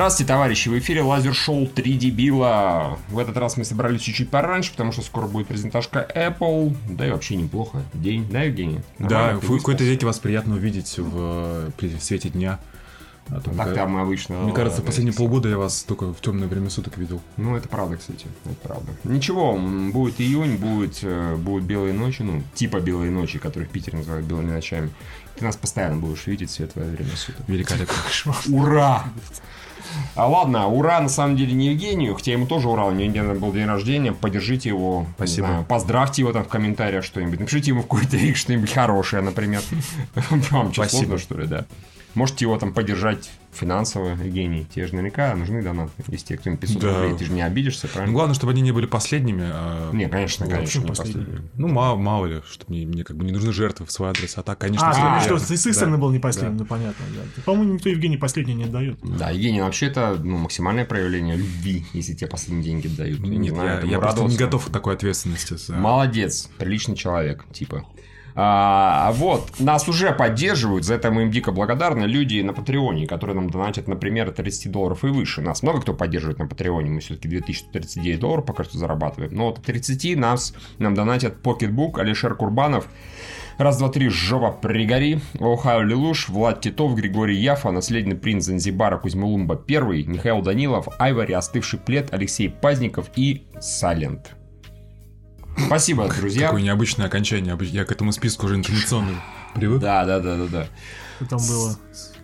Здравствуйте, товарищи! В эфире лазер-шоу 3 дебила. В этот раз мы собрались чуть-чуть пораньше, потому что скоро будет презентажка Apple. Да и вообще неплохо. День, да, Евгений? Да, Нормально, в какой-то веке вас приятно увидеть в, э, при свете дня. А то, Так там обычно... Мне кажется, э, последние полгода я вас только в темное время суток видел. Ну, это правда, кстати. Это правда. Ничего, будет июнь, будет, э, будут белые ночи, ну, типа белые ночи, которые в Питере называют белыми ночами. Ты нас постоянно будешь видеть в светлое время суток. Великолепно. Ура! А ладно, ура на самом деле не Евгению, хотя ему тоже ура, у него недавно был день рождения, поддержите его, Спасибо. знаю, поздравьте его там в комментариях что-нибудь, напишите ему в какой-то что-нибудь хорошее, например. Вам что, сложно, что ли, да? Можете его там поддержать финансово, Евгений, тебе же наверняка нужны донаты, если тебе кто-нибудь 500 Да. рублей, ты же не обидишься, Ну, правильно? главное, чтобы они не были последними. а- Не, конечно, Вот, конечно, не последний? последний. Ну, мало, мало ли, что мне, мне как бы не нужны жертвы в свой адрес. А так, конечно, А, ну, приятно. что, с их Да. стороны был не последний, ну понятно, да. По-моему, никто Евгений последний не отдает. Да, Евгений, вообще это ну, максимальное проявление любви, если тебе последние деньги дают. Я не Нет, знаю, я, я просто не готов к такой ответственности. за- Молодец, приличный человек, типа. А, вот, нас уже поддерживают, за это мы им дико благодарны, люди на Патреоне, которые нам донатят, например, от 30 долларов и выше. Нас много кто поддерживает на Патреоне, мы все-таки 2039 долларов пока что зарабатываем. Но от 30 нас, нам донатят PocketBook, Алишер Курбанов, Раз, два, три, жопа, пригори. Охайо Лилуш, Влад Титов, Григорий Яфа, наследный принц Занзибара Кузьмулумба первый, Михаил Данилов, Айвари, Остывший плед, Алексей Пазников и Салент. Спасибо, друзья. Какое необычное окончание. Я к этому списку уже интонационно привык. Да, да, да, да, да. Что там было?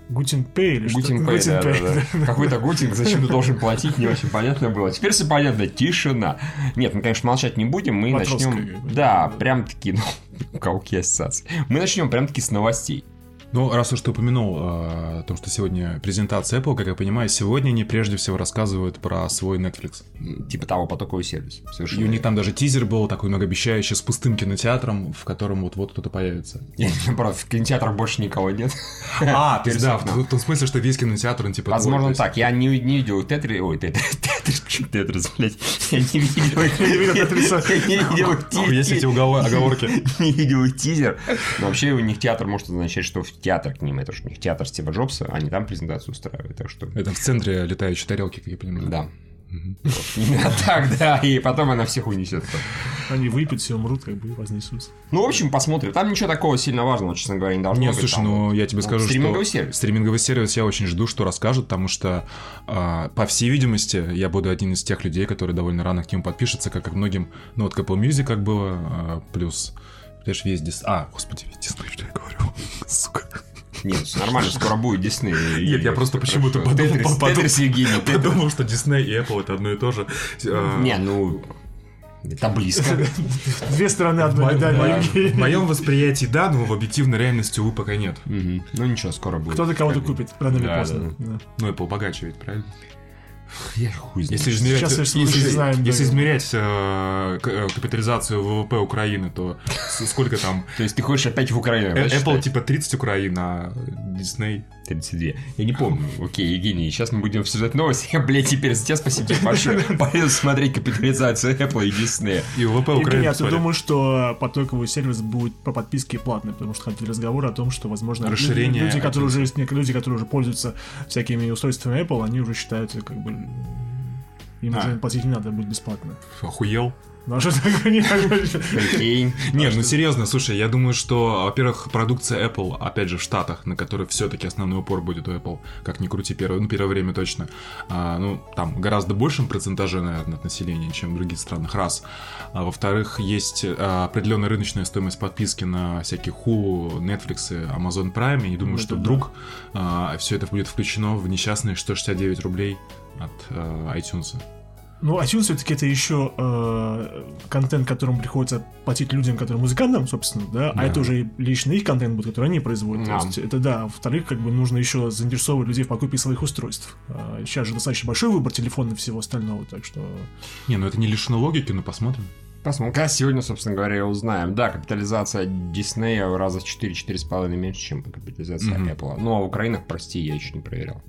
Гутин Пэй или что? Гутин Пэй, да, да, да. Какой-то гутинг, зачем ты должен платить, не очень понятно было. Теперь все понятно, тишина. Нет, мы, конечно, молчать не будем, мы начнем... Да, прям таки, ну, у кого какие ассоциации. Мы начнем прям таки с новостей. Ну, раз уж ты упомянул э, о том, что сегодня презентация Apple, как я понимаю, сегодня они прежде всего рассказывают про свой Netflix. Типа того, потоковый сервис. И Совершенно. у них там даже тизер был такой многообещающий с пустым кинотеатром, в котором вот-вот кто-то появится. Наоборот, в кинотеатрах больше никого нет. А, то есть, да, в, том смысле, что весь кинотеатр, он типа... Возможно, так. Я не, видел Тетри... Ой, Тетри... Тетрис, Тетрис, блядь? Я не видел... Тетриса. Я не видел есть- Ох, Есть эти тизер. оговорки. Не видел тизер. Но вообще у них театр может означать, что в театр к ним. Это же у них театр Стива Джобса, они там презентацию устраивают. Так что... Это в центре летающей тарелки, как я понимаю. Да. Именно так, да. И потом она всех унесет. Они выпьют, все умрут, как бы и вознесутся. Ну, в общем, посмотрим. Там ничего такого сильно важного, честно говоря, не должно Нет, быть. слушай, Там ну вот, я тебе скажу, стриминговый что сервис. стриминговый сервис я очень жду, что расскажут, потому что, а, по всей видимости, я буду один из тех людей, которые довольно рано к нему подпишутся, как и многим, ну вот к Apple Music как было, а, плюс, знаешь, весь Дис... А, господи, весь Disney, что я говорю, сука. Нет, всё нормально, скоро будет Дисней. Нет, я просто почему-то подумал, Тетрис, подумал- Тетрис, Евгений, Тетрис. Подумал, что Disney и Apple это одно и то же. А, Не, ну, это близко. Две стороны одной медали. в моем восприятии да, но в объективной реальности, увы, пока нет. Ну, ничего, скоро будет. Кто-то кого-то купит, рано или поздно. Ну, Apple богаче ведь, правильно? Я хуй знает. Если измерять, Сейчас, если, если знаем, да. если измерять э, э, капитализацию ВВП Украины, то сколько там? То есть ты хочешь опять в Украину? Э, да, Apple типа 30 Украин, а Disney... 32. Я не помню. Окей, Евгений, сейчас мы будем обсуждать новости. Я, блядь, теперь за тебя спасибо тебе большое. Пойду смотреть капитализацию Apple и Disney. И ВВП Украины. а посмотри. думаешь, что потоковый сервис будет по подписке платный? Потому что ходили разговоры о том, что, возможно, Расширение люди, которые уже, люди, которые уже пользуются всякими устройствами Apple, они уже считаются как бы... Им А. уже платить не надо, будет бесплатно. Охуел? Ну а что такое? Не- Прикинь. Нет, ну серьезно, слушай, я думаю, что, во-первых, продукция Apple, опять же, в Штатах, на которой все-таки основной упор будет у Apple, как ни крути, первое, ну, первое время точно, а, ну, там гораздо большим процентаже, наверное, от населения, чем в других странах, раз. А, во-вторых, есть а, определенная рыночная стоимость подписки на всякие Hulu, Netflix, и Amazon Prime, и не думаю, Ну, что это вдруг все это будет включено в несчастные 169 рублей от а, iTunes. Ну, iTunes все-таки это еще э, контент, которым приходится платить людям, которые музыкантам, собственно, да, Да. а это уже лично их контент будет, который они производят. Да. То есть это да. Во-вторых, как бы нужно еще заинтересовывать людей в покупке своих устройств. А, сейчас же достаточно большой выбор телефонов и всего остального, так что... Не, ну это не лишено логики, но посмотрим. Посмотрим. Как сегодня, собственно говоря, и узнаем. Да, капитализация Диснея в раза в 4-4,5 меньше, чем капитализация Мгм. Apple. Ну, а в Украинах, прости, я еще не проверял.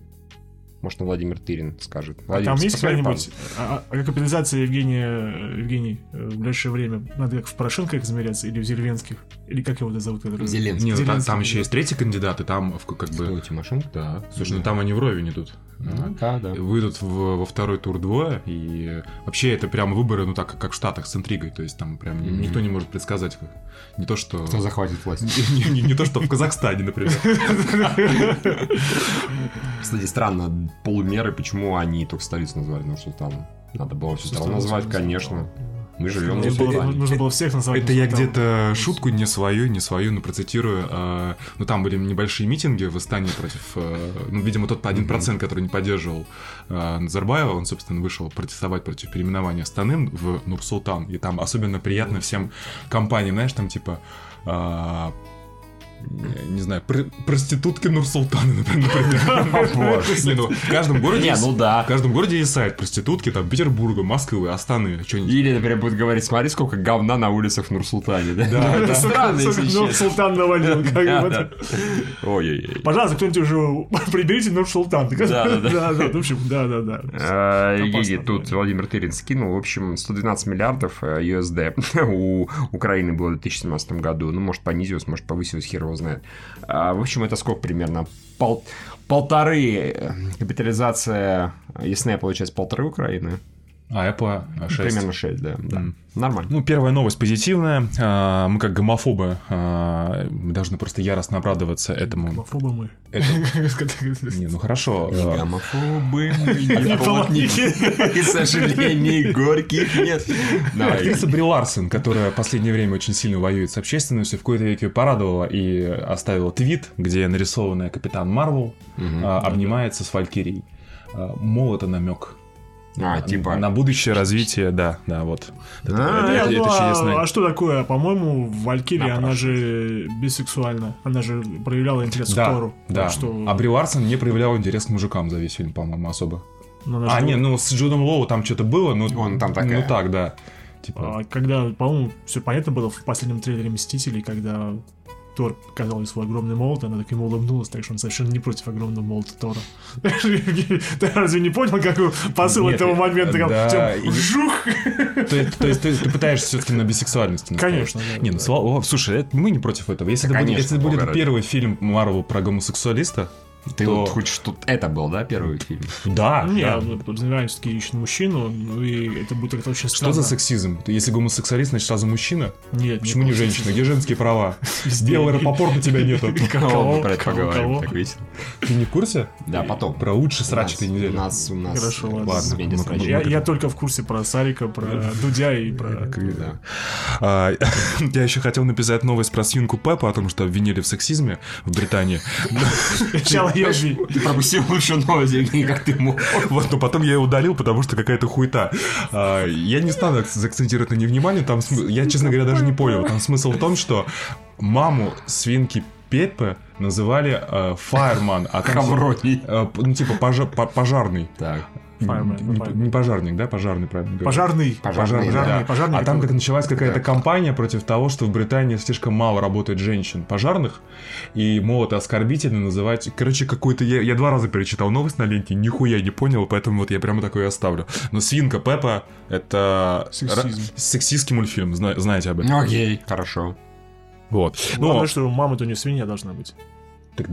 Может, Владимир Тырин скажет. А Владимир, там есть какая-нибудь а, а капитализация Евгения, э, Евгений, э, в ближайшее время? Надо как в Порошенко измеряться или в Зеленских? Или как его зовут? Который... Зеленский. Не, ну, там, Зеленский, там да. еще есть третий кандидат, и там в- как бы... Что, Тимошенко? Да. Слушай, ну там они вровень идут. Ну, Да, да. Выйдут в- во второй тур двое, и вообще это прям выборы, ну так, как в Штатах, с интригой, то есть там прям Мгм. никто не может предсказать, как- не то что... Кто захватит власть? Не, не- не то, что в Казахстане, например. Кстати, странно, полумеры, почему они только столицу назвали Нур-Султаном? Надо было всю страну назвать, конечно. Мы живем Нужно было, нужно было всех назвать. Это я где-то шутку не свою, не свою, но процитирую. а, Ну, там были небольшие митинги в Астане против... э, Ну, видимо, тот один процент, который не поддерживал э, Назарбаева, он, собственно, вышел протестовать против переименования Астаны в Нур-Султан. И там особенно приятно всем компаниям, знаешь, там типа... а, не- знаю, пр- проститутки Нур-Султана, например. Не, ну, в каждом городе Не, ну да. В каждом городе есть сайт проститутки, там, Петербурга, Москвы, Астаны, что-нибудь. Или, например, будет говорить, смотри, сколько говна на улицах в Нур-Султане. Да, Да, это странно, если Ну, честно. Султан навалил. как. Ой-ой-ой. Пожалуйста, кто-нибудь уже приберите Нур-Султан. Да, да, да. В общем, да, да, да. А, Евгений, тут. Владимир Тырин скинул, в общем, 112 миллиардов э, USD у Украины было в 2017 году. Ну, может, понизилось, может, повысилось, хер его знает. А, В общем, это сколько примерно? Пол- полторы э, капитализация Ясная, получается, полторы Украины. А Apple 6. Примерно 6, да. да. Нормально. Ну, первая новость позитивная. А, Мы как гомофобы а, мы должны просто яростно обрадоваться этому. Гомофобы мы. Это- Не, ну хорошо. А, гомофобы, не плотники, и сожалений горьких нет. Актриса Бри Ларсон, которая в последнее время очень сильно воюет с общественностью, в какой-то веке порадовала и оставила твит, где нарисованная Капитан Марвел а, обнимается с Валькирией. А, Мол, это намек. А, типа... На будущее развитие, да, да, вот. А, Это- Не, это- ну, это а- чудесное. а что такое? По-моему, Валькирия, она же бисексуальна. Она же проявляла интерес к Да, Тору. да. Что... А Бри Ларсон не проявлял интерес к мужикам за весь фильм, по-моему, особо. ну, А, не, ну с Джудом Лоу там что-то было, но... Он там такая. Ну так, да. Типа... А когда, по-моему, все понятно было в последнем трейлере Мстителей, когда Тор показал ей свой огромный молот, она так ему улыбнулась, так что он совершенно не против огромного молота Тора. Ты разве не понял, какой посыл этого момента? Как Жух! То есть, ты, пытаешься все-таки на бисексуальности. Конечно, Не, ну слава- о, слушай, мы не против этого. Если, это будет, первый фильм Марвел про гомосексуалиста, Ты то- вот хочешь, что это был, да, первый фильм? да, Не, да. ну, подразумеваем, все-таки ищет мужчину, ну и это будет как-то очень Что странно. за сексизм? Если гомосексуалист, значит сразу мужчина? Нет, Почему не женщина? Где женские права? Белый Рапопорт у тебя нету. Кого мы про это поговорим? Так весело. Ты не в курсе? Да, потом. Про лучший срач нас- этой У нас, у нас... Хорошо, ладно. Ну. Я, Ну, только в курсе про Сарика, про Дудя и про... А, Я еще хотел написать новость про свинку Пеппа о том, что обвинили в сексизме в Британии. Сначала убью. Ты пропустил лучшую новость, Евгений, как ты мог. Вот, но потом я ее удалил, потому что какая-то хуета. А, Я не стану ак- заакцентировать на ней внимание, там, см- я, честно говоря, даже не понял. Там смысл в том, что маму свинки Пеппы называли э, Fireman, а там... Хавроний. э, п- Ну, типа пожа- по- пожарный. Так. Fireman, Не, fireman. не пожарник, да? Пожарный, правильно говорю. Пожарный. Пожарный, Пожарный, Да. пожарный. а там как началась какая-то Да. кампания против того, что в Британии слишком мало работает женщин пожарных, и, мол, это оскорбительно называть... Короче, какой-то... Я, я два раза перечитал новость на ленте, нихуя не понял, поэтому вот я прямо такое и оставлю. Но «Свинка Пеппа» — это... Сексизм. ра- Сексистский мультфильм, зна- знаете об этом. Ну, Окей, хорошо. Вот. Главное, Ну, что мама-то не свинья должна быть. так-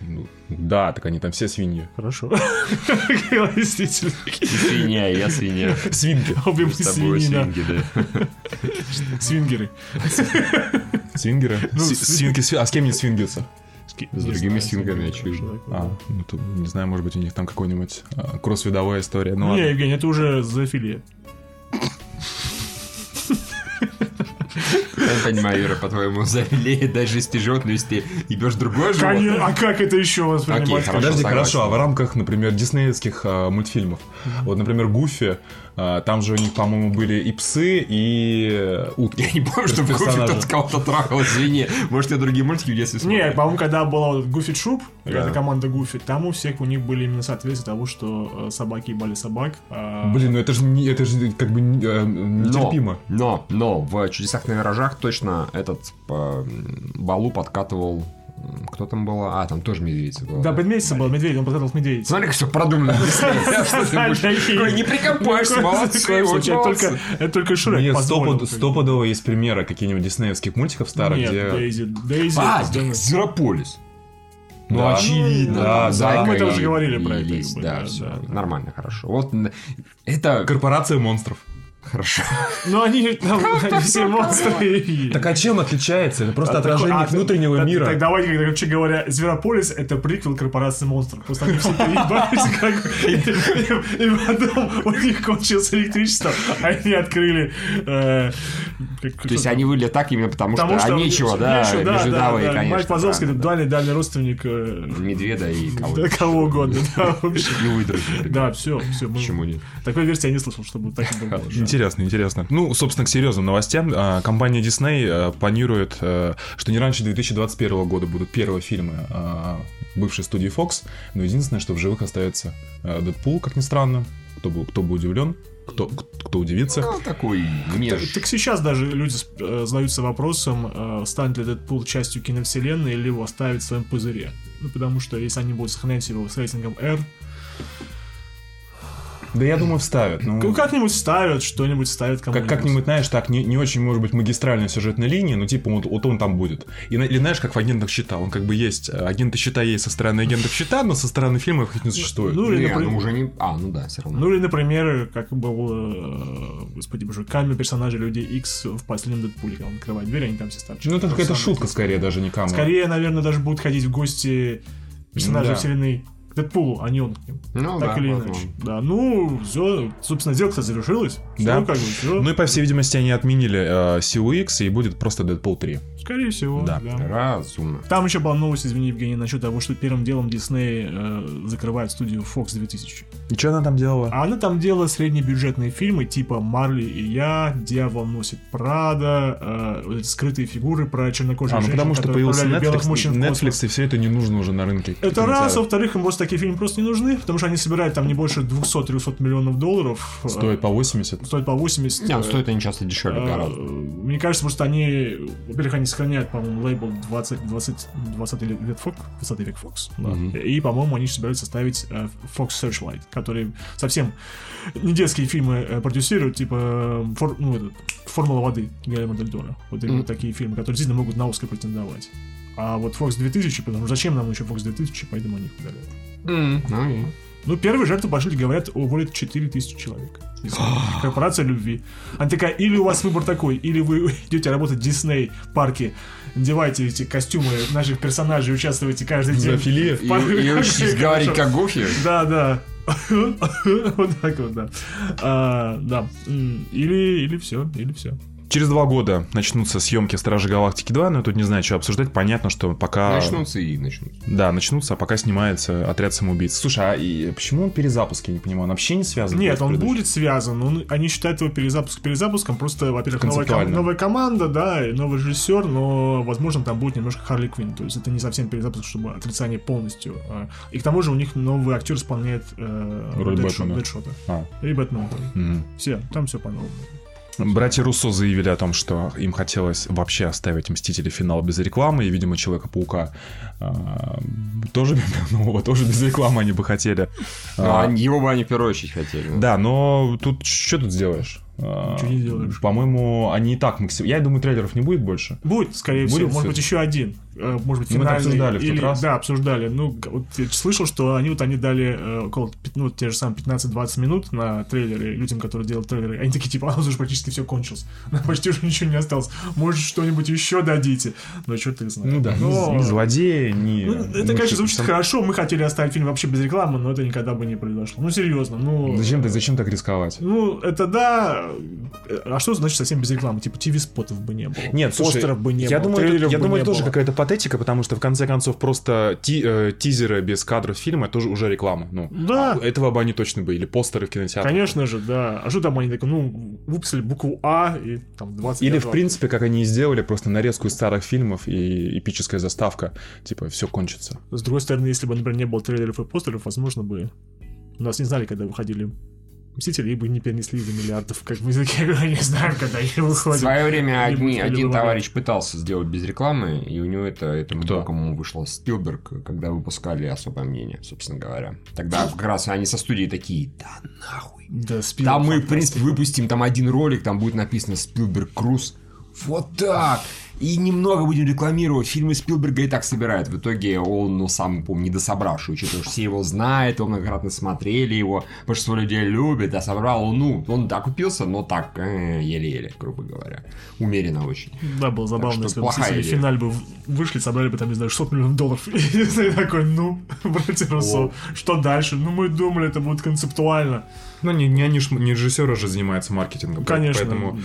ну, да, так они там все свиньи. Хорошо. Действительно. Свинья, я свинья. Свинки. Обе мы свиньи, да. Свингеры. Свингеры? Ну, Свинки, сви- а с кем не свингаются? С другими свингами, очевидно. А, ну, тут, не знаю, может быть, у них там какой-нибудь а, кросс-видовая история. Ну, не, ладно. Евгений, это уже зоофилия. Я не понимаю, Юра, по-твоему, завелеет даже если ты животное, если ты ебешь другое животное. А как это еще воспринимать? Окей, хорошо. Подожди, хорошо, а в рамках, например, диснеевских а, мультфильмов, вот, например, Гуфи, там же у них, по-моему, были и псы, и э, утки. Я не помню, что Гуфи кто-то кого-то трахал, извини. Может, я другие мультики в детстве Не, смотрел. по-моему, когда была вот Гуфи Шуп, это команда Гуфи, там у всех у них были именно соответствие того, что э, собаки ебали собак. а- Блин, ну это же, не- это же как бы не- э, нетерпимо. Но, но в «Чудесах на виражах» точно этот Балу подкатывал Кто там был? А, там тоже медведица была. Да, медведица был, медведь, он подготовил медведица. Смотри, как все продумано. Не прикопаешься, молодцы, Это молодцы. только, это только Шрек Нет, стопудово есть примеры каких-нибудь диснеевских мультиков старых, где... Дейзи, Дейзи. А, Зверополис. Ну, Да, очевидно, ну, да, Зайка да. мы тоже говорили и про это, Да, да, все, да. нормально, хорошо. Вот это Корпорация монстров. Хорошо. Ну, они там они все монстры. Так а чем отличается? Это просто А, отражение а, внутреннего мира. Так давайте, короче говоря, Зверополис — это приквел корпорации монстров. Просто они все переебались, как и, потом у них кончилось электричество, они открыли... э, То есть они выглядят так именно потому, что нечего, да, да. конечно. Майк да, это да. дальний, дальний родственник э, Медведа и кого кого угодно. Да, вообще. И выдрузили. Да, все, все. Почему нет? Такой версии я не слышал, чтобы так и было. Интересно, интересно. Ну, собственно, к серьезным новостям. А, Компания Disney э, планирует, э, что не раньше 2021 года будут первые фильмы а, бывшей студии Fox. Но единственное, что в живых остается э, Дэдпул, как ни странно. Кто бы, кто бы удивлен, кто, кто удивится. Ну, такой Так, меж. так сейчас даже люди э, задаются вопросом, станет ли Дэдпул частью киновселенной или его оставить в своем пузыре. Ну, потому что если они будут сохранять его с рейтингом R, Да я думаю, вставят. Ну, ну, как-нибудь ставят, что-нибудь ставят как, кому-нибудь. как-нибудь, знаешь, так, не, не очень, может быть, магистральная сюжетная линия, но типа вот, вот он там будет. И, или знаешь, как в агентах щита, он как бы есть, э, агенты щита есть со стороны агентов щита, но со стороны фильмов их не существует. Ну, или, Не, например, ну уже не... А, ну да, все равно. ну, или, например, как был, господи боже, камень персонажа Людей X в последнем Дэдпуле, когда он открывает дверь, они там все торчат. Ну, это То какая-то шутка скорее, даже не камера. Скорее, наверное, даже будут ходить в гости персонажи Ну да. вселенной Дэдпулу, а не он к ним. Ну так да, или возможно. иначе. Да, ну, все, собственно, сделка завершилась. Всё, Да. как бы, всё. Ну и, по всей видимости, они отменили э, Силу X, и будет просто Дэдпул 3. Скорее всего, Да. да. Разумно. Там еще была новость, извини, Евгений, насчет того, что первым делом Дисней э, закрывает студию Fox 2000. И что она там делала? А она там делала среднебюджетные фильмы типа «Марли и я», «Дьявол носит Прада», э, вот эти скрытые фигуры про чернокожих А, ну женщин, потому что появился Netflix, мужчин. Netflix, и все это не нужно уже на рынке. Это раз, во-вторых, им просто такие фильмы просто не нужны, потому что они собирают там не больше 200-300 миллионов долларов. Стоит по 80. стоит по 80. Не, ну стоит они часто дешевле э, гораздо. Мне кажется, просто они, во-первых, они сохраняют, по-моему, лейбл 20, 20, 20 лет Fox, 20 век Fox, да. Мгм. и, по-моему, они собираются ставить э, Fox Searchlight, который совсем не детские фильмы э, продюсируют, типа э, фор- ну, этот, Формула воды Гильермо Дель Торо. Вот именно Мгм. такие фильмы, которые действительно могут на Оскар претендовать. А вот Fox 2000, потому что зачем нам еще Fox 2000, поэтому они их удаляют. М, Ну, первые жертвы пошли, говорят, уволят 4000 человек. Корпорация любви. Она такая, или у вас выбор такой, или вы идете работать в Дисней парке, надевайте эти костюмы наших персонажей, участвуйте каждый день. Зоофилия. И, и учитесь говорить как Гуфи. Да, да. Вот так вот, да. А, Да. Или, или все, или все. Через два года начнутся съемки Стражи Галактики 2, но тут не знаю, что обсуждать. Понятно, что пока... Начнутся и начнутся. Да, начнутся, а пока снимается отряд самоубийц. Слушай, а и почему он перезапуск, я не понимаю, он вообще не связан? Нет, он будет связан. Он, они считают его перезапуск перезапуском. Просто, во-первых, новая, ком- новая команда, да, и новый режиссер, но, возможно, там будет немножко Харли Квинн. То есть это не совсем перезапуск, чтобы отрицание полностью. А, И к тому же у них новый актер исполняет э, Роль Дэдшот- Бэтмена. Дэдшота. А, И Бэтмен. мгм. Все, там все по-новому. Братья Руссо заявили о том, что им хотелось вообще оставить Мстители финал без рекламы, и, видимо, Человека-паука а, тоже, ну, тоже без рекламы они бы хотели. Ну, А, они- его бы они в первую очередь хотели. Да, но тут что тут сделаешь? А, Ничего не сделаешь. По-моему, они и так максим... Я думаю, трейлеров не будет больше. Будет, скорее Будет всего, может всё? быть, еще один. Э, Может быть, Ну, мы это финальный. обсуждали в тот или, раз. Да, обсуждали. Ну, вот я слышал, что они вот они дали э, около, ну, те же самые 15-20 минут на трейлеры людям, которые делают трейлеры. Они такие, типа, а уже практически все кончилось. Почти уже ничего не осталось. Может, что-нибудь еще дадите. Но черт их знает. Ну да, Но- ни, ни злодеи, ни... Ну, это, ну, конечно, звучит сам- хорошо. Мы хотели оставить фильм вообще без рекламы, но это никогда бы не произошло. Ну, серьезно. Ну, Зачем, ты, зачем так рисковать? Ну, это да. А что значит совсем без рекламы? Типа ТВ-спотов бы не было. Нет, слушай, постеров бы не я было. думаю, это, я думаю, это тоже какая-то патетика, потому что в конце концов просто ти- э, тизеры без кадров фильма тоже уже реклама. Ну, Да. а этого бы они точно бы, или постеры в кинотеатре. Конечно же, да. А что там они такие, ну, выписали букву А и там 20 Или, в принципе, как они и сделали, просто нарезку из старых фильмов и эпическая заставка. Типа, все кончится. С другой стороны, если бы, например, не было трейлеров и постеров, возможно бы... Нас не знали, когда выходили Мстители бы не перенесли за миллиардов, как мы я не знаю, когда они В выходят. свое время одни- один товарищ пытался сделать без рекламы, и у него это этому Кто? кому вышло Спилберг, когда выпускали особое мнение, собственно говоря. Тогда как раз они со студии такие, да нахуй. Да, Спилберг Там мы, в принципе, выпустим там один ролик, там будет написано Спилберг Круз. Вот так! И немного будем рекламировать. Фильмы Спилберга и так собирают. В итоге он, ну, сам, помню, не дособравший, учитывая, что все его знают, он многократно смотрели его, большинство людей любит, а собрал он, ну, он да, купился, но так, э, еле-еле, грубо говоря. Умеренно очень. Да, было забавно, что если бы плохая идея. финале бы вышли, собрали бы там, не знаю, 600 миллионов долларов. И такой, ну, братья Руссо, что дальше? Ну, мы думали, это будет концептуально. Ну, не, не они ж, не режиссеры же занимаются маркетингом. Конечно. Поэтому...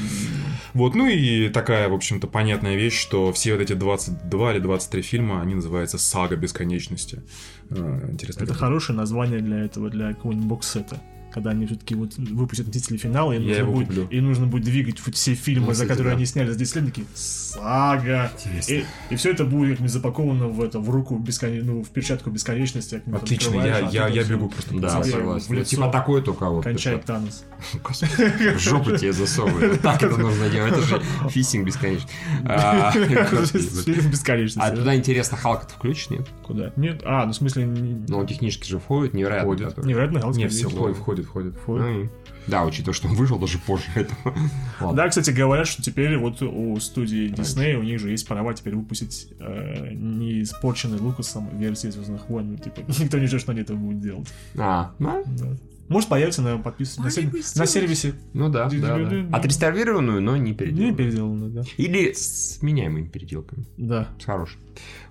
Вот, ну и такая, в общем-то, понятная вещь, что все вот эти 22 или 23 фильма, они называются «Сага бесконечности». Э, Интересно. Это хорошее название для этого, для какого-нибудь боксета. Когда они все-таки вот выпустят Мстители финал, и нужно будет, куплю. и нужно будет двигать все фильмы, Ну, за кстати, которые да. они сняли за 10 лет, такие сага. Интересно. И, все это будет как-нибудь запаковано в это в руку бескон... ну, в перчатку бесконечности. Отлично, я, а я, я бегу просто. Да, согласен. в лицо типа такой только вот. Кончает это- Танос. В жопу тебе засовывают. Так это нужно делать. Это же фисинг бесконечный. А. Фильм бесконечности. А туда интересно, Халк-то включен, нет? Куда? Нет, а, ну в смысле... Ну, он технически же входит, невероятно. Невероятно, Галс Не, Калиф. все входит, входит, входит. Ну, и- Да, учитывая, что он вышел даже позже этого. Ладно. Да, кстати, говорят, что теперь вот у студии Disney у них же есть права теперь выпустить э, не испорченный Лукасом версии Звездных войн. Ну, типа, никто не ждет, что они это будут делать. А, ну, Да. Может появится на подписке на, Они сер- бы на сервисе. ну да, да, да. Отреставрированную, но не Не переделанную. да. Или с меняемыми переделками. Да. С хорошей.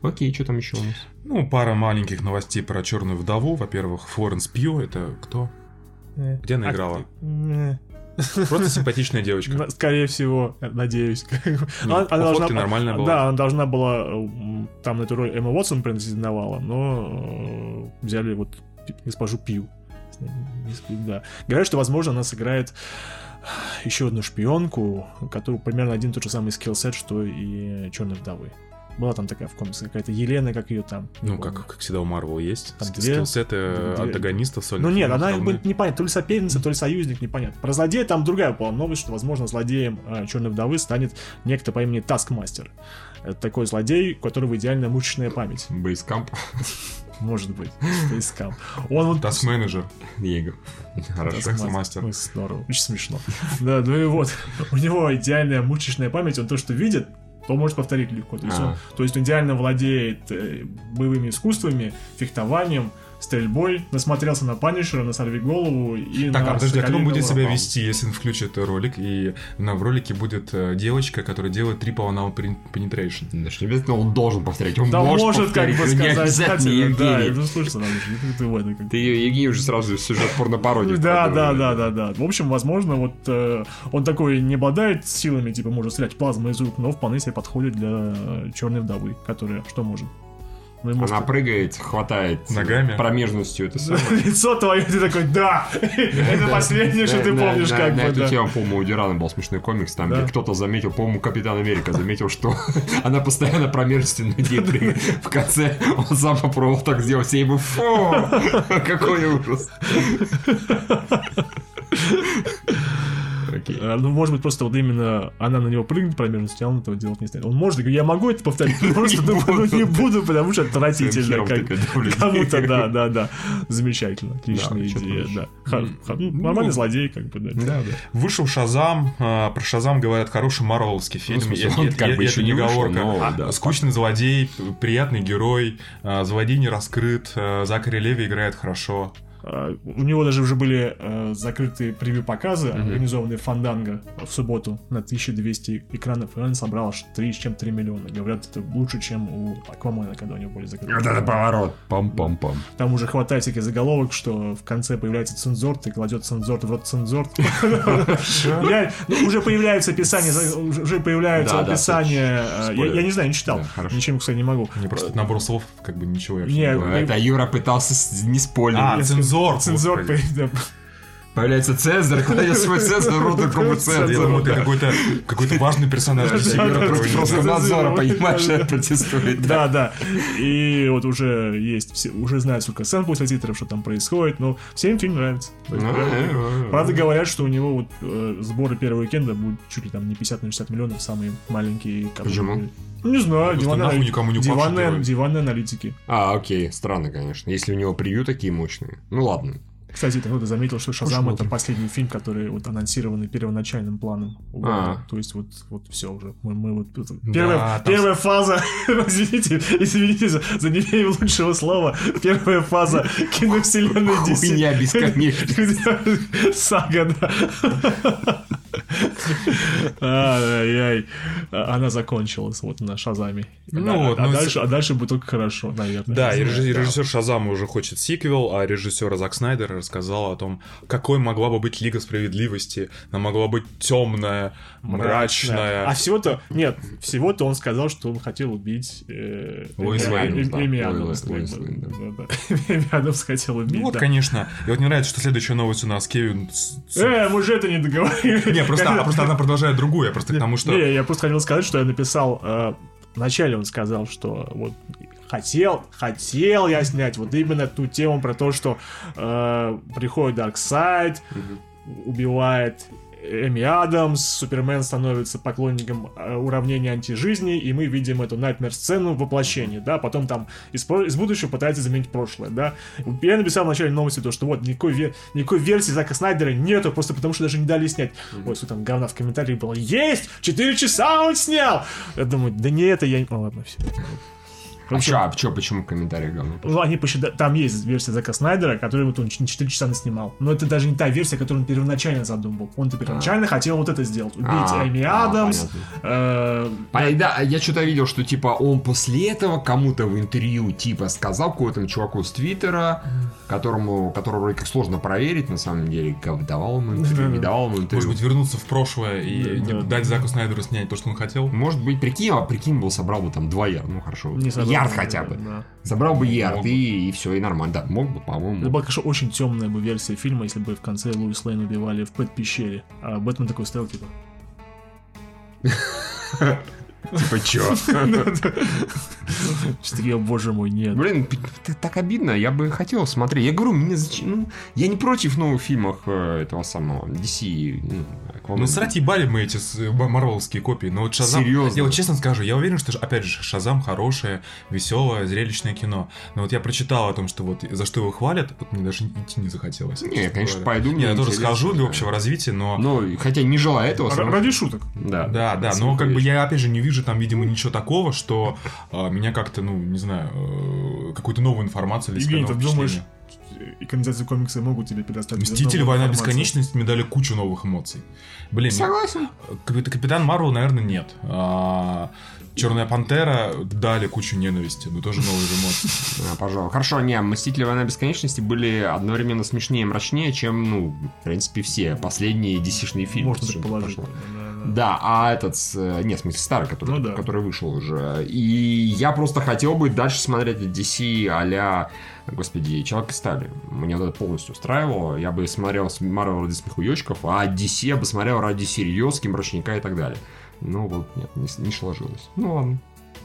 Окей, что там еще у нас? Ну, пара маленьких новостей про Черную вдову. Во-первых, Флоренс Пью, это кто? Где она А- играла? Э, Просто симпатичная девочка. Скорее всего, надеюсь. Ну, Она- фотке должна- нормальная была. Да, она должна была м, там на эту роль Эмма Уотсон претендовала, но э, взяли вот госпожу Пью. Да. Говорят, что, возможно, она сыграет еще одну шпионку, которая примерно один и тот же самый skillset, что и Черной вдовы. Была там такая в комиксе какая-то Елена, как ее там. Ну, помню. как, как всегда у Марвел есть. Там две- Skillset ы две- антагонистов Ну сольных нет, фильмов она бы непонятно, то ли соперница, то ли союзник, непонятно. Про злодея там другая была новость, что, возможно, злодеем Черной вдовы станет некто по имени Taskmaster. Это такой злодей, у которого идеальная мышечная память. Basecamp. Может быть, искал. Он вот... Таск-менеджер. Диего. Хорошо. Мастер. Здорово, очень смешно. Да, ну и вот, у него идеальная мышечная память, он то, что видит, то может повторить легко. То есть, А. он, то есть он идеально владеет э, боевыми искусствами, фехтованием, стрельбой, насмотрелся на Панишера, на Сорви голову и Так, на а подожди, а как он будет себя вести, если он включит ролик, и на, в ролике будет э, девочка, которая делает triple anal pen- penetration? Даже не обязательно он должен повторять. Он Да может, может, как бы не сказать, обязательно, кстати, да, ну слушай, же, ты в это как- Ты, Евгений, уже сразу сюжет порнопародии. Да, да, да, да, да. В общем, возможно, вот э, он такой не обладает силами, типа может стрелять плазмой из рук, но вполне себе подходит для черной вдовы, которая что может? Ну, и может- Она прыгает, хватает Ногами? промежностью это самое. Лицо твое, ты такой, да! Это последнее, что ты На- помнишь, на- как На бы, эту да. тему, по-моему, у Дюрана был смешной комикс, там, где кто-то заметил, по-моему, Капитан Америка заметил, что она постоянно промежностью на людей прыгает. В конце он сам попробовал так сделать, все ему фу, какой ужас. А, Ну, может быть, просто вот именно она на него прыгнет промежностью, а он этого делать не станет. Он может, я могу это повторить, но просто ну, ну, не буду, потому что отвратительно. Кому-то, да, да, да. Замечательно. Отличная идея, да. Ну, Нормальный злодей, как бы, да. Вышел Шазам, а, про Шазам говорят, хороший марвеловский фильм. Это не оговорка. Скучный злодей, приятный герой, злодей не раскрыт, Закари Леви играет хорошо. А, У него даже уже были э, закрытые превью-показы, организованные в Фанданго в субботу на 1200 экранов, и он собрал аж 3 с чем-то 3 миллиона. Говорят, это лучше, чем у Аквамена, когда у него были закрыты. Вот это поворот. Пам-пам-пам. Там уже хватает всяких заголовок, что в конце появляется цензорт, и кладет цензорт в рот цензорт. Я- ну, Уже появляются описания, за- уже да, описания. э, Я не знаю, не читал. Ничем, кстати, не могу. Мне просто набор слов, как бы ничего я вообще Не, не говорю. Это Юра пытался не спойлерить. Цензор. Цензор. Появляется Цезарь, кладет свой Цезарь, рот другому Я Цезарю. думал, ты какой-то какой-то важный персонаж. Просто надзора, понимаешь, протестует. Да, да. И вот уже есть, все, уже знают, сколько сцен после титров, что там происходит, но всем фильм нравится. Ну, правда, говорят, что у него вот э, сборы первого уикенда будут чуть ли там не 50 на 60 миллионов, самые маленькие. Почему? Ну, не знаю, диванные, нахуй никому не диванные, диванные аналитики. А, окей, странно, конечно. Если у него превью такие мощные. Ну ладно. Кстати, кто-то заметил, что Шазам это последний фильм, который вот анонсированный первоначальным планом. А. То есть вот, вот все уже. Мы, мы вот это- Да, первая, там первая фаза, извините, извините за, за неимение лучшего слова. Первая фаза киновселенной DC. Хуйня бесконечная. Сага, да. Ай-яй. Она закончилась вот на Шазаме. Ну А- вот, а, ну, дальше, с- а дальше будет только хорошо, наверное. Да, и знаю. режиссер, Шазама уже хочет сиквел, а режиссер Зак Снайдер рассказал о том, какой могла бы быть Лига Справедливости. Она могла быть темная, мрачная. А всего-то, нет, всего-то он сказал, что он хотел убить э, Эми- Лейн, Эми- Адамс. Адамс хотел убить, Ну вот, конечно. И вот мне нравится, что следующая новость у нас Кевин... Э, мы же это не договорили. Не, просто, а просто она продолжает другую, я просто к тому, что... Не, я просто хотел сказать, что я написал... э, Вначале он сказал, что вот хотел, хотел я снять вот именно ту тему про то, что э, приходит Дарксайд, убивает Эми Адамс, Супермен становится поклонником э, уравнения антижизни, и мы видим эту найтмер-сцену воплощения, да, потом там из, из будущего пытается заменить прошлое, да. Я написал в начале новости то, что вот никакой, ве- никакой версии Зака Снайдера нету, просто потому что даже не дали снять. Ой, что там говна в комментариях было, есть! 4 часа он снял! Я думаю, да не это я... Ну ладно, все. А чё, а чё, почему комментарии говно? Ну, они посчитали, там есть версия Зака Снайдера, которую вот он не 4 часа наснимал. Но это даже не та версия, которую он первоначально задумал. Он-то первоначально хотел вот это сделать. Убить А, Эми а, Адамс. понятно. э, А, да, я что-то видел, что типа он после этого кому-то в интервью типа сказал какому-то чуваку с Твиттера, которому, которого вроде как сложно проверить на самом деле, как давал ему интервью, не давал ему интервью. Может быть, вернуться в прошлое и Да, да. дать Заку Снайдеру снять то, что он хотел? Может быть, прикинь, а прикинь, был собрал бы там ярда, ну хорошо, не собрал, ярд хотя бы. да. Забрал бы ярд и, и все, и нормально. Да, мог бы, Это по-моему. была, конечно, очень темная бы версия фильма, если бы в конце Луис Лейн убивали в Пэт-пещере. А Бэтмен такой стоял, типа... Типа чё? «О, боже мой, нет. Блин, т- так обидно, я бы хотел смотреть. Я говорю, мне зачем, ну, я не против новых фильмов э, этого самого DC. Ну. Ну, срать ебали мы эти с- м- марвеловские копии, но вот Шазам... Серьезно? Я вот честно скажу, я уверен, что, опять же, Шазам хорошее, веселое, зрелищное кино. Но вот я прочитал о том, что вот за что его хвалят, вот мне даже идти не захотелось. Не, конечно, пойду, Не, я тоже схожу для общего развития, но... Ну, хотя не желаю этого. Ради шуток. Да, Да, да, но как бы я опять же не вижу там, видимо, ничего такого, что а, меня как-то, ну, не знаю, э, какую-то новую информацию или Евгений, ты думаешь, экранизации комикса могут тебе предоставить Мстители, война информацию? бесконечности мне дали кучу новых эмоций. Блин, Согласен. Капит- Капитан Марвел, наверное, нет. А, Черная пантера дали кучу ненависти, но тоже новые эмоции. А, пожалуй. Хорошо, не, Мстители Война Бесконечности были одновременно смешнее и мрачнее, чем, ну, в принципе, все последние DC-шные фильмы. Можно что Да, а этот, э, нет, в смысле старый, который, Ну да. который вышел уже. И я просто хотел бы дальше смотреть DC а-ля, господи, Человек из стали. Мне это полностью устраивало. Я бы смотрел с Марвел ради смехуёчков, а DC я бы смотрел ради серьезки, мрачника и так далее. Ну вот, нет, не, не сложилось. Ну ладно.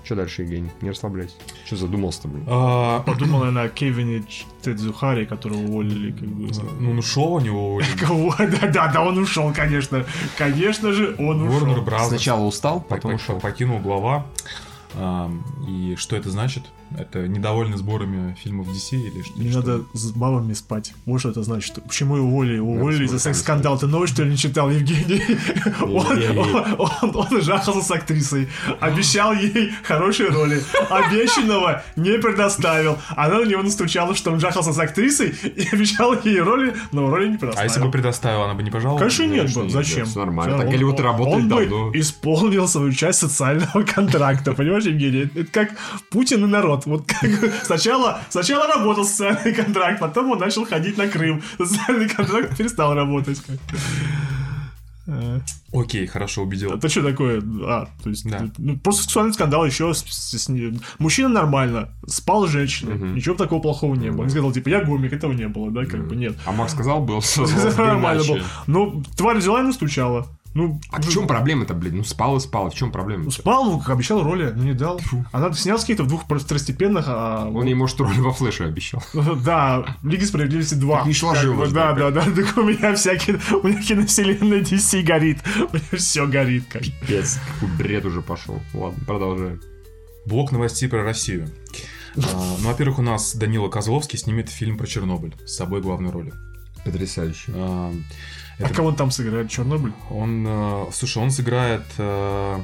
Что дальше, Евгений? Не расслабляйся. Что задумался-то, блин? А, Подумал я на Кевине Тедзухари, которого уволили, как бы. за- Ну, он ушел у него. Кого? Да, да, да, он ушел, конечно. Конечно же, он Warner ушел. Brothers. Сначала устал, По- потом по- ушел. покинул глава. И что это значит? Это недовольны сборами фильмов DC или что? Не что? надо с бабами спать. Вот что это значит. Почему его уволили? Уволили за секс-скандал. Ты новость, что ли, не читал, Евгений? Он, жахался с актрисой. Обещал ей хорошие роли. Обещанного не предоставил. Она на него настучала, что он жахался с актрисой и обещал ей роли, но роли не А предоставил. если бы предоставил, она бы не пожаловала? Конечно нет, бы. зачем? нормально. Так Голливуд он- работает Он бы давно. исполнил свою часть социального контракта, понимаешь, Евгений? Это как Путин и народ. Вот как сначала, сначала работал социальный контракт, потом он начал ходить на Крым. Социальный контракт перестал работать. Окей, хорошо, убедил. Это что такое? А, то есть, Да. ну, просто сексуальный скандал еще с, с- с Мужчина нормально, спал с женщиной, ничего такого плохого не было. Он сказал, типа, я гомик, этого не было, да, как бы нет. А Макс сказал, был Нормально иначе. было. Ну, тварь взяла и настучала. Ну, А в чем проблема-то, блин? Ну, спал и спал, в чем проблема? ну, спал, ну, как обещал роли, но не дал. Она снялась каких-то в двух второстепенных, а... Он ей, может, роль во флеше обещал. Да, Лиги Справедливости 2. Так не сложилось, Да, да, да, так у меня всякие... У меня киновселенная DC горит. У меня все горит, как Пец, какой бред уже пошел. Ладно, продолжаем. Блок новостей про Россию. А, Ну, во-первых, у нас Данила Козловский снимет фильм про Чернобыль с собой главной роли. Потрясающе. А, А это- кого он там сыграет? Чернобыль? Он, э, слушай, он сыграет... э,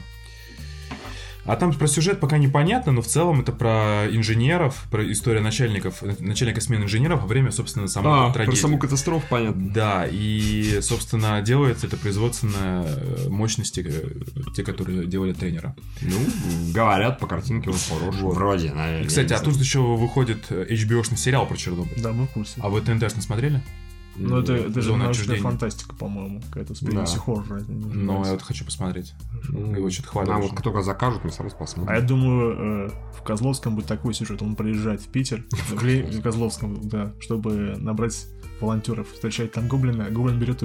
А там про сюжет пока непонятно, но в целом это про инженеров, про историю начальников, начальника смены инженеров во время, собственно, самой А, про трагедии. саму катастрофу, понятно. Да, и, собственно, делается это производственная э, мощности, э, те, которые делали тренера. Ну, говорят, по картинке он хороший. Вроде, наверное. Кстати, а тут еще выходит э, HBO-шный сериал про Чернобыль. Да, мы в курсе. А вы ТНТ не смотрели? Ну, это, это же научная фантастика, по-моему, какая-то с Да. примесью хоррора. это Но называется. я вот хочу посмотреть. Ну, Его что-то хвалят. А уже. вот только закажут, мы сразу А посмотрим. я думаю, э, в Козловском будет такой сюжет. Он приезжает в Питер, в Козловском, да, чтобы набрать волонтеров. Встречает там гоблина, гоблин берет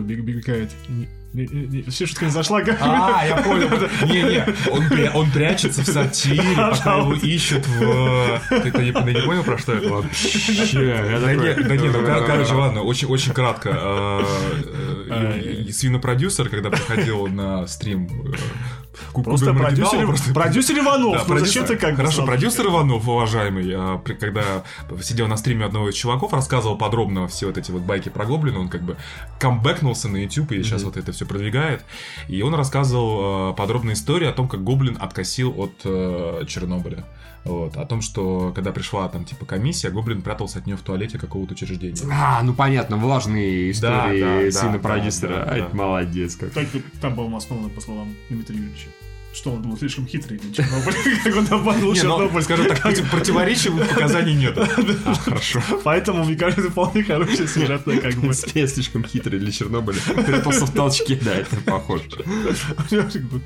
не- не- не- Все шутка не зашла. А, я понял. Не-не, он, он прячется в сортире, пока его ищут в... Ты, ты не, понял, про что это? Да не, да не, ну, кор- короче, ладно, очень, очень кратко. А, э, и Свинопродюсер, когда приходил на стрим... Просто продюсер, просто- продюсер Иванов. Да, ну продюсер- зачем ты как Хорошо, продюсер Иванов, уважаемый, а, при- когда сидел на стриме одного из чуваков, рассказывал подробно все вот эти вот байки про Гоблина, он как бы камбэкнулся на YouTube и сейчас вот это все продвигает. И он рассказывал э, подробную историю о том, как Гоблин откосил от э, Чернобыля. Вот, о том, что когда пришла там типа комиссия, Гоблин прятался от нее в туалете какого-то учреждения. А, ну понятно, влажные Да, истории да, сына да, продюсера. да, да, это да. молодец как. Так, там был основан, по словам Дмитрия Юрьевича. Что он был слишком хитрый для Чернобыля, как он Не, ну, Чернобыль. скажем так, против- противоречивых показаний нет. А, хорошо. Поэтому, мне кажется, это вполне хорошая сюжетная как бы. Я слишком хитрый для Чернобыля. Прятался в толчке, да, это похоже.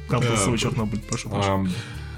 Там был свой Чернобыль, прошу. Ам,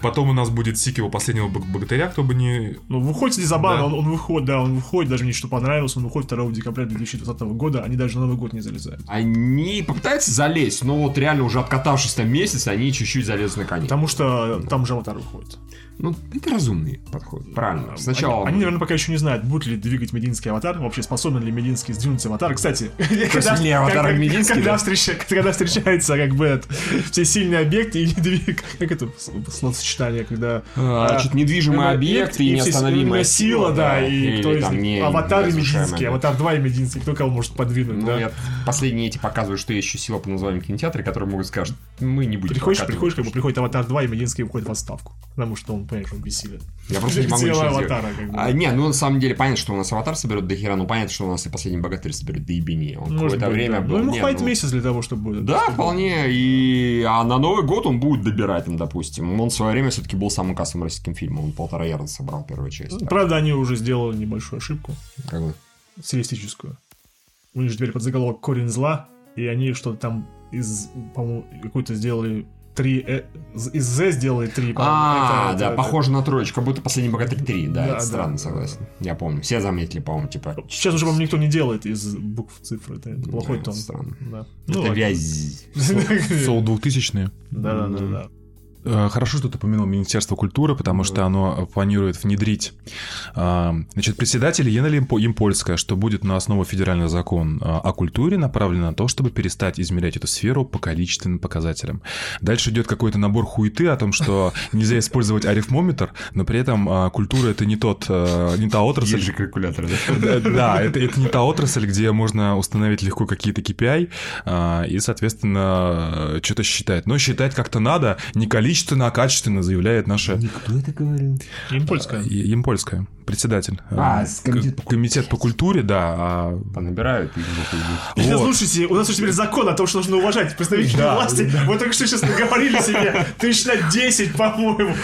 Потом у нас будет сиквел последнего Бог- богатыря, кто бы не Ну, выходит не забавно, Да. он, он выходит, да, он выходит, даже мне что понравилось, он выходит 2 декабря 2020 года, они даже на Новый год не залезают. Они попытаются залезть, но вот реально уже откатавшись там месяц, они чуть-чуть залезут на коне. Потому что там же аватар выходит. Ну, это разумный подход. Правильно. Сначала... Они, они, наверное, пока еще не знают, будет ли двигать мединский аватар, вообще способен ли мединский сдвинуть аватар. Кстати, когда, аватар как- Мединский, когда, да? встреча- когда встречается как бы это, все сильные объекты и недвиг... Как это словосочетание, когда... А, значит, недвижимый объект и неостановимая сила, да, и кто из них? Аватар и мединский, аватар 2 и мединский, кто кого может подвинуть, Ну, да? я последние эти показывают, что есть еще сила по названию кинотеатра, которые могут сказать, мы не будем Приходишь, приходишь, как бы приходит аватар 2, и Мединский уходит в отставку. Потому что он, понимаешь, он бессилен. Я просто не могу ничего аватара, как бы. А, не, ну на самом деле понятно, что у нас аватар соберет до хера, но понятно, что у нас и последний богатырь соберет до ебени. Он какое-то быть, время да. был. Ну, ему не, хватит ну, месяц для того, чтобы... Да, вполне. И а на Новый год он будет добирать, там, допустим. Он в свое время все-таки был самым кассовым российским фильмом. Он полтора ярда собрал первую часть. Так, Правда, они уже сделали небольшую ошибку, как бы. стилистическую. У них же теперь под заголовок «Корень зла», и они что-то там из, по-моему, какой-то сделали три... э, из «З» сделали три. А, Это- да, это- похоже на троечку, как будто последний богатырь 3. Да, Да, это странно, да. согласен. Я помню. Все заметили, по-моему, типа. Сейчас уже, по-моему, никто не делает из букв цифр. Это, это плохой тон. странно. Да. Это ладно. вязь. Сол 2000-е. Да-да-да. Э, Хорошо, что ты упомянул Министерство культуры, потому что оно планирует внедрить а, значит, председатель Елена Импольская, что будет на основу федеральный закон а, о культуре, направлен на то, чтобы перестать измерять эту сферу по количественным показателям. Дальше идет какой-то набор хуеты о том, что нельзя использовать арифмометр, но при этом культура это не тот, не та отрасль, Есть же калькулятор, да? да, это, это не та отрасль, где можно установить легко какие-то KPI и, соответственно, что-то считать. Но считать как-то надо, не количество, величественно, качественно заявляет наша Кто это говорил? Импольская. Е- Емпольская, председатель. А, Э, с комитет к- комитет по культуре, да. а Понабирают. Да, Вот. Слушайте, у нас же теперь закон о том, что нужно уважать представителей Да, власти. Вы только что сейчас наговорили себе тысяч на 10, по-моему.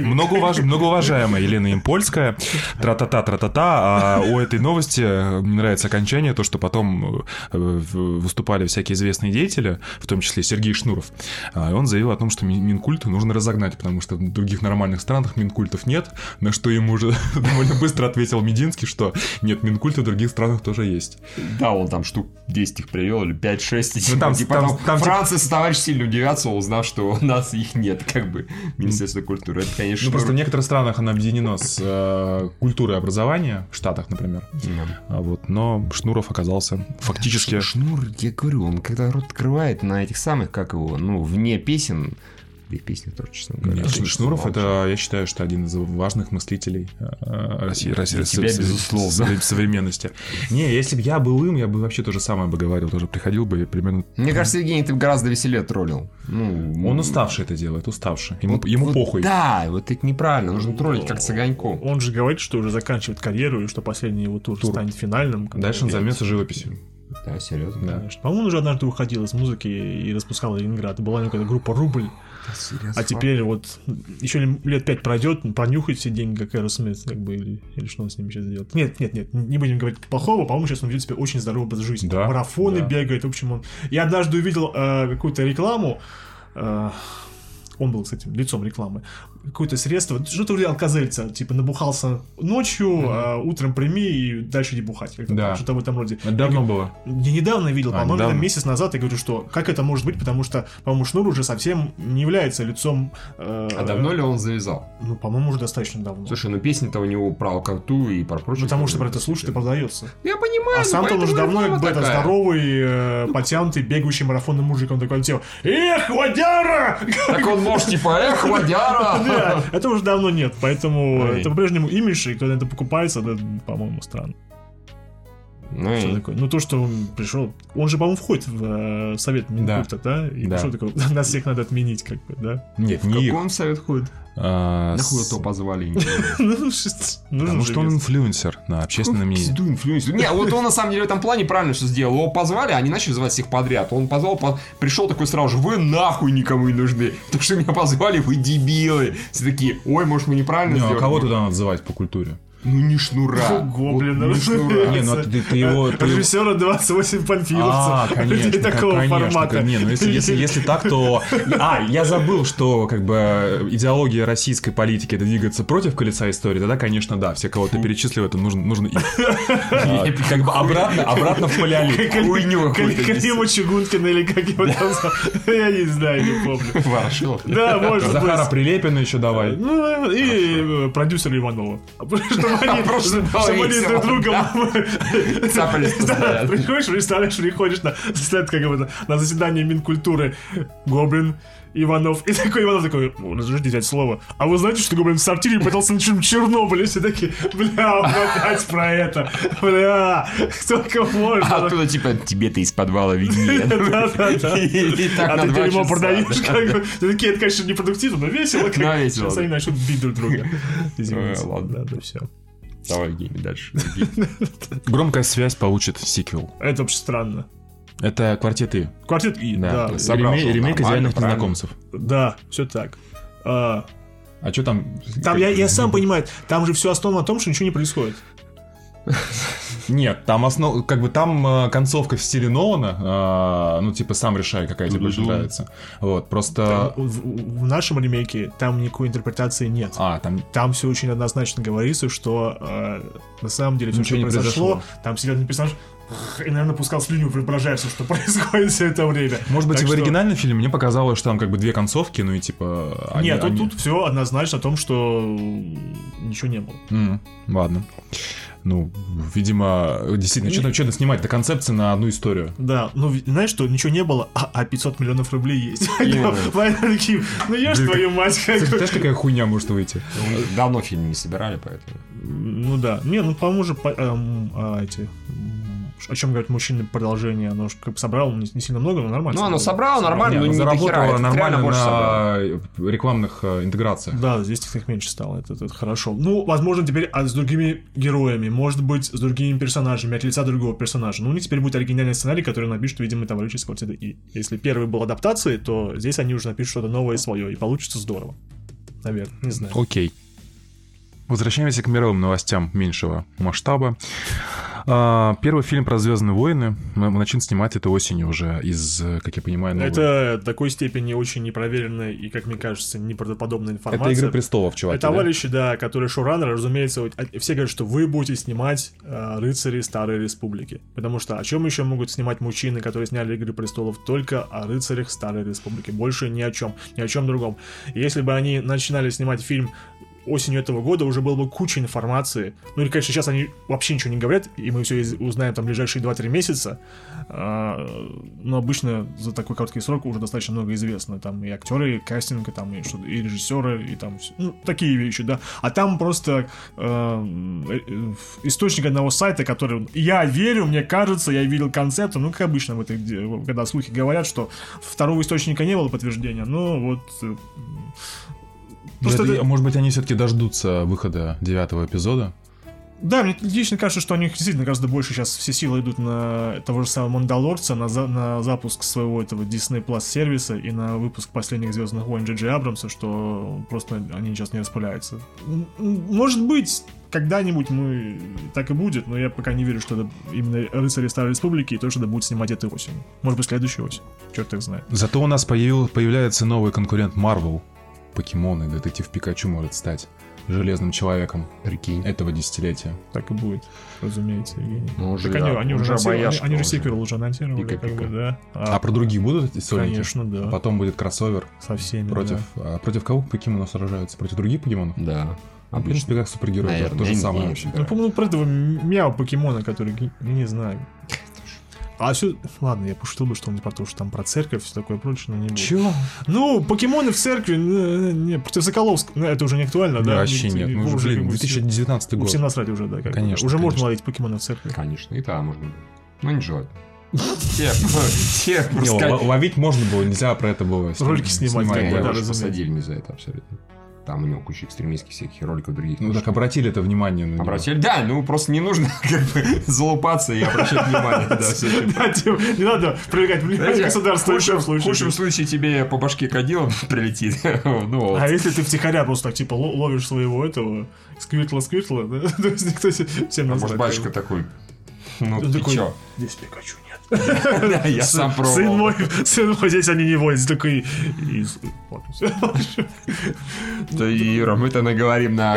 Многоуважаемая Елена Импольская, тра-та-та, тра-та-та, а у этой новости э, мне нравится окончание, то, что потом э, выступали всякие известные деятели, в том числе Сергей Шнуров, а, и он заявил о том, что Мин- Минкульт нужно разогнать, потому что в других нормальных странах Минкультов нет, на что ему уже довольно быстро ответил Мединский, что нет, Минкульты в других странах тоже есть. Да, он там штук 10 их привел, или 5-6. Ну, там- типа, там- там, типа- Франция с товарищ сильно удивятся, узнав, что у нас их нет, как бы, Министерство культуры. Это, конечно, Ну, просто в некоторых странах оно объединено с э, культурой образования, в Штатах, например. А вот, но Шнуров оказался фактически... Шнур, я говорю, он когда рот открывает на этих самых, как его, ну, вне песен, и песни тоже, честно говоря. Нет, Шнуров это, я считаю, что один из важных мыслителей э, России, России Для тебя, безусловно. со- современности. Не, если бы я был им, я бы вообще то же самое бы говорил, тоже приходил бы и примерно. Мне кажется, Евгений, ты гораздо веселее троллил. Ну, Он уставший это делает, уставший. Ему, вот- ему вот похуй. Да, вот это неправильно. Нужно троллить как с огоньком. Он же говорит, что уже заканчивает карьеру, и что последний его тур, Тур. станет финальным. Дальше он займется живописью. Да, серьезно. Да. Конечно. По-моему, он уже однажды уходил из музыки и распускал Ленинград. Была у него какая-то группа «Рубль», а теперь вот еще лет пять пройдет, понюхает все деньги, как Смит, как бы, или, или что он с ними сейчас делает. Нет, нет, нет, не будем говорить плохого, по-моему, сейчас он ведет себя очень здоровый образ жизни. Да, Марафоны да. бегает, в общем, он... Я однажды увидел э, какую-то рекламу, э, он был, кстати, лицом рекламы, какое-то средство, что-то вроде алкозельца, типа набухался ночью, а утром прими и дальше не бухать. Да. Что-то в этом роде. Это давно было. Я недавно видел, А, по-моему, месяц назад, я говорю, что как это может быть, потому что, по-моему, Шнур уже совсем не является лицом... э, А давно ли он завязал? Ну, по-моему, уже достаточно давно. Слушай, ну песни-то у него про алкоту и про прочее. потому что про это слушают и продается. Я понимаю, А ну, сам-то он уже давно как бы это здоровый, э, потянутый, бегающий марафонный мужик. Он такой типа, эх, водяра! Так он может типа, эх, водяра! Да, это уже давно нет, поэтому Ой. это по-прежнему имидж, и на это покупается, это, по-моему, странно. Ну Что и такое? Ну, то, что он пришел... Он же, по-моему, входит в э, совет Минкульта, да? И Да. что такое? Нас всех надо отменить, как бы, да? Нет, не их. какой он в совет ходит? А, Нахуй с- то позвали? Ну, что- нужен Потому что он инфлюенсер на общественном мнении. Пизду инфлюенсер. Не, вот он на самом деле в этом плане правильно что сделал. Его позвали, они начали звать всех подряд. Он позвал, по- пришел такой сразу же, вы нахуй никому не нужны. Потому что меня позвали, вы дебилы. Все такие, ой, может мы неправильно Не, а сделали? кого туда надо звать по культуре? Ну не шнура. Гоблина. Вот, Не шнура. Не, ну ты, ты его... ты Режиссера 28 панфиловцев. А, конечно, Людей такого конечно, формата. Не, ну если, если, если так, то... А, я забыл, что как бы идеология российской политики это двигаться против колеса истории, тогда, конечно, да, все, кого ты перечислил, это нужно, нужно их. А, Как бы обратно, обратно в палеолит. Хуйню Кали- какую-то Калима Чугункина или как его там. Я не знаю, не помню. Ворошилов. Да, может Захара быть. Прилепина еще давай. Ну, и э, продюсер Иванова. Просто чтобы они друг. Цапались постоянно. приходишь, представляешь, приходишь на, как на заседание Минкультуры. Гоблин, Иванов. И такой Иванов такой, «О, разрешите взять слово. А вы знаете, что Гоблин в сортире пытался на Чернобыль? И все такие, бля, он опять про это. Бля, сколько можно? А оттуда типа тебе-то из подвала виднее. Да-да-да. И так А на ты два дерьмо часа, продаешь, да. как бы. Ты такие, это, конечно, непродуктивно, но весело. как- Да, весело, Сейчас они начнут бить друг друга. Извините. Ой, ладно. Да, все. Давай, Евгений, дальше. Громкая связь получит сиквел. Это вообще странно. Это квартет И. Квартет И, Да, да. собрал, Реме- что ремейк идеальных правильно. незнакомцев. Да, все так. А, А что там? Там, я, я сам понимаю, там же все основано на том, что ничего не происходит. Нет, там основ... как бы там э, концовка в стиле Нолана, э, ну типа сам решай, какая тебе больше нравится. Вот, просто... В, в- в нашем ремейке там никакой интерпретации нет. А, там Там все очень однозначно говорится, что э, на самом деле все, Ничего что не произошло, произошло. там серьезный персонаж и, наверное, пускал слюню, воображая все, что происходит все это время. Может быть, Так и в что- оригинальном фильме мне показалось, что там как бы две концовки, ну и типа... они- Нет, тут, они- тут все однозначно о том, что ничего не было. М, ладно. Ну, видимо, действительно, что-то, что-то снимать, это концепция на одну историю. Да, ну, знаешь что, ничего не было, а, а 500 миллионов рублей есть. Ну ешь твою мать, знаешь, какая хуйня может выйти? Давно фильм не собирали, поэтому. Ну да. Не, ну, по-моему, же по- эм, а, эти о чем говорят мужчины продолжение, оно же как бы собрало не, не сильно много, но нормально. Ну, оно собрало нормально, но не заработало нормально на рекламных э, интеграциях. Да, здесь их меньше стало, это, это хорошо. Ну, возможно, теперь а, с другими героями, может быть, с другими персонажами, от лица другого персонажа. Ну, у них теперь будет оригинальный сценарий, который напишет, видимо, товарищ из квартиры И. Если первый был адаптацией, то здесь они уже напишут что-то новое свое, и получится здорово. Наверное, не знаю. Окей. Возвращаемся к мировым новостям меньшего масштаба. А, Первый фильм про Звездные войны начнем снимать это осенью уже из, как я понимаю, новой. Это в такой степени очень непроверенная и, как мне кажется, неправдоподобная Это информация. Игры престолов, чуваки. да? Товарищи, да, которые шоураннеры, разумеется, вот, а, все говорят, что вы будете снимать э, рыцари Старой Республики. Потому что о чем еще могут снимать мужчины, которые сняли Игры престолов? Только о рыцарях Старой Республики. Больше ни о чем, ни о чем другом. Если бы они начинали снимать фильм осенью этого года, уже было бы куча информации. Ну или, конечно, сейчас они вообще ничего не говорят, и мы все узнаем там ближайшие 2-3 месяца. А, но обычно за такой короткий срок уже достаточно много известно. Там и актеры, и кастинг, и, там, и, что и режиссеры, и там всё. ну, такие вещи, да. А там просто э, э, источник одного сайта, который я верю, мне кажется, я видел концепт, ну, как обычно, в этой, когда слухи говорят, что второго источника не было подтверждения, ну, вот... Просто Это- это- Может быть, они все-таки дождутся выхода девятого эпизода? Да, мне лично кажется, что у них действительно гораздо больше сейчас все силы идут на того же самого Мандалорца, на, за- на запуск своего этого Disney Plus сервиса и на выпуск последних Звездных войн Джей Абрамса, что просто они сейчас не распыляются. Может быть, когда-нибудь мы так и будет, но я пока не верю, что это именно рыцари Старой Республики и то, что это будет снимать этой осенью. Может быть, следующей осень. Черт их знает. Зато у нас появил, появляется новый конкурент Marvel. Покемоны, детектив Пикачу может стать железным человеком Прикинь. этого десятилетия. Так и будет, разумеется, Евгений. Ну, уже, Так они, да, они уже уже, обаяшка они же уже. сиквел уже анонсировали, как Пика-пика. бы, да. А, про других будут эти сольники? Конечно, да. Потом будет кроссовер Со всеми, против... да. а против кого покемонов сражаются? Против других покемонов? Да. Ну, В принципе, как супергерой. Наверное, то же самое вообще. Ну, по-моему, про этого мяу покемона, который, я не знаю. А все, ладно, я пошутил бы что-нибудь про то, что там про церковь, все такое прочее, но не буду. Чё? Ну, покемоны в церкви, э, не, против Соколовского, ну, это уже не актуально, да? Вообще Не- нет. не- Ну, уже, блин, как бы 2019 все- год. Всем насрать уже, да. Конечно, Уже можно ловить покемонов в церкви. Конечно, и да, можно было. Но не желательно. Те, те, ловить можно было, нельзя про это было. Ролики снимать, как бы, да, посадили за это абсолютно. Там у него куча экстремистских всяких роликов других. Ну так обратили это внимание на него. Обратили? Да, ну просто не нужно как бы залупаться и обращать внимание. Типа, не надо привлекать внимание государства в в худшем, в случае. худшем случае тебе по башке кадилом прилетит. Ну. А если ты втихаря просто так, типа, ло- ловишь своего этого сквиртла-сквиртла? То есть никто се- всем А насрать. может, батюшка такой, ну ты чё? Здесь Пикачу нет. Я сам Сын пробовал. мой, сын мой, здесь они не водятся. Такой... Да, Юра, мы-то наговорим на,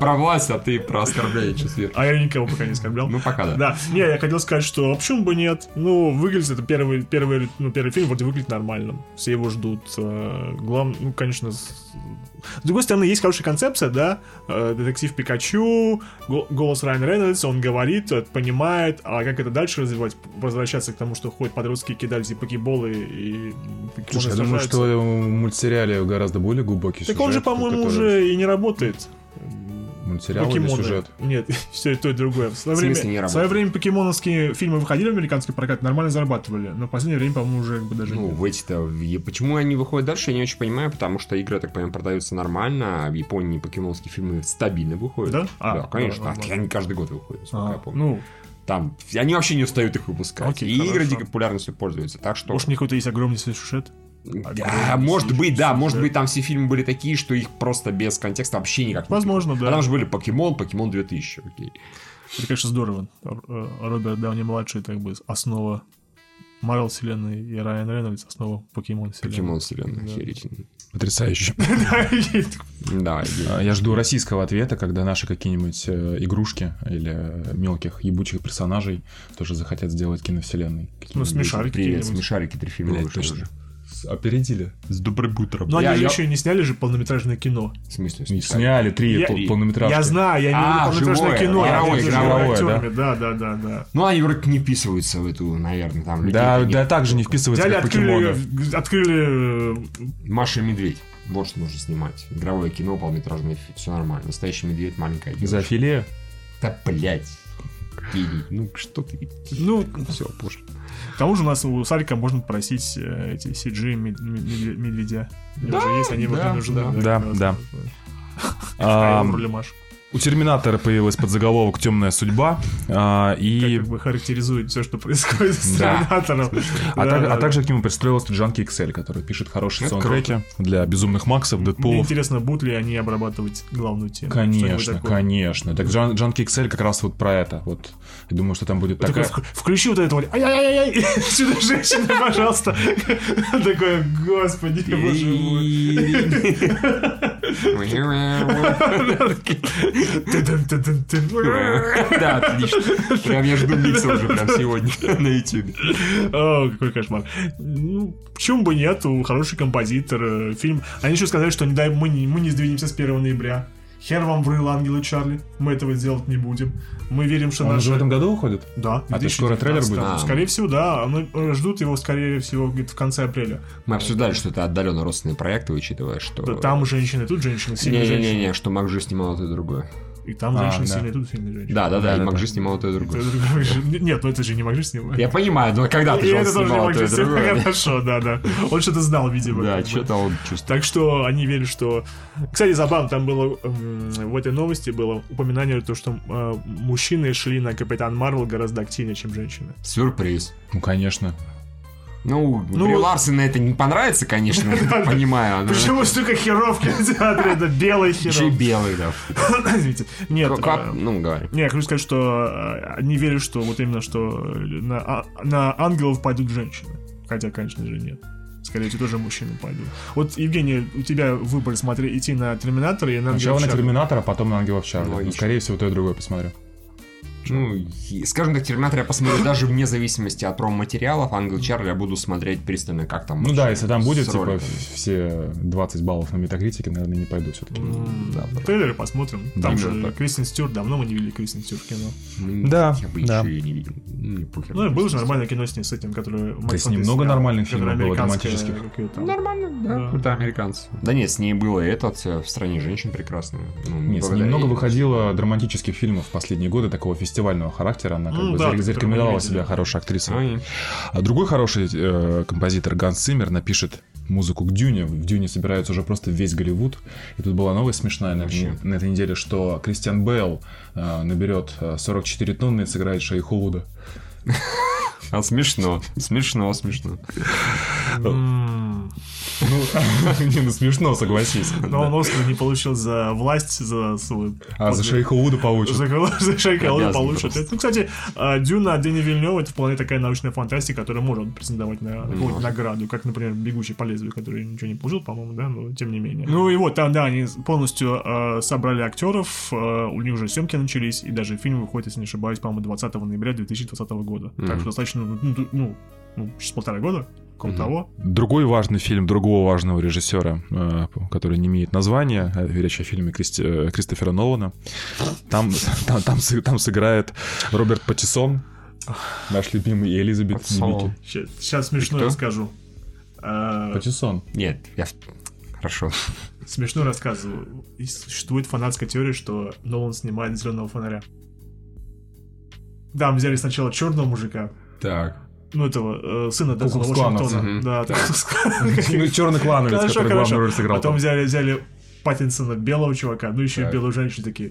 про власть, а ты про оскорбление чувств. А я никого пока не оскорблял. Ну, пока да. Да, не, я хотел сказать, что почему бы нет? Ну, выглядит это первый, первый, ну, первый фильм вроде выглядит нормально. Все его ждут. Главное, ну, конечно, с- другой стороны, есть хорошая концепция, да, Э, детектив Пикачу, го- голос Райан Рейнольдс, он говорит, э, понимает, а как это дальше развивать, возвращаться к тому, что ходят подростки, кидали эти покеболы и Слушай, я думаю, что в мультсериале гораздо более глубокий Так сюжет. он же, по-моему, который- уже и не работает. Мультсериал или Покемоны. сюжет? Нет, все и то, и другое. В свое, В смысле время, не в свое время покемоновские фильмы выходили в американский прокат, нормально зарабатывали. Но в последнее время, по-моему, уже как бы даже... Ну, в эти-то... Почему они выходят дальше, я не очень понимаю, потому что игры, так понимаю, продаются нормально, а в Японии покемонские фильмы стабильно выходят. Да? А, да, конечно. да, А, они каждый год выходят, А, я помню. ну, Там, они вообще не устают их выпускать. Окей, и игры хорошо. дикой популярностью пользуются, так что... может, у них какой-то есть огромный сюжет? Да, огромный может быть, да, может быть, там все фильмы были такие, что их просто без контекста вообще никак не Возможно, впихнуть. да. А там же были Покемон, Покемон 2000, окей. Это, конечно, здорово. Э, Роберт Дауни-младший, как бы, основа Марвел вселенной, и Райан Рейнольдс основа Покемон вселенной. Покемон вселенная, Да. охерительно. Потрясающе. Да, и- Да, А, Я жду российского ответа, когда наши какие-нибудь э, игрушки или мелких ебучих персонажей тоже захотят сделать киновселенной. Ну, смешарики Привет, смешарики, три фильма точно. Опередили. С добрым утром. Но Я- они же я- еще не сняли же полнометражное кино. В смысле, смешарики? Сняли три Я- пол- полнометражки. Я знаю, я А, виду полнометражное живое, кино. игровое, между игровое, актерами. Да, да, да, да. Ну, они вроде не вписываются в эту, наверное, там... людей Да, не- да, также не вписывается Взяли, как покемоны. открыли, открыли э, Маша и Медведь. Вот что нужно снимать. Игровое кино, полнометражный фильм. Все нормально. Настоящий медведь, маленькая девушка. Зоофилия? Да, блядь. Ну, что ты... Ну, Все, пошло. К тому же у нас у Сарика можно просить э, эти CG мед- мед- медведя. Да, не нужны. да, раз. да. А А, У Терминатора появилась подзаголовок «Темная судьба». а, И... Как бы характеризует все, что происходит с Да. Терминатором. А, Да, так- да, а также к нему пристроился Джанки XL, который пишет хорошие саундтреки для Безумных Максов, Мне Дэдпулов. интересно, будут ли они обрабатывать главную тему. Конечно, конечно. Так Джан, Джанки XL как раз вот про это. Вот. Я думаю, что там будет Такой, такая... «Вк- включи вот это вот. Ай-яй-яй-яй. Сюда женщина, пожалуйста. Такое, господи, боже мой. Да, отлично. Прям я жду микса уже прям сегодня на YouTube. О, какой кошмар. Ну, почему бы нет? У- Хороший композитор, э, фильм. Они еще сказали, что не дай, мы, не, мы не сдвинемся с 1 ноября. Хер вам врыл ангелы Чарли. Мы этого делать не будем. Мы верим, что Он наши... уже в этом году выходит? Да. А то скоро трейлер 2019. будет? А. Скорее всего, да. Ну, э, Ждут его, скорее всего, где-то в конце апреля. Мы обсуждали, что это отдаленно родственные проекты, учитывая, что... Да, там женщины, тут женщины, сильные женщины. Не-не-не, что Макжи снимал то и другое. И там А, женщины да. сильные, тут сильные женщины. Да-да-да, и Да-да-да. Макжи снимал то и другое. Нет, ну это же не Макжи снимать. Я понимаю, но когда ты И это тоже не снимал то и Макжи другое. Хорошо, да, да. Он что-то знал, видимо. Да, что-то он чувствует. Так что они верят, что... Кстати, забавно, там было в этой новости было упоминание, то, что э, мужчины шли на Капитан Марвел гораздо активнее, чем женщины. Сюрприз. Ну, конечно. Ну, Ну, Бри вот- Ларсен это не понравится, конечно, я понимаю. но- Почему столько херов в кинотеатре? Это белый Еще и херов. белый, да. Извините. Нет, э, Ну, говори. Не, я хочу сказать, что э, они верят, что вот именно, что на, а- на ангелов пойдут женщины. Хотя, конечно же, нет. Скорее всего, тоже мужчины пойдут. Вот, Евгений, у тебя выбор смотреть идти на Терминатора и на Сначала Ангелов на. Терминатора, потом на Ангелов Чарли. Ну, скорее всего, то и другое посмотрю. Ну, скажем так, Терминатор я посмотрю даже вне зависимости от промо-материалов. Ангел Чарли я буду смотреть пристально, как там. Ну да, если там будет, типа, все 20 баллов на метакритике, наверное, не пойду все-таки. Да. Трейлеры посмотрим. Там же. Кристин Стюарт, давно мы не видели Кристин Стюарт в кино. Ну, Да, Я бы еще и не видел. Ну. Ну, и было же нормальное кино с ней, с этим, которое... Да с ней много нормальных фильмов было, романтических. Нормально, да. Да. Это американцы. Да нет, с ней было этот э, в стране женщин прекрасно. Ну, Нет, немного выходило драматических фильмов в последние годы, такого фестивального характера. Она как Ну бы да, зарекомендовала себя хорошей актрисой. А другой хороший э, композитор Ганс Циммер напишет музыку к Дюне. В Дюне собирается уже просто весь Голливуд. И тут была новость смешная на, на этой неделе, что Кристиан Бейл э, наберет э, 44 тонны и сыграет Шейху Вуда. А смешно. Смешно, смешно. Ну, не, ну смешно, согласись. Но он Оскар не получил за власть, за свой... А за Шейху Вуда получит. За, Лоу Обязан получит. Ну, кстати, а, Дюна Дэнни Вильнёв это вполне такая научная фантастика, которая может претендовать на Может. награду, как, например, «Бегущий по лезвию», который ничего не получил, по-моему, да, но тем не менее. Ну и вот, там, да, они полностью э, собрали актеров, э, у них уже съемки начались, и даже фильм выходит, если не ошибаюсь, по-моему, 20 ноября 2020 года. Так Мгм. что достаточно, ну, ну, ну, через полтора года, около Мгм. того. Другой важный фильм другого важного режиссера, э, который не имеет названия, э, речь о фильме Кристи- э, Кристофера Нолана. Там, там, там, там сыграет Роберт Паттисон, наш любимый, и Элизабет. Дебики. Сейчас, смешно кто? расскажу. А, Паттисон. Нет, я... Хорошо. Смешно рассказываю. И существует фанатская теория, что Нолан снимает зеленого фонаря. Да, мы взяли сначала черного мужика, Так. ну этого э, сына Кукс-клановца. Вашингтона. Мгм. Да, Так. Ну, черный клановец, Хорошо, который хорошо. главную роль сыграл. Потом там. взяли, взяли Паттинсона белого чувака, ну еще и белую женщину такие.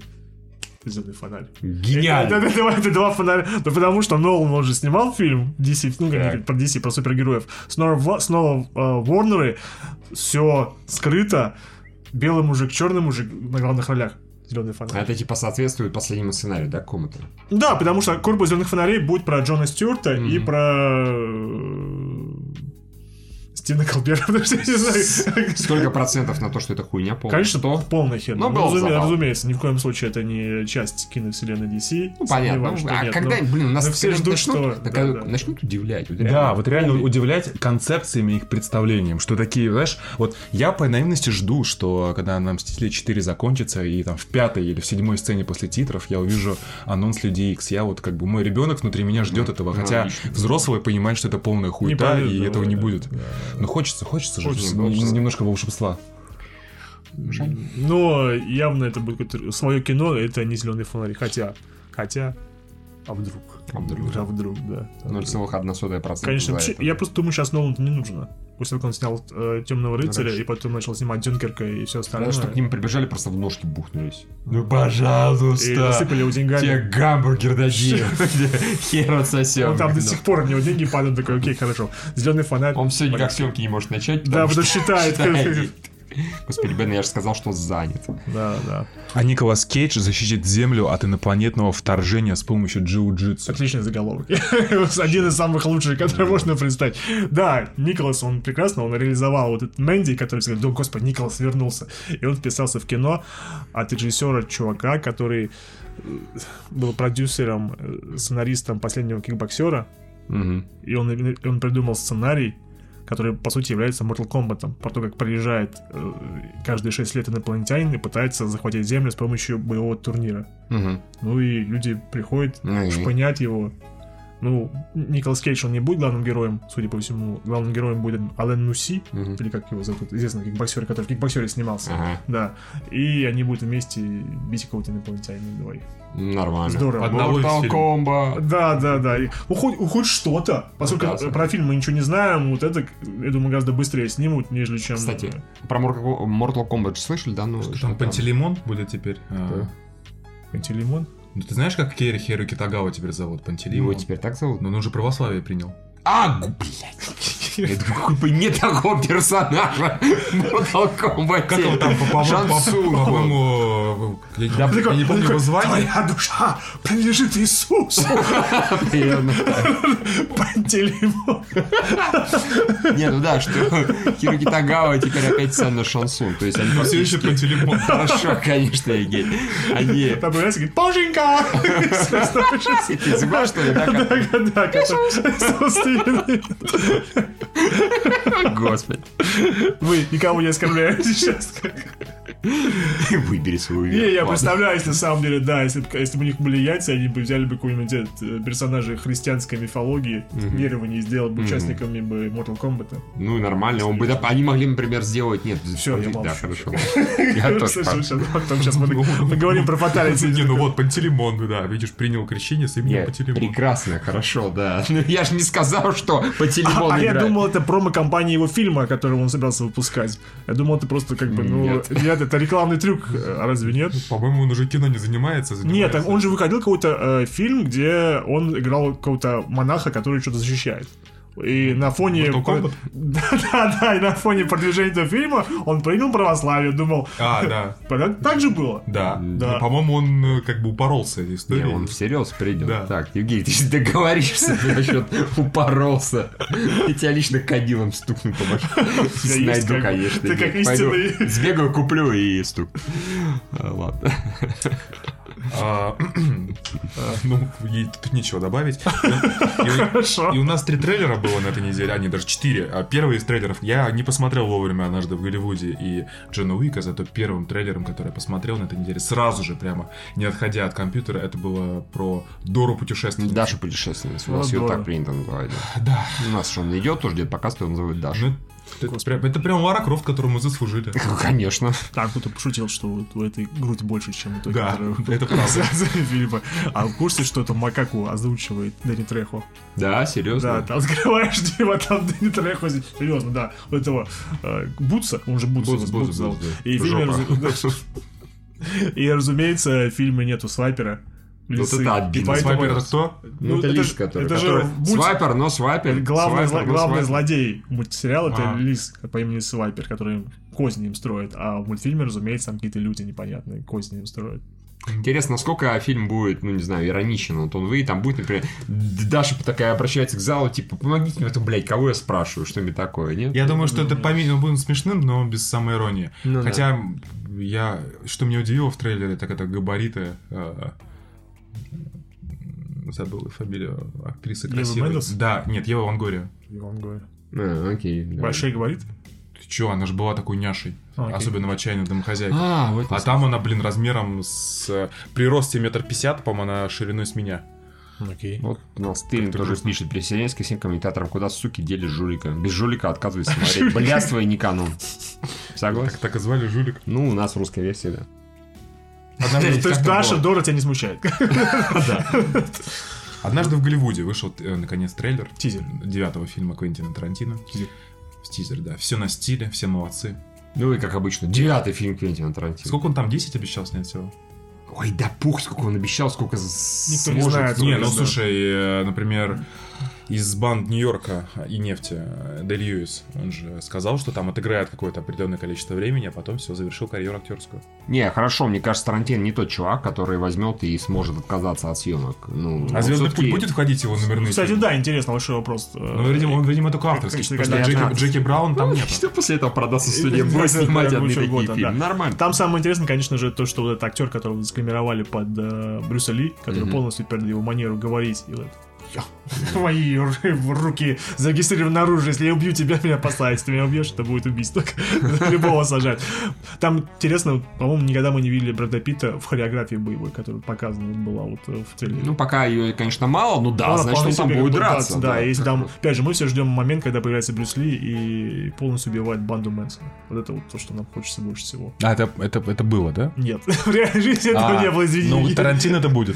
Зеленый фонарь. Гениально. Это, это- это- это два фонаря. Ну, потому что Нолан он же снимал фильм DC, ну, как про DC, про супергероев. Снова, снова э, Ворнеры, все скрыто. Белый мужик, черный мужик на главных ролях. Зеленый А фонарь. Это типа соответствует последнему сценарию, да, какому-то? Да, потому что корпус зеленых фонарей будет про Джона Стюарта и Мгм. про э, Стивена Колбера. потому что я не знаю. Сколько процентов на то, что это хуйня полная? Конечно, Что? полная херня. Ну, разуме- разумеется, ни в коем случае это не часть киновселенной DC. Ну, понятно. Что а нет, когда, но- блин, у нас но все ждут, начнут, что- так, да, да. начнут удивлять. вот Да, вот реально удивлять концепциями их представлением, что такие, знаешь, вот я по наивности жду, что когда на Мстители 4 закончится, и там в пятой или в седьмой сцене после титров я увижу анонс Людей X, я вот как бы, мой ребенок внутри меня ждет этого, ну, хотя взрослый понимает, что это полная пойдет, и этого не будет. Но хочется, хочется же Хочется, немножко волшебства. Но явно это будет свое кино, это не зеленый фонарь. Хотя, хотя, А вдруг? А вдруг? А вдруг, да. 0,1%. Конечно, я просто думаю, сейчас Нолану не нужно. После того, как он снял Темного рыцаря Раньше. и потом начал снимать Дюнкерка и все остальное. Надо, чтобы к ним прибежали, просто в ножки бухнулись. Ну, И пожалуйста. насыпали его деньгами. Тебе гамбургер дадим. Хер отсосем. Он там до сих пор у него деньги падают, такой, окей, хорошо. Зеленый фонарь. Он все никак съемки не может начать. Да, потому что считает. Господи, Бен, я же сказал, что занят. Да, да. А Николас Кейдж защитит Землю от инопланетного вторжения с помощью джиу-джитсу. Отличный заголовок. Один из самых лучших, который можно представить. Да, Николас, он прекрасно, он реализовал вот этот Мэнди, который сказал, да, господи, Николас вернулся. И он вписался в кино от режиссера чувака, который э, был продюсером, э, сценаристом последнего кикбоксера, Мгм. и он, и он придумал сценарий, который, по сути, является Mortal Kombat. Про то, как приезжает э, каждые 6 лет инопланетянин и пытается захватить Землю с помощью боевого турнира. Мгм. Ну и люди приходят Ну шпынять его. Ну, Николас Кейдж, он не будет главным героем, судя по всему. Главным героем будет Ален Нуси, Мгм. или как его зовут, известный кикбоксер, который в кикбоксере снимался. Ага. Да. И они будут вместе бить какого-то инопланетянина двоих. Нормально. Здорово. Одного Mortal. Kombat. Да, да, да. И, ну, хоть, хоть что-то. Поскольку Прекрасно. про фильм мы ничего не знаем, вот это, я думаю, гораздо быстрее снимут, нежели чем... Кстати, про Mortal Kombat слышали, да? Ну, Что там, Пантелеймон будет теперь? А, Пантелеймон? Ну, ты знаешь, как Кейри Херу Китагава теперь зовут? Его Пантелеймон? теперь так зовут? Ну, он уже православие принял. А, блядь. Это какой не такого персонажа Mortal Kombat. Как его там, по-моему, я не- Да, помню его звание. Твоя душа принадлежит Иисусу! Пантелеймон! Не, ну да, что Хироки Тагава теперь опять Санна Шансун. То есть они все еще Пантелеймон. Хорошо, конечно, Евгений. Они... Там появляется, говорит, Боженька! Ты забыл, что ли, да? Да, который собственный. Господи. Вы никого не оскорбляете сейчас. Выбери свою Не, я представляю, если на самом деле, да, если, бы у них были яйца, они бы взяли бы какого-нибудь э, персонажа христианской мифологии, верования, и сделали бы участниками бы Mortal Kombat. Ну, нормально. Он бы, они могли, например, сделать... Нет, Всё, я да, хорошо. Я тоже сейчас, потом сейчас мы поговорим про фаталити. Не, ну вот, Пантелеймон, да, видишь, принял крещение с именем Пантелеймон. прекрасно, хорошо, да. Ну, я же не сказал, что по телефону А я играет. думал, это промо-компания его фильма, который он собирался выпускать. Я думал, это просто как бы, ну... Нет. Нет, это рекламный трюк, а разве нет? По-моему, он уже кино не занимается. Нет, занимается. там он же выходил какой-то э, фильм, где он играл какого-то монаха, который что-то защищает. И на фоне... Mortal Kombat? Да, да, да, и на фоне продвижения этого фильма он принял православие, думал... А, да. «Понятно, Так же было. Да. Да. Ну, По-моему, он э, как бы упоролся этой Не, историей. он всерьез придет. Да. Так, Евгений, ты договоришься ты насчет упоролся. Я тебя лично кадилом стукну по башке. Найду, конечно. ты как истинный- Сбегаю, куплю и стук. А, Ладно. А, Ну, ей тут нечего добавить. И- Хорошо. И у нас три трейлера было на этой неделе, а не даже четыре. А Первый из трейлеров я не посмотрел вовремя однажды в Голливуде и Джона Уика, зато первым трейлером, который я посмотрел на этой неделе, сразу же прямо, не отходя от компьютера, это было про Дору путешественницу. Даша путешественница. У нас Ну, ее так принято называть. да. У нас что, он идет тоже где-то показывает, его называют Даша. Это, прям, это прям Лара Крофт, которую мы заслужили. Конечно. Так, кто-то пошутил, что вот у этой грудь больше, чем у той, Да, которая... это правда. фильма. А в курсе, что это Макаку озвучивает Дэнни Трехо? Да, Да, серьезно? там открываешь диво, там Дэнни Трехо, серьезно, да. Вот этого э, Бутса, он же Бутс, Бутс, Бутс, Бутс, Бутс зовут. Бутс, да. И разу- И, разумеется, в фильме нету свайпера. Вот лисы. это обидно. Поэтому- Свайпер это кто? Ну, это это лис, который... это же который- Бутс- Свайпер, но свайпер. Главный, свайпер, зло- но главный свайпер. злодей мультсериала это А. Лис по имени Свайпер, который козни им строит. А в мультфильме, разумеется, там какие-то люди непонятные козни им строят. Интересно, насколько фильм будет, ну, не знаю, ироничен. Вот он вы, там будет, например, Даша такая обращается к залу, типа, помогите мне, в этом, блядь, кого я спрашиваю, что-нибудь такое, нет? Я думаю, что это помимо будет смешным, но без самой иронии. Ну да. Хотя я, что меня удивило в трейлере, так это габариты. э, Забыл фамилию актрисы Ева красивой. Мендес? Да, нет, Ева Лонгория. Иван говорит. А, окей. да. Большой говорит? Ты чё, она же была такой няшей. А, окей. Особенно в отчаянной домохозяйке. А, вот А там она, блин, размером с... При росте метр пятьдесят, по-моему, она шириной с меня. Окей. Вот у нас Тылин тоже грустно. пишет ко всем комментаторам, куда суки дели жулика. Без жулика отказывайся смотреть. Блядство и не канон. Согласен? Так, так и звали жулик. Ну, у нас в русской версии, То есть Даша. Дора тебя не смущает. Однажды в Голливуде вышел, э, наконец, трейлер. Тизер. Девятого фильма Квентина Тарантино. Тизер. Тизер, да. Все на стиле, все молодцы. Ну и как обычно, девятый фильм Квентина Тарантино. Сколько он там, 10 обещал снять всего? Ой, да пух, сколько он обещал, сколько Никто не сможет. знает. Не, ну слушай, э, например, из банд Нью-Йорка и нефти э, Льюис, он же сказал, что там отыграет какое-то определенное количество времени, а потом все, завершил карьеру актерскую. Не, хорошо, мне кажется, Тарантино не тот чувак, который возьмет и сможет отказаться от съемок. Ну, А «Звездный путь» будет входить его номерные Кстати, фильмы? да, интересно, большой вопрос. Ну, видимо, он, видимо, только авторский. Конечно, Потому что конечно. Джеки, Джеки Браун там нет. Что после этого продастся студия будет снимать одни такие года, фильмы? да. Нормально. Там самое интересное, конечно же, то, что вот этот актер, которого сгримировали под э, Брюса Ли, который полностью передал его манеру говорить, и вот «Я, Мои ру- руки зарегистрированы оружие. Если я убью тебя, меня посадят. Если ты меня убьешь, это будет убийство. Любого сажать. Там интересно, по-моему, никогда мы не видели Брэда Питта в хореографии боевой, которая показана была вот э, в трейлере. Ну, пока ее, конечно, мало, ну да, Она значит, он там будет драться. Да, если как там, опять же, мы все ждем момент, когда появляется Брюс Ли и полностью убивает банду Мэнсона. Вот это вот то, что нам хочется больше всего. А, это, это, это было, да? Нет, в реальной жизни этого А, не было, извини. Ну, Тарантино это будет.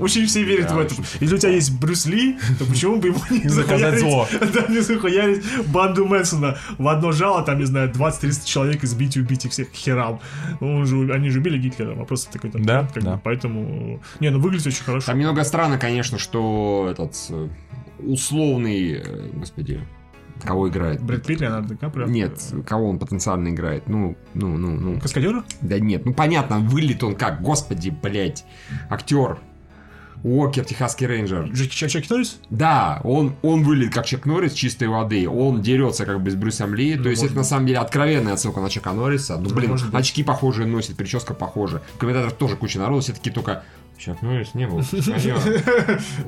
Очень все верят Да, в это. Если у тебя есть Брюс Ли, то почему бы ему не заказать зло? Да, не захуярить банду Мэнсона в одно жало, там, не знаю, 20-30 человек избить и убить их всех херам. Ну, он же- они же убили Гитлера, вопрос такой там. Да, как бы, да. Поэтому... Не, ну выглядит очень хорошо. Там немного странно, конечно, что этот э, условный, э, господи, кого играет? Брэд Питт, Леонардо Ди Каприо. Нет, кого он потенциально играет? Ну, ну, ну, ну. Каскадера? Да нет, ну понятно, вылет он как, господи, блядь, актер. Уокер, Техасский рейнджер. Джеки Чак Чак Норрис? Да, он, он вылет как Чак Норрис чистой воды. Он дерется как бы с Брюсом Ли. Ну, То есть это на самом деле откровенная отсылка на Чака Норриса. Ну, блин, может быть. очки похожие носит, прическа похожа. В комментаторах тоже куча народу, все таки только... Чак Норрис не был.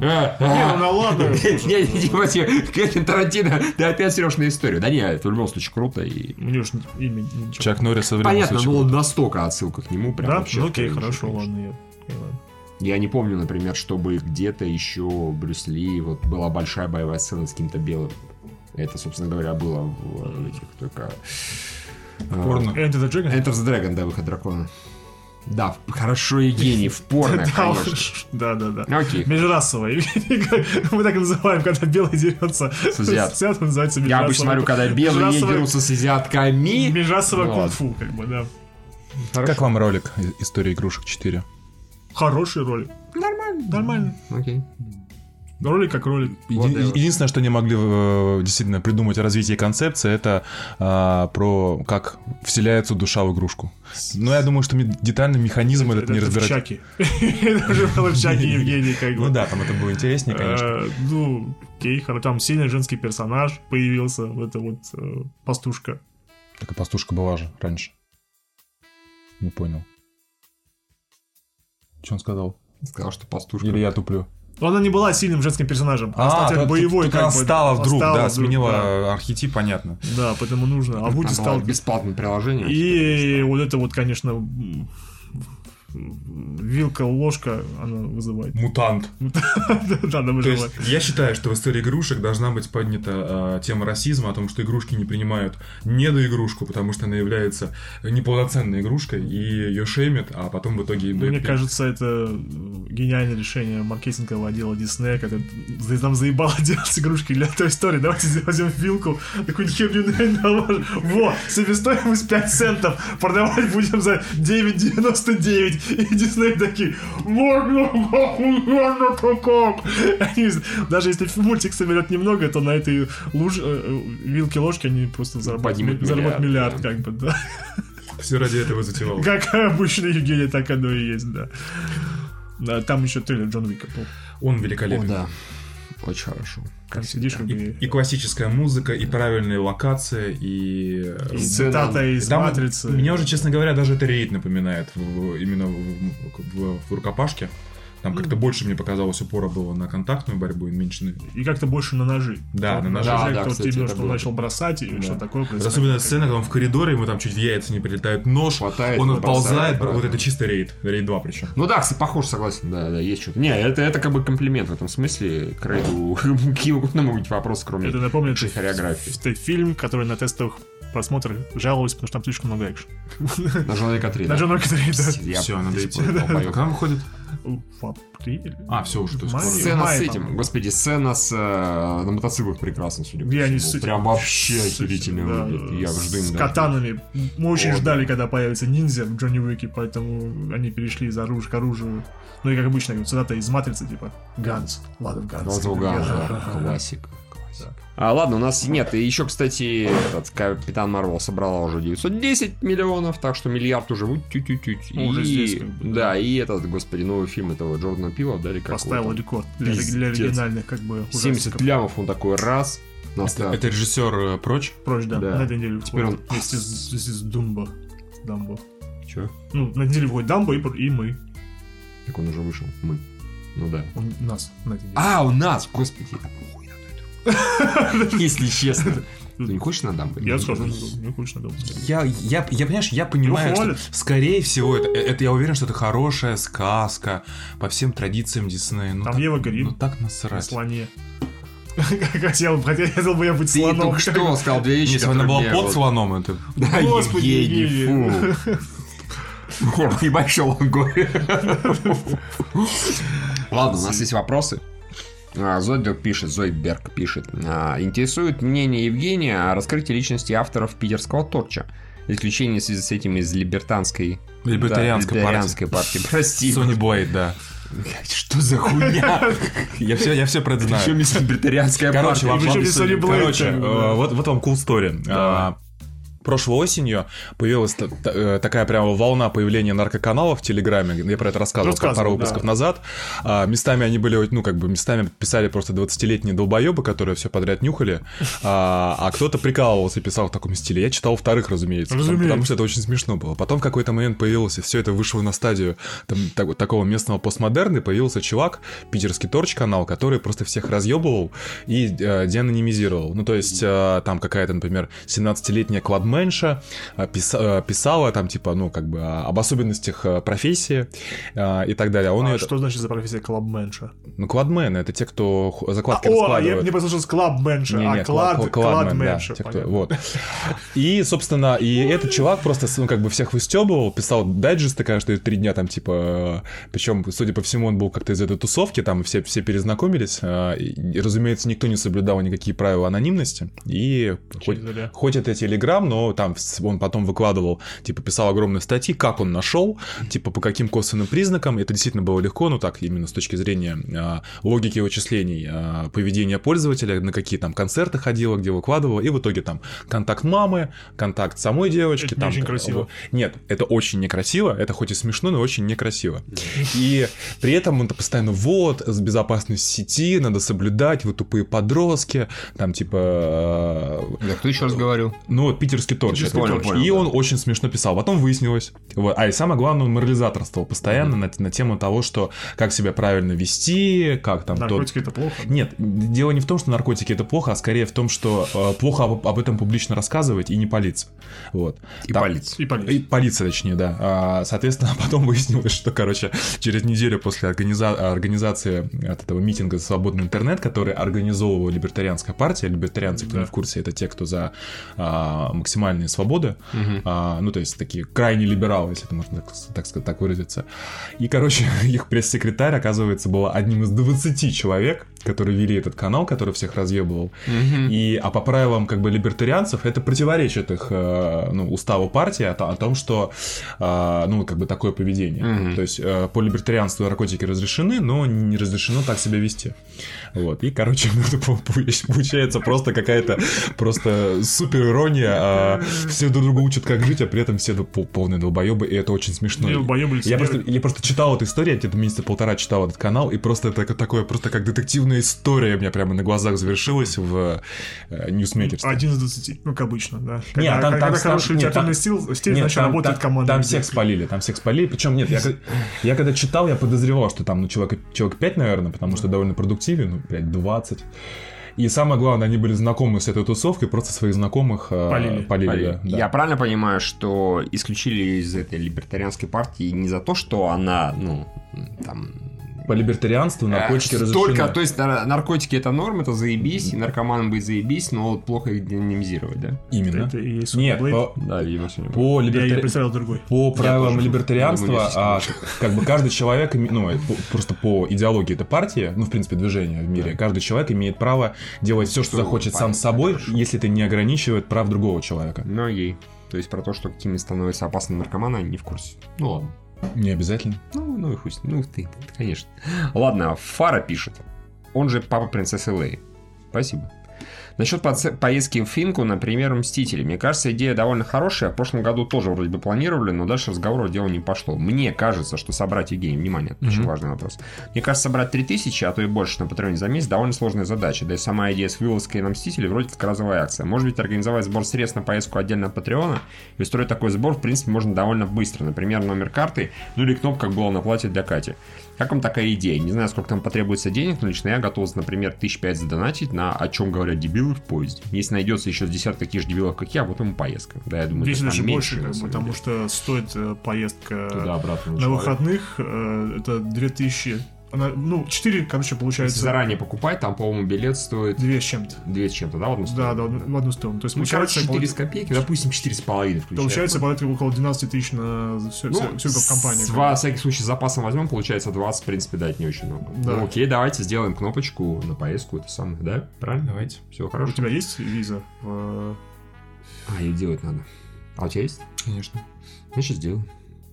Не, ну на ладно. Не, не, типа, Квентин Тарантино, ты опять срешь на историю. Да не, это в любом случае круто. И... У него же имя ничего. Чак Норрис в Понятно, но настолько отсылка к нему. Прям Да? Ну окей, хорошо, ладно. я- я не помню, например, чтобы где-то еще Брюс Ли, вот была большая боевая сцена с каким-то белым. Это, собственно говоря, было в этих только... э, Порно. Enter the Dragon? Enter the Dragon, да, выход дракона. Да, хорошо, Евгений, в порно, Да, конечно. Да, да, да. Окей. Межрасовый. Мы так и называем, когда белый дерется С азиат. с азиатом, называется Я обычно смотрю, когда белые дерутся с азиатками. Межрасовое кунг-фу, как бы, да. Как вам ролик «И- «История игрушек 4»? Хороший ролик. Нормально. Нормально. Окей. Ролик как ролик. Еди-. Единственное, что не могли э, действительно придумать о развитии концепции, это а, про как вселяется душа в игрушку. Но я думаю, что детальный механизм этот не разбирать. Чаке. Это уже было в Чаке Евгений, как бы. Ну да, там это было интереснее, конечно. Э, Ну, окей, хоро- там сильный женский персонаж появился, вот эта вот э, пастушка. Так и пастушка была же раньше. Не понял. Что он сказал? Сказал, что пастушка. Или я туплю? Но она не была сильным женским персонажем. Она стала А, теперь тут- боевой, как она стала вдруг, стала да, вдруг, сменила да. архетип, понятно. Да, поэтому нужно. А Вуди стал... было бесплатное приложение. И вот это вот, конечно, вилка, ложка, она вызывает. Мутант. Да, она То вызывает. есть я считаю, что в истории игрушек должна быть поднята э, тема расизма о том, что игрушки не принимают недоигрушку, потому что она является неполноценной игрушкой, и ее шеймят, а потом в итоге... Мне кажется, это гениальное решение маркетингового отдела Диснея, когда нам заебало делать игрушки для той истории. Давайте возьмем вилку, такую херню наложим. Во, себестоимость 5 центов, продавать будем за 9,99. И Дисней такие, можно, охуенно-то как. Они, даже если мультик соберет немного, то на этой луж, э, вилке ложки они просто заработают, Поднимут заработают миллиард, миллиард, да. как бы, да. Все ради этого затевал. Как обычно Евгений, так оно и есть, да. Там еще трейлер Джон Уика был. Он О, великолепен. да. Очень хорошо. Там сидишь как И, и классическая музыка, и правильная локация, и... э, И сцена. цитата из Там Матрицы. Меня уже, честно говоря, даже это рейд напоминает в- именно в, в- в рукопашке. Там как-то больше мне показалось упора было на контактную борьбу и меньше на... И как-то больше на ножи. Да, Вот на ножи. Да, да, кто кстати, тебе, это что было. начал бросать, и что такое происходит. Особенно сцена, когда он в коридоре, ему там чуть в яйца не прилетает нож, Хватает, он отползает, бросает. вот это чисто рейд, рейд 2 причем. Ну да, кстати, похож, согласен, да, да, есть что-то. Не, это, это как бы комплимент в этом смысле. К Рейду какие угодно могут быть вопросы, кроме Это напомнит хореографии. тот фильм, который на тестовых просмотрах жаловались, потому что там слишком много экшена. На Джона Вика 3, На да? Джон Уик 3, да. Все, надо долбоёб. Когда выходит? В апреле? А, все уже, то есть скоро. Сцена Май, с этим, по-моему. господи, сцена с э, на мотоциклах прекрасно, судя по всему. с этим- Прям вообще с этим, охерительно да, выглядит. Я жду С катанами. Мы очень О, ждали, да. когда появится ниндзя в Джонни Уике, поэтому они перешли из оружия к оружию. Ну и как обычно, цитата из Матрицы, типа Guns, lot of guns. Да, классик. А, ладно, у нас нет. И еще, кстати, этот Капитан Марвел собрала уже 910 миллионов, так что миллиард уже тють-тють-тють. Ну, уже И- здесь, как бы, Да, и этот, господи, новый фильм этого Джордана Пила, да, или как Поставил рекорд для, для оригинальных как бы 70 ужастиков. лямов он такой раз на Это, это режиссер э, Прочь. Прочь, да, Да. на этой неделе Теперь он- Вместе с, вместе с Думбо. Дамбо. Чё? Ну, на неделе выходит Дамбо и, и мы. Так он уже вышел. Мы. Ну да. Он, нас на этой неделе. А, у нас, господи, Если честно. Ты не хочешь на дамбы? Я схожу, не хочешь на Дамбо. Я, я, я, понимаешь, я понимаю, что, скорее всего, это, это я уверен, что это хорошая сказка по всем традициям Диснея. Ну, Там так, Ева Грин. ну так На насрать. слоне. Хотел, хотел, хотел бы я быть Ты слоном. только что сказал две вещи, Если бы она была под слоном, это... Да, Господи, Евгений, фу. Ебать, Лонгой. Ладно, у нас есть вопросы. А, Зойдберг пишет, Зойдберг пишет. а, Интересует мнение Евгения о раскрытии личности авторов питерского торча. Исключение в связи с этим из либертанской... Либертарианской да, либертарианской партии. Прости. Сони Блейд, да. Что за хуйня? Я все, я все про это знаю. Причем есть либертарианская Короче, партия? короче, бы, э, вот, вот вам cool story. Прошлой осенью появилась та- та- э, такая прямо волна появления наркоканалов в Телеграме. Я про это рассказывал, Рассказывал, пару да. выпусков назад. А, местами они были, ну, как бы, местами писали просто 20-летние долбоебы, которые все подряд нюхали. А, а кто-то прикалывался и писал в таком стиле. Я читал вторых, разумеется. потому- Разумеется. Потому что это очень смешно было. Потом в какой-то момент появилось, и все это вышло на стадию там, так- такого местного постмодерна, и появился чувак, питерский торч-канал, который просто всех разъебывал и э, деанонимизировал. Ну, то есть, э, там какая-то, например, 17-летняя кладменша э, писа- э, писала там, типа, ну, как бы, об особенностях профессии и так далее. А Он А её- что значит за профессия клабменша? Ну, кладмены — это те, кто закладки О, а я раскладывают. мне послушал клабменша, Не, а не, клад, кла- кла- кладмен, да, кладменша. те, кто- вот. И, собственно, и этот чувак просто, ну, как бы всех выстебывал, писал дайджесты каждые три дня, там, типа, причем, судя по всему, он был как-то из этой тусовки, там все, все перезнакомились, а, и, разумеется, никто не соблюдал никакие правила анонимности, и хоть, хоть это Телеграм, но там с- он потом выкладывал, типа, писал огромные статьи, как он нашел, типа, по каким косвенным признакам, это действительно было легко, ну, так, именно с точки зрения а, логики вычислений, а, поведения пользователя, на какие там концерты ходила, где выкладывала, и в итоге там контакт мамы, контакт самой девочки. Это не там, очень красиво. Нет, это очень некрасиво, это хоть и смешно, но очень некрасиво. И при этом он постоянно, вот, безопасность сети, надо соблюдать, вы тупые подростки, там, типа, э, Да кто еще раз говорил? ну, вот питерский торч, торч. понял, и да. он очень смешно писал. Потом выяснилось. Вот. А и самое главное, он морализаторствовал постоянно на, на тему того, что как себя правильно вести, как там... тот- Наркотики это плохо. Нет, дело не в том, что наркотики это плохо, а скорее в том, что э, плохо об, об этом публично рассказывать и не палиться. Вот. И Там- палец. И полиция. и полиция, точнее, да. А, соответственно, потом выяснилось, что, короче, через неделю после организа- организации от этого митинга за свободный интернет, который организовывала либертарианская партия, либертарианцы, кто Да. не в курсе, это те, кто за а, максимальные свободы, А, ну, то есть такие крайне либералы, если это можно так, так сказать, так выразиться. И, короче, их пресс-секретарь, оказывается, была одним из 20 человек, которые вели этот канал, который всех разъебывал. И, а по правилам как бы либертарианцев это противоречит их э, ну, уставу партии о, о том, что э, ну как бы такое поведение. Мгм. То есть э, по либертарианству наркотики разрешены, но не разрешено так себя вести. Вот. И, короче, ну, это по- по- получается просто какая-то просто супер ирония. Все друг друга учат, как жить, а при этом все пол- полные долбоебы, и это очень смешно. Я, просто, я просто читал эту историю, я где-то месяца полтора читал этот канал, и просто это такое, просто как детективная история у меня прямо на глазах завершилась в э, ньюсмейкерстве. Один из двадцати, ну, как обычно, да. Не, а там- когда, там- когда хороший нет, там- стиль, стиль Нет, значит, там, работает там- команда. Там всех спалили, там всех спалили. Причем нет, я, я когда читал, я подозревал, что там ну, человек, человек 5, наверное, потому что довольно продуктивен, ну, 5-20. И самое главное, они были знакомы с этой тусовкой, просто своих знакомых э, Полили. полили, да, да. Я правильно понимаю, что исключили из этой либертарианской партии не за то, что она, ну, там, по либертарианству наркотики Э, разрешены. Только, то есть нар- наркотики это норм, это заебись, и наркоманам быть заебись, но вот плохо их денонизировать, да? Именно. Это и Нет, по, Да, видимо, по Я ее либертари- представил другой. По правилам тоже либертарианства, а, как бы каждый человек, ну, просто по идеологии это партия, ну, в принципе, движение в мире, каждый человек имеет право делать все, что Что захочет сам собой, хорошо. если это не ограничивает прав другого человека. Ну, ей. То есть про то, что какими становятся опасными наркоманы, они не в курсе. Ну ладно. Не обязательно. Ну, ну и хуй. Ну, ты, конечно. Ладно, Фара пишет. Он же папа принцессы Лэй. Спасибо. Насчет поездки в Финку, например, Мстители. Мне кажется, идея довольно хорошая. В прошлом году тоже вроде бы планировали, но дальше разговоров дело не пошло. Мне кажется, что собрать, Евгений, внимание, это очень Мгм. важный вопрос. Мне кажется, собрать 3000, а то и больше на Патреоне за месяц довольно сложная задача. Да и сама идея с вылазкой на Мстители вроде как разовая акция. Может быть, организовать сбор средств на поездку отдельно от Патреона и устроить такой сбор, в принципе, можно довольно быстро. Например, номер карты, ну или кнопка, как было на платье для Кати. Как вам такая идея? Не знаю, сколько там потребуется денег, но лично я готов, например, тысяч пять задонатить на «О чем говорят дебилы в поезде». Если найдется еще с десяток таких же дебилов, как я, вот ему поездка. Да, я думаю, Здесь даже меньше, на самом потому деле. что стоит э, поездка Туда-обратно. на выходных, э, это 2000, она, ну, 4, короче, Если получается, заранее покупать, там, по-моему, билет стоит 2 с чем-то. 2 с чем-то, да, в одну Да, сторону? да, в одну сторону. То есть, Ну, короче, получается, 4 с копейки, допустим, 4 с половиной включая. получается порядка около 12 тысяч на всю, Ну, всю, всю компанию. с два, всякий случай, с запасом возьмем, получается 20, в принципе, дать не очень много. Да. Ну, окей, давайте сделаем кнопочку на поездку, это самое, да? Правильно? Давайте. Все У хорошо. тебя есть виза? в- А, ее делать надо. А у тебя есть? Конечно. Значит, сделаю.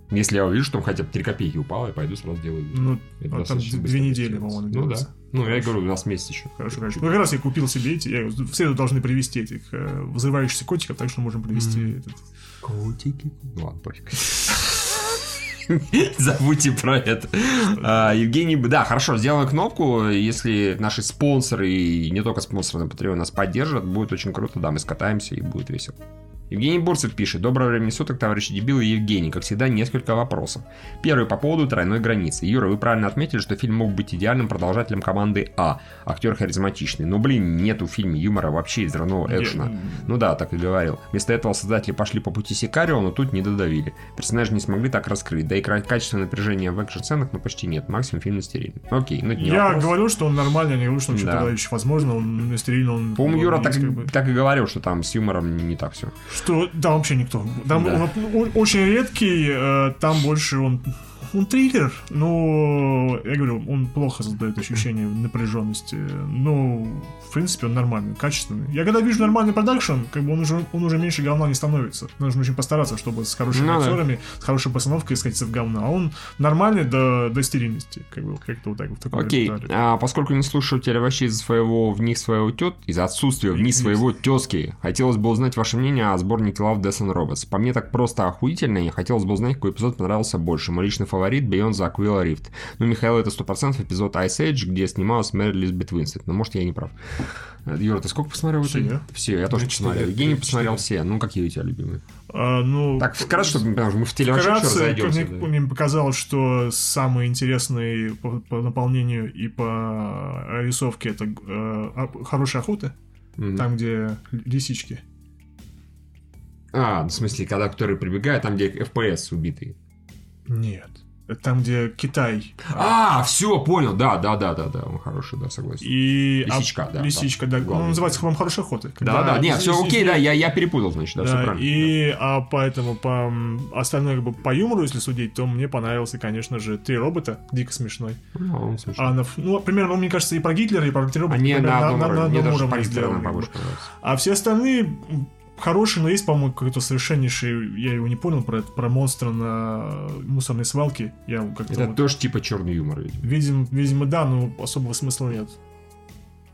Если я увижу, что там хотя бы 3 копейки упало, я пойду сразу сделаю. Ну, Это а там две недели, по-моему, Ну да. Ну, я и говорю, у нас месяц еще. Хорошо, хорошо. Ну, как раз я купил себе эти, я, в среду должны привезти этих э, взрывающихся котиков, так что можем привезти Мгм. этот. Котики. Ну ладно, пофиг. Забудьте про это. А, Евгений, да, хорошо, сделаем кнопку. Если наши спонсоры и не только спонсоры на Patreon нас поддержат, будет очень круто. Да, мы скатаемся и будет весело. Евгений Бурцев пишет. Доброго времени суток, товарищи дебилы и Евгений. Как всегда, несколько вопросов. Первый по поводу тройной границы. Юра, вы правильно отметили, что фильм мог быть идеальным продолжателем команды А. Актер харизматичный. Но, блин, нету в фильме юмора вообще из взрывного экшена. Я- Ну да, так и говорил. Вместо этого создатели пошли по пути Сикарио, но тут не додавили. Персонажи не смогли так раскрыть. Да и качественное напряжение в экшн-сценах ну почти нет. Максимум фильм стерильный. Окей, ну это не Я вопрос. говорю, что он нормальный, я не говорю, что он Да. что-то еще возможно, он стерильно, он... По-моему, Юра так, как бы. так и говорил, что там с юмором не так все. Что там вообще никто. Там Да. он, он очень редкий, э, там больше он. Он триллер, но я говорю, он плохо создает ощущение напряженности. Но, в принципе, он нормальный, качественный. Я когда вижу нормальный продакшн, как бы он уже, он уже меньше говна не становится. Нужно очень постараться, чтобы с хорошими Ну да. актерами, с хорошей постановкой скатиться в говна. А он нормальный до, до стерильности. Как бы как-то вот так вот. в таком Окей, а поскольку не слушатель вообще из-за своего в них своего тет, из-за отсутствия в них Из- своего тезки, хотелось бы узнать ваше мнение о сборнике Love, Death and Robots. По мне так просто охуительно, и хотелось бы узнать, какой эпизод понравился больше. Мой личный фаворит Beyond the Aquila Rift. Ну, Михаил, это 100% эпизод Ice Age, где снималась Мэри Лизбет Уинстед. Но может я не прав. Э, Юра, ты сколько посмотрел? Все. это? Все, я тоже Ну, посмотрел. Евгений посмотрел все. Ну, какие у тебя любимые? А, ну, Так, вкратце, чтобы потому что мы в теле вообще еще Вкратце, как разойдемся. мне, да. мне показалось, что самый интересный по, по наполнению и по рисовке это э, хорошая охота, Мгм. там, где лисички. А, в смысле, когда который прибегает, там, где FPS убитый. Нет. Там, где Китай. А, все, понял, да, да, да, да, да, он хороший, да, согласен. И... а- Лисичка, да, Лисичка, да. Главный. Он называется, по-моему, хорошая охота. Да, да, нет, все окей, да, я, я перепутал, значит, да, все Да, правильно. и а поэтому по остальное как бы по юмору, если судить, то мне понравился, конечно же, три робота, дико смешной. да. Ну, он смешной. А на ну, примерно, мне кажется, и про Гитлера, и про три робота Они примерно на одном уровне, мне одном даже уровне по Гитлеру сделаны, нам как бы. побольше понравился. А все остальные м, хорошие, но есть, по-моему, какой-то совершеннейший, я его не понял, про, это, про монстра на мусорной свалке. Я как-то Это вот- тоже типа черный юмор, видимо. Видим, видимо, да, но особого смысла нет.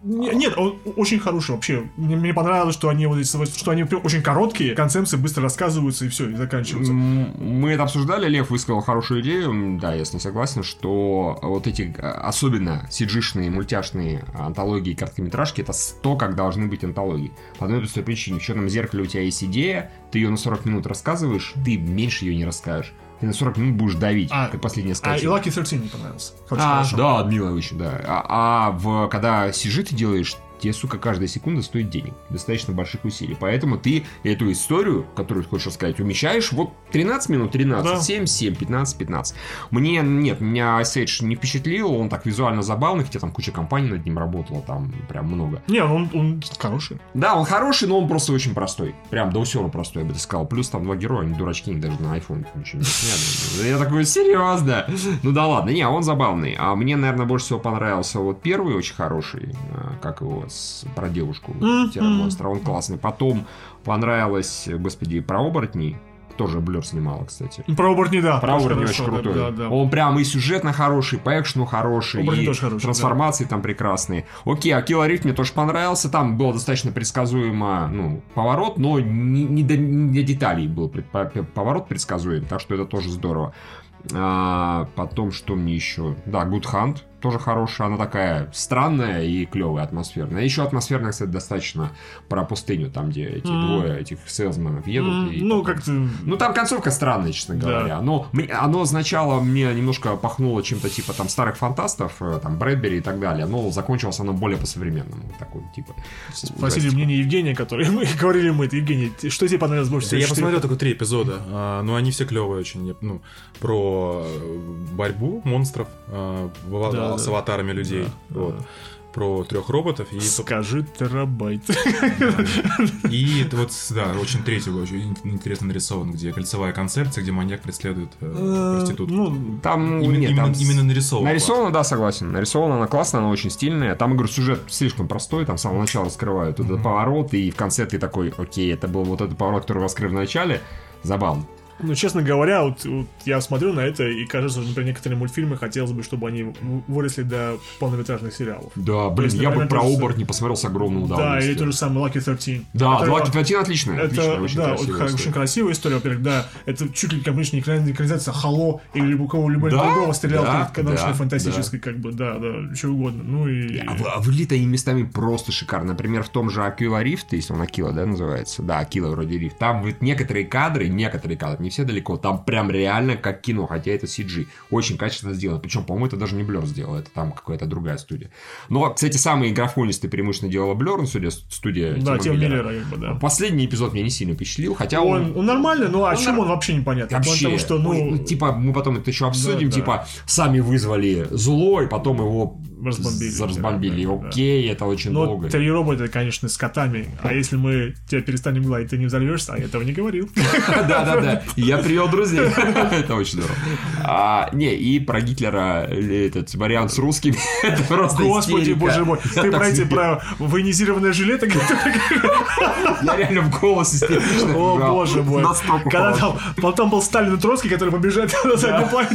Не- Нет, он очень хороший вообще. Мне, мне понравилось, что они вот эти- что они очень короткие, концепции быстро рассказываются и все, и заканчиваются. Мы это обсуждали, Лев высказал хорошую идею, да, я с ней согласен, что вот эти а, особенно сиджишные, мультяшные антологии, короткометражки, это 100 как должны быть антологии. По одной простой причине, в черном зеркале у тебя есть идея, ты ее на 40 минут рассказываешь, ты меньше ее не расскажешь. Ты на 40 минут будешь давить, А, как последняя А и скачка. Lucky 13 мне понравился. Очень А, хорошо. да, мило очень, да. А, а в, когда сижи ты делаешь, тебе, сука, каждая секунда стоит денег, достаточно больших усилий. Поэтому ты эту историю, которую ты хочешь рассказать, умещаешь вот 13 минут, 13, Да. 7, 7, 15, 15. Мне, нет, меня Ice Age не впечатлил, он так визуально забавный, хотя там куча компаний над ним работала, там прям много. Не, он, он хороший. Да, он хороший, но он просто очень простой. Прям до усера простой, я бы сказал. Плюс там два героя, они дурачки, они даже на iPhone ничего не снят. Я такой, серьезно? Ну да ладно, не, он забавный. А мне, наверное, больше всего понравился вот первый очень хороший, а, как его, с- про девушку, Мгм. монстра, он классный. Потом понравилось, господи, про оборотней. Тоже Блер снимала, кстати. Про Оборотни, да. Про Оборотни очень да, крутой. Да, да. Он прям и сюжетно хороший, по экшену хороший, Оборотни и тоже хороший, трансформации там прекрасные. Окей, Акила Рифт мне тоже понравился. Там было достаточно предсказуемо, ну, поворот, но не, не до, не до деталей был поворот предсказуем, так что это тоже здорово. А, потом, что мне еще? Да, Good Hunt тоже хорошая. Она такая странная и клевая, атмосферная. Еще атмосферная, кстати, достаточно про пустыню, там, где эти Мгм. двое этих селсменов едут. М, и Ну, потом- как-то... ну, там концовка странная, честно Да. говоря. Но мне- оно сначала мне немножко пахнуло чем-то типа там старых фантастов, э, там Брэдбери и так далее, но закончилось оно более по-современному. Такой, типа... Спросили ужастик. мнение Евгения, который мы говорили мы. это, Евгений, что тебе понравилось больше Да всего? я посмотрел только три эпизода, а, но они все клевые очень. Ну, про э, борьбу монстров а, в Да, с да. аватарами людей. Да, вот. да. Про трех роботов и, Скажи терабайт. и вот, да, очень третий очень интересно нарисован, где кольцевая концепция, где маньяк преследует э, проститутку. Ну, Там, именно, нет, именно, там именно нарисован. Нарисовано, да, согласен. Нарисована она классно, она очень стильная. Там, я говорю, сюжет слишком простой, там с самого начала раскрывают этот поворот, и в конце ты такой, окей, это был вот этот поворот, который раскрыт в начале. Забавно. Ну, честно говоря, вот, вот я смотрю на это, и кажется, что, например, некоторые мультфильмы хотелось бы, чтобы они выросли до полнометражных сериалов. Да, блин, есть, я бы про же оборот не посмотрел с огромным Да, удовольствием. или то же самое Lucky 13. Да, Который- Lucky 13 отличная, Это, отличная, очень да, вот красивая очень история. красивая история, во-первых, да. Это чуть ли как экран- экранизация Хало или у кого либо Да, другого сериала, да, как научно да, фантастической, как бы, да, да, что угодно. Ну и... А, а выглядит они местами просто шикарно. Например, в том же Акила Рифт, если он Акила, да, называется? Да, Акила вроде Рифт. Там вот некоторые кадры, некоторые кадры, не все далеко, там прям реально как кино, хотя это CG. Очень качественно сделано. Причем, по-моему, это даже не Блер сделал, это там какая-то другая студия. Но, кстати, самые графонисты преимущественно делала ну, судя студия Да, Тима Тим Миллера. Миллера, да. Последний эпизод меня не сильно впечатлил, хотя он... Он, он нормальный, но о он чем нар- он вообще непонятно. Вообще, Потому что, ну, ну, типа, мы потом это еще обсудим, да. типа, сами вызвали зло, и потом его Разбомбили. разбомбили. Да, да. Окей, это очень ну, долго. три робота, конечно, с котами. А если мы тебя перестанем гладить, ты не взорвешься, а я этого не говорил. Да-да-да, я привел друзей. Это очень здорово. А, Не, и про Гитлера э, этот вариант с русскими, это просто Господи, боже мой. Ты про эти, про военизированное жилеты? Я реально в голос истерично О, боже мой. Когда там, потом был Сталин и Троцкий, который побежали на заднем плане,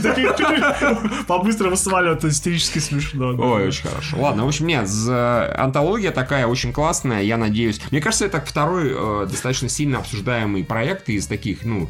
по-быстрому сваливают, истерически смешно. да. Ой, очень хорошо. Ладно, в общем, нет, з- антология такая очень классная, я надеюсь. Мне кажется, это второй э, достаточно сильно обсуждаемый проект из таких, ну,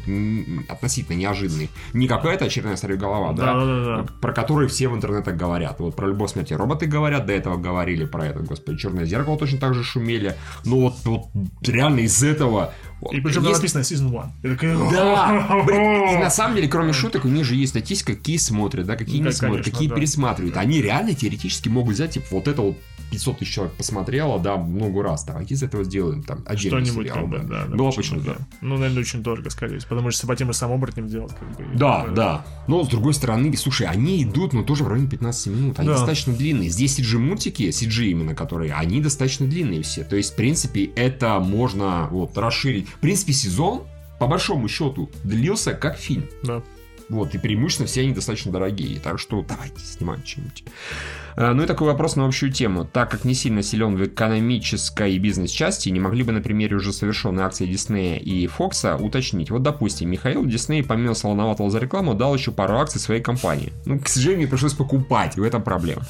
относительно неожиданных. Не какая-то очередная голова, да? Да-да-да. Про который все в интернетах говорят. Вот про любовь смерти роботы говорят, до этого говорили про это, господи, черное зеркало точно так же шумели. Ну вот, вот реально из этого... И причем Есть- написано Season 1. Я такой, да, блин, и на самом деле, кроме шуток, у них же есть статистика, какие смотрят, да, какие Да, не смотрят, конечно, какие да. пересматривают. Они реально теоретически могут взять, типа, вот это вот 500 тысяч человек посмотрело, да, много раз. Давайте из этого сделаем там отдельный Что-нибудь, сериал, как бы, да. да, Было почему, да. Ну, наверное, очень дорого, скорее всего. Потому что по тем же самым оборотням делать, как бы. Да, э, да. Но с другой стороны, слушай, они идут, ну, тоже в районе 15 минут. Они Да. достаточно длинные. Здесь CG-мультики, CG именно, которые, они достаточно длинные все. То есть, в принципе, это можно вот расширить. В принципе, сезон, по большому счету, длился как фильм. Да. Вот, и преимущественно все они достаточно дорогие. Так что давайте снимать что-нибудь. А, Ну и такой вопрос на общую тему. Так как не сильно силен в экономической и бизнес-части, не могли бы на примере уже совершенной акции Диснея и Фокса уточнить. Вот, допустим, Михаил Дисней, помимо слоноватого за рекламу, дал еще пару акций своей компании. Ну, к сожалению, пришлось покупать, и в этом проблема.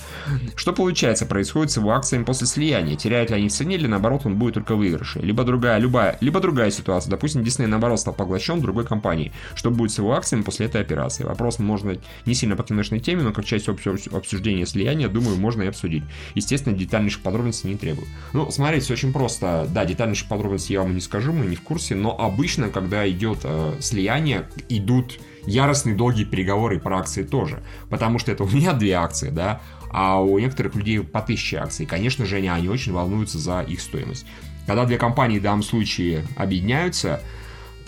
Что получается происходит с его акциями после слияния? Теряют ли они в цене, или наоборот он будет только в выигрыше? Либо другая, любая, либо другая ситуация. Допустим, Дисней наоборот стал поглощен другой компанией. Что будет с его акциями после этой операции? Вопрос можно не сильно по киношной теме, но как часть общего обсуждения слияния, думаю, можно и обсудить. Естественно, детальнейших подробностей не требую. Ну, смотрите, все очень просто. Да, детальнейших подробностей я вам не скажу, мы не в курсе, но обычно, когда идет э, слияние, идут яростные долгие переговоры про акции тоже. Потому что это у меня две акции, да, а у некоторых людей по тысяче акций. И, конечно же, они, они очень волнуются за их стоимость. Когда две компании в данном случае объединяются,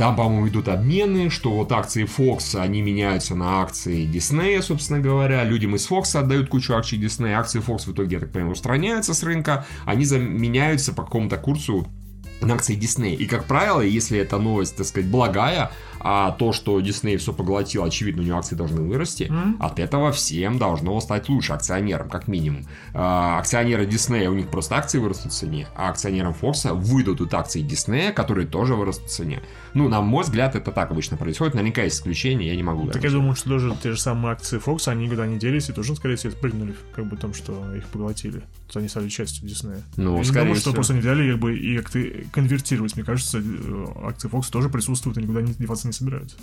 там, по-моему, идут обмены, что вот акции Fox, они меняются на акции Disney, собственно говоря. Людям из Fox отдают кучу акций Disney. Акции Fox в итоге, я так понимаю, устраняются с рынка. Они заменяются по какому-то курсу на акции Disney. И, как правило, если эта новость, так сказать, благая, а то, что Disney все поглотил, очевидно, у него акции должны вырасти, Мгм. от этого всем должно стать лучше акционерам, как минимум. А, акционеры Disney, у них просто акции вырастут в цене, а акционерам Fox выдадут акции Disney, которые тоже вырастут в цене. Ну, на мой взгляд, это так обычно происходит. Наверняка есть исключения, я не могу Так я думаю, что тоже те же самые акции Fox, они никуда не делись и тоже, скорее всего, спрыгнули, как бы том, что их поглотили. То они стали частью Диснея. Ну, я скорее думаю, что всего. просто не взяли как бы и как-то конвертировать. Мне кажется, э, акции Fox тоже присутствуют и никуда не деваться не собираются.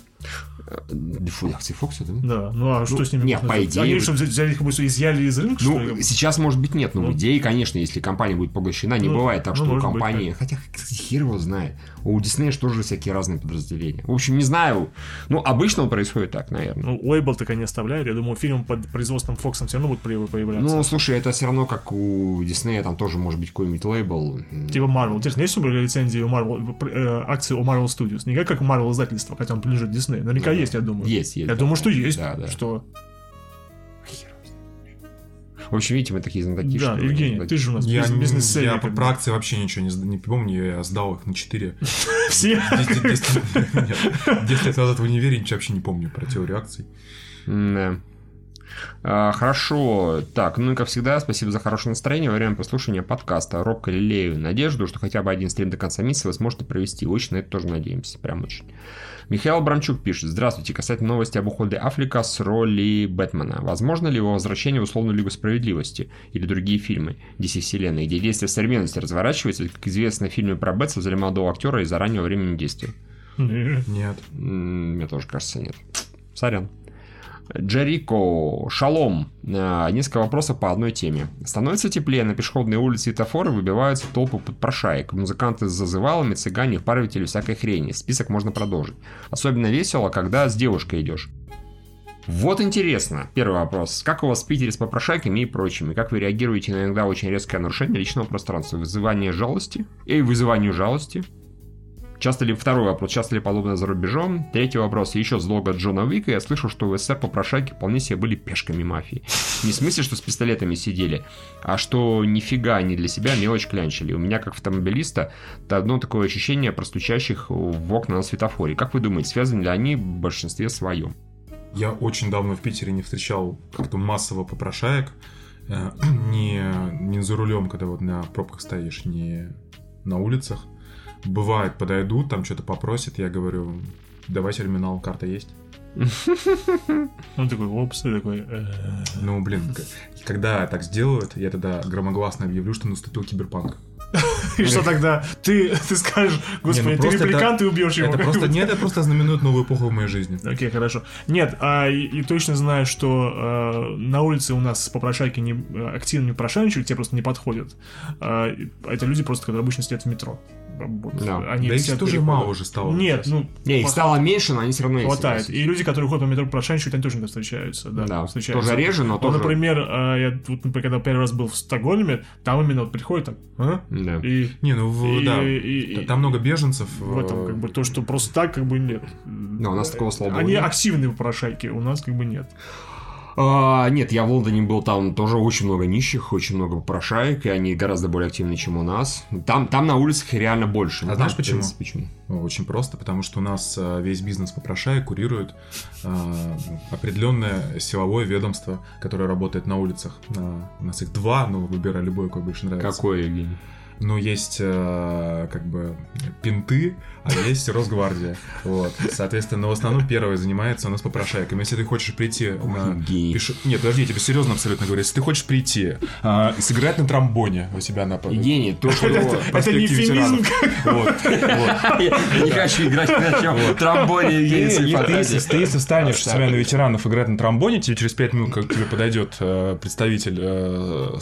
Фу, акции Fox, да? Да, ну а что с ними? нет, можно по идее, Они вы- что, взяли, как бы изъяли из рынка, что Ну, ли? сейчас, может быть, нет, но в Ну. идее, конечно, если компания будет поглощена, не Ну, бывает так, ну, что у может быть, компании... Хотя, хер его знает. У Disney же тоже всякие разные подразделения. В общем, не знаю. Ну, обычно происходит так, наверное. Ну, лейбл так они оставляют. Я думаю, фильм под производством Фоксом все равно будет появ- появляться. Ну, слушай, это все равно как у Диснея, там тоже может быть какой-нибудь лейбл. Типа Marvel. Интересно, есть ли лицензии у Marvel, э, акции у Marvel Studios? Не как у Marvel издательства, хотя он принадлежит Disney. Наверняка есть, я думаю. Есть, есть. Я да. думаю, что есть. Да, да. Что... В общем, видите, мы такие знатоки. Да, что- Евгений, ты же у нас Я, бизнес- я как про акции вообще ничего не, не помню, я сдал их на 4. Все? 10, 10 лет назад в универе ничего вообще не помню про теорию акций. Да. А, хорошо. Так, ну и как всегда, спасибо за хорошее настроение во время прослушивания подкаста. Робко лелею надежду, что хотя бы один стрим до конца месяца вы сможете провести. Очень на это тоже надеемся. Прям очень. Михаил Брамчук пишет. Здравствуйте. Касательно новости об уходе Аффлека с роли Бэтмена. Возможно ли его возвращение в условную Лигу Справедливости или другие фильмы DC Вселенной, где действие современности разворачивается, как известно в фильме про Бэтса взяли молодого актера из-за раннего времени действия? Не. Нет. Мне тоже кажется, нет. Сорян. Джерико, шалом. А, Несколько вопросов по одной теме. Становится теплее, на пешеходные улицы и светофоры выбиваются толпы подпрошаек. Музыканты с зазывалами, цыгане, впариватели всякой хрени. Список можно продолжить. Особенно весело, когда с девушкой идешь. Вот интересно. Первый вопрос. Как у вас в Питере с попрошайками и прочими? Как вы реагируете на иногда очень резкое нарушение личного пространства? Вызывание жалости? И вызыванию жалости? Часто ли, второй вопрос, часто ли подобное за рубежом? Третий вопрос, еще с долга Джона Уика я слышал, что в СССР попрошайки вполне себе были пешками мафии. Не в смысле, что с пистолетами сидели, а что нифига они для себя мелочь клянчили. У меня, как автомобилиста, это одно такое ощущение простучащих в окна на светофоре. Как вы думаете, связаны ли они в большинстве своем? Я очень давно в Питере не встречал как-то массово попрошаек. Э, Не, не за рулем, когда вот на пробках стоишь, не на улицах. Бывает, подойдут, там что-то попросят, я говорю, давай терминал, карта есть. Он такой, опс, и такой... э, Ну, блин, когда так сделают, я тогда громогласно объявлю, что наступил киберпанк. И что тогда? Ты, ты скажешь, господи, ну ты репликант, ты убьешь его. Это просто, нет, это просто знаменует новую эпоху в моей жизни. Окей, хорошо. Нет, а и, и точно знаю, что э, на улице у нас попрошайки не, активно не попрошайничают, те просто не подходят. А, и- это люди просто, которые обычно сидят в метро. Вот. Да. Они Да их тоже перехода. мало уже стало Нет, сейчас. ну... Не, их хва- стало меньше, но они все равно есть. Хватает. согласен. И люди, которые ходят по метро попрошайничают, они тоже иногда встречаются. Да, Да, встречаются. тоже реже, но Ну, тоже... например, э, я вот, например, когда первый раз был в Стокгольме, там именно вот приходит так, а? Да. и, Не, ну в- и- да, и- и- там много беженцев. в этом э, как бы то, что просто так как бы нет. Да, у нас такого, богу, Они нет. активные попрошайки, у нас как бы нет. А, нет, я в Лондоне был, там тоже очень много нищих, очень много попрошаек, и они гораздо более активны, чем у нас. Там, там на улицах реально больше. А Ну, знаешь там, почему? принципе, почему? Ну, Очень просто, потому что у нас э, весь бизнес попрошаек курирует э, определенное силовое ведомство, которое работает на улицах. Э, У нас их два, но выбирай любой, какой больше нравится. Какой, Евгений? Ну, есть э, как бы пинты, а есть Росгвардия. Вот. Соответственно, в основном первый занимается у нас попрошайками. Если ты хочешь прийти на... Пеше- Нет, подожди, я тебе серьезно абсолютно говорю. Если ты хочешь прийти а, сыграть на тромбоне у себя на... Евгений, то, что... Это, не вот. Я не хочу играть на чем тромбоне Ты, если, станешь, смотря на ветеранов, играть на тромбоне, тебе через 5 минут, как к тебе подойдет э, представитель э,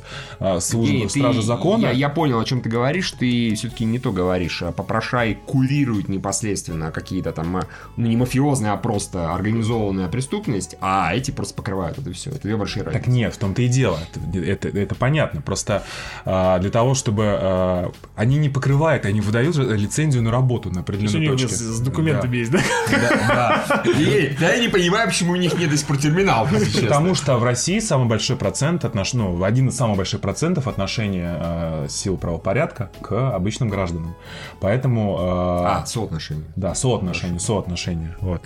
с а, службы Евгений, стражи ты- закона. Я, я понял, о чем ты говоришь, ты все-таки не то говоришь. А Попрошай курирует непосредственно какие-то там, а, ну не мафиозные, а просто организованная преступность, а эти просто покрывают это все. Это две большие разницы. Так нет, в том-то и дело. Это, это, это понятно. Просто а, для того, чтобы а, они не покрывают, они выдают лицензию на работу на есть определенной них точке. с, документами есть, да? Да, да. И- да я не понимаю, почему у них нет до сих пор терминалов. Потому что в России самый большой процент отнош... ну, один из самых больших процентов отношения э, сил правопорядка к обычным гражданам. Поэтому... э, А, соотношение. Да, соотношение, соотношение. Вот.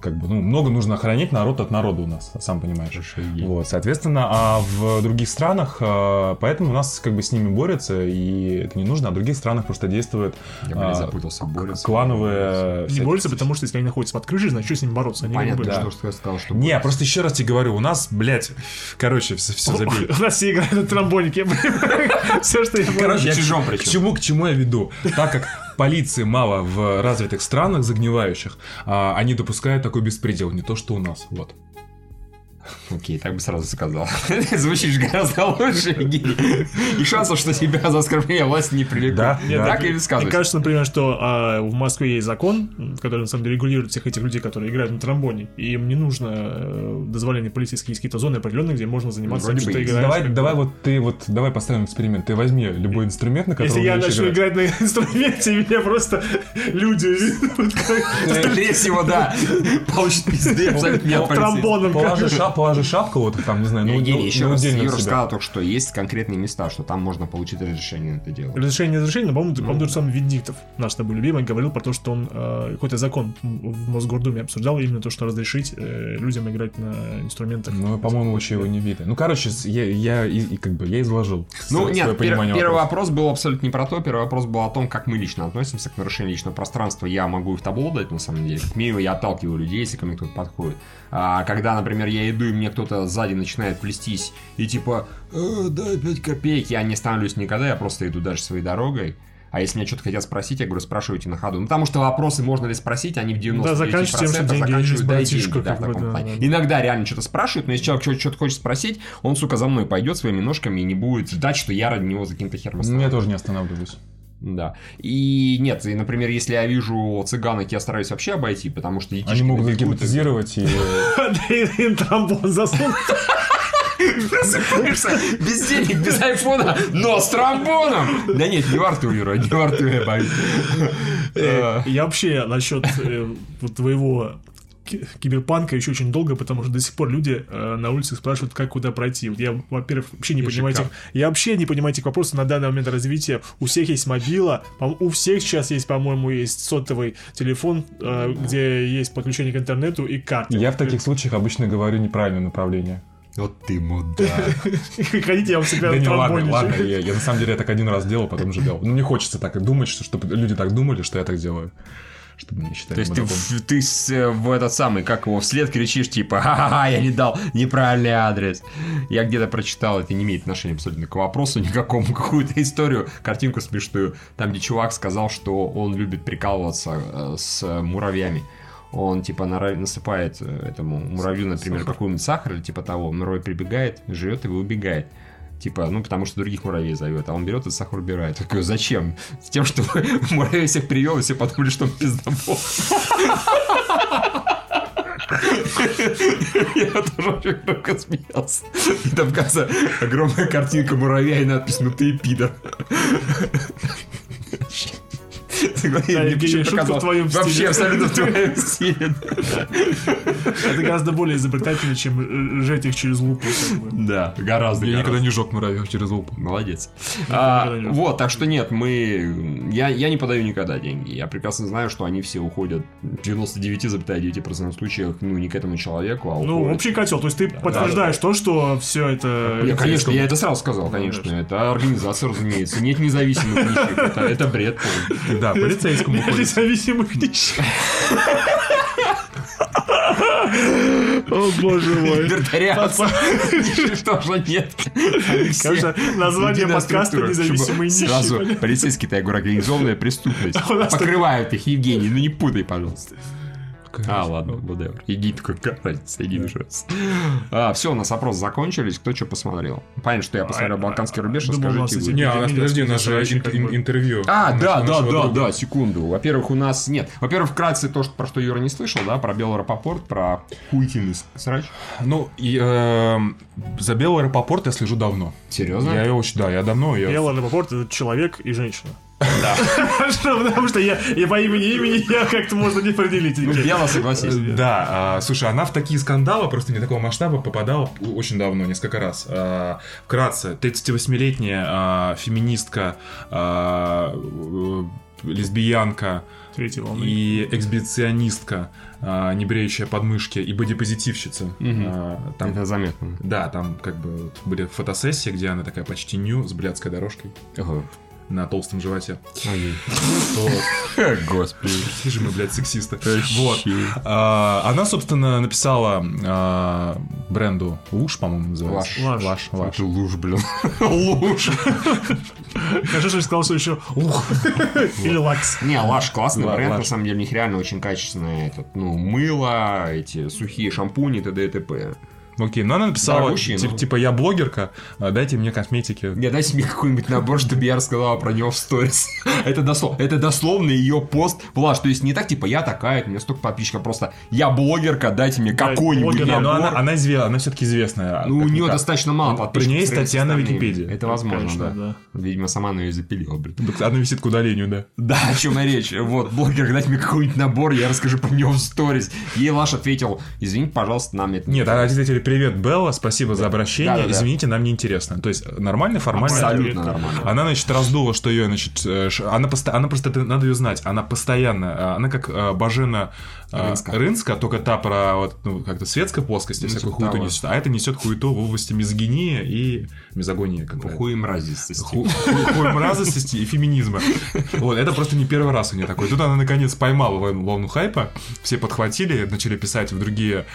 Как бы, ну, много нужно охранять народ от народа у нас, сам понимаешь. Евгений. Вот, соответственно, а в других странах, э, поэтому у нас как бы с ними борются, и это не нужно, а в других странах просто действуют Я, блин, а, запутался, борются. клановые... Не борются, потому что если они находятся под крышей, значит, что с ними бороться? Они Понятно, как бы- что ты сказал, что... Не, борются. просто еще раз тебе говорю, у нас, блядь, короче, все, забей. У нас все играют на тромбонике. Все, что я Короче, чужом к причем. чему, к чему я веду? Так как полиции мало в развитых странах загнивающих, а, они допускают такой беспредел, не то что у нас. Вот. Окей, так бы сразу сказал. Звучишь гораздо лучше. И шансов, что тебя за оскорбление власти не привлекут. Да, да. Так и Мне высказывайся. кажется, например, что а, в Москве есть закон, который на самом деле регулирует всех этих людей, которые играют на тромбоне. И им не нужно э, дозволение полицейских есть какие-то зоны определенные, где можно заниматься Вроде тем, что играешь. Давай, бы. давай вот ты вот давай поставим эксперимент. Ты возьми любой инструмент, на котором Если я начну играть. играть на инструменте, меня просто люди Скорее всего, да. Получит пизды абсолютно тромбоном. Положи, ша- положи шапку, вот там, не знаю, ну, Евгений, ну, еще ну, раз, Юра себя. сказал только что есть конкретные места, что там можно получить разрешение на это дело. Разрешение разрешение, но, по-моему, по-моему, тот же самый Венедиктов, наш с тобой любимый, говорил про то, что он э, какой-то закон в Мосгордуме обсуждал, именно то, что разрешить э, людям играть на инструментах. Ну, по-моему, вообще его не видно. Ну, короче, я, я и, и как бы я изложил. Ну, свое нет, пер- понимание первый вопроса. вопрос был абсолютно не про то. Первый вопрос был о том, как мы лично относимся к нарушению личного пространства. Я могу и в табло дать, на самом деле. Как минимум, я отталкиваю людей, если ко мне кто-то подходит. А когда, например, я иду, и мне кто-то сзади начинает плестись, и типа, «Э, дай 5 копеек, я не становлюсь никогда, я просто иду дальше своей дорогой. А если меня что-то хотят спросить, я говорю, спрашивайте на ходу. Ну, потому что вопросы можно ли спросить, они в 99% Да, заканчивай тем, что деньги заканчивают, братишка, деньги, да, как в бы, таком да, плане. да. Иногда реально что-то спрашивают, но если человек что- что-то хочет спросить, он, сука, за мной пойдет своими ножками и не будет ждать, что я ради него за каким-то хером Ну, я тоже не останавливаюсь. Да. И нет, и, например, если я вижу цыганок, я стараюсь вообще обойти, потому что детишки Они могут загипнотизировать и... Да и им тромбон засунуть. Просыпаешься без денег, без айфона, но с тромбоном. Да нет, не во рту, Юра, не во рту я боюсь. Э, Я вообще насчет э, твоего киберпанка еще очень долго, потому что до сих пор люди э, на улице спрашивают, как куда пройти. Вот я, во-первых, вообще не понимаю этих, я вообще не понимаю этих вопросов на данный момент развития. У всех есть мобила, у всех сейчас есть, по-моему, есть сотовый телефон, э, где есть подключение к интернету и карты. Я в таких случаях обычно говорю неправильное направление. Вот ты мудак. Хотите, я вам всегда Да не, ладно, ладно, я, я на самом деле я так один раз делал, потом жалел. Ну, мне хочется так и думать, что, чтобы люди так думали, что я так делаю. Чтобы не считали То есть ты, в- ты с- в этот самый, как его, вслед кричишь, типа, ха-ха-ха, я не дал неправильный адрес. Я где-то прочитал, это не имеет отношения абсолютно к вопросу никакому, какую-то историю, картинку смешную, там, где чувак сказал, что он любит прикалываться э, с муравьями. Он, типа, насыпает э, этому муравью, например, какой-нибудь сахар или типа того, муравей прибегает, жрет его и убегает. Типа, ну, потому что других муравей зовет, а он берет и сахар убирает. Я зачем? С тем, что муравей всех привел, и все подумали, что он пиздобол. Я тоже очень громко смеялся. И там конце огромная картинка муравья и надпись «Ну ты пидор». Мне почему-то шутка в казалось, твоем Вообще абсолютно в твоем стиле. Это гораздо более изобретательно, чем э, жать их через лупу. Да, гораздо. Я никогда не жег муравьев через лупу. Молодец. А, вот, так что нет, мы... Я, я не подаю никогда деньги. Я прекрасно знаю, что они все уходят в 99,9% случаях, ну, не к этому человеку, а Ну, общий котел. То есть ты подтверждаешь то, что все это... Я, конечно, я это сразу сказал, конечно. Это организация, разумеется. Нет независимых нищих. Это, бред. Да, полицейскому ходит. Независимых нищих. О, боже мой. Либертарианцев нищих тоже нет. Конечно, название подкаста «Независимые нищие». Сразу понятно? полицейский, я говорю, организованная преступность. Нас Покрывают их, Евгений, ну не путай, пожалуйста. Какая А, ладно, whatever. Иди такой, какая разница, иди ужас. А, все, у нас опросы закончились. Кто что посмотрел? Понятно, что я посмотрел А, «Балканский рубеж», расскажите эти вы. Не, а подожди, у нас же интервью. А, да, да, да, да, секунду. Во-первых, у нас нет. Во-первых, вкратце то, что, про что Юра не слышал, да, про Белый Рапопорт, про хуительный срач. Ну, эм, за Белый аэропорт я слежу давно. Серьезно? Я очень, да, я давно. Белла Рапопорт это человек и женщина. Что, Потому что я, я по имени имени я как-то можно не определить. Ну, Бело, согласись. Да, а, слушай, она в такие скандалы просто не такого масштаба попадала очень давно, несколько раз. А, вкратце, 38-летняя а, феминистка, лесбиянка Третьей волны. и эксбиционистка, а, не бреющая подмышки, и бодипозитивщица. Мгм. А, там, Это заметно. да, там как бы вот были фотосессии, где она такая почти ню с блядской дорожкой Ага. На толстом животе. Господи. Какие же мы, блядь, сексисты. Вот. А, Она, собственно, написала а, бренду Луш, по-моему, называется. Лаш. Лаш. Лаш. Луж, блин. Луж. Хорошо, что я сказал, что еще лух. Или лакс. Не, Лаш классный Ла- бренд, на самом деле, у них реально очень качественное, этот, ну, мыло, эти сухие шампуни, т.д. и т.п. Окей, но она написала, Дорогущий, тип- но- типа, я блогерка, а, дайте мне косметики. Не, дайте мне какой-нибудь набор, чтобы я рассказала про него в сторис. это, дослов, это дословно ее пост. Влаш, то есть не так, типа, я такая, у меня столько подписчиков, просто я блогерка, дайте мне Да, какой-нибудь блогер, набор. но она, она, известна, она все-таки известная. Ну, у Как нее достаточно мало При подписчиков. ней сравнению с статья на. Википедии. Это возможно, Конечно, да. да. Видимо, сама она ее запилила, блин. Она висит к удалению, да. Да, о чем речь. Вот, блогер, дайте мне какой-нибудь набор, я расскажу про него в сторис. Ей Лаш ответил, извините, пожалуйста, нам это не Нет, она ответили, привет, Белла, спасибо за обращение, Да-да-да. извините, нам неинтересно. То есть, нормальный, формальный Абсолютно нормально. Она, значит, раздула, что ее, значит, э, она, поста- она просто, это надо ее знать, она постоянно, э, она как э, Бажена э, Рынска. Рынска, только та про вот, ну, как-то светской плоскости, Ну, всякую хуету того. несет, а это несет хуету в области мизогинии и мизогонии, как бы. Хуй мразистости. Ху- ху- хуем разности и феминизма. Вот, это просто не первый раз у нее такой. Тут она наконец поймала волну, хайпа, все подхватили, начали писать в другие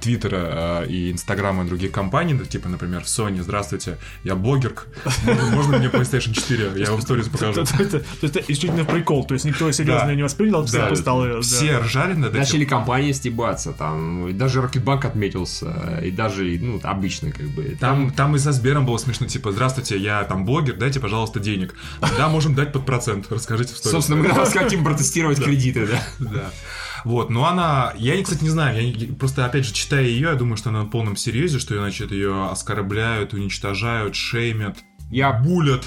твиттеры а, и инстаграмы других компаний, ну, типа, например, в Sony, здравствуйте, я блогерка, можно, можно мне PlayStation 4, я вам сторис покажу. То есть это исключительно прикол, то есть никто серьезно не воспринял, все стало... все ржали над этим. Начали компании стебаться, там, и даже Рокетбанк отметился, и даже, ну, обычно, как бы. Там, там и со Сбером было смешно, типа, здравствуйте, я там блогер, дайте, пожалуйста, денег. Да, можем дать под процент, расскажите в сторис. Собственно, мы вас хотим протестировать кредиты, да. Да. Вот, но она, я, кстати, не знаю, я просто, опять же, читая ее, я думаю, что она на полном серьезе, что, значит, ее оскорбляют, уничтожают, шеймят, Я булят.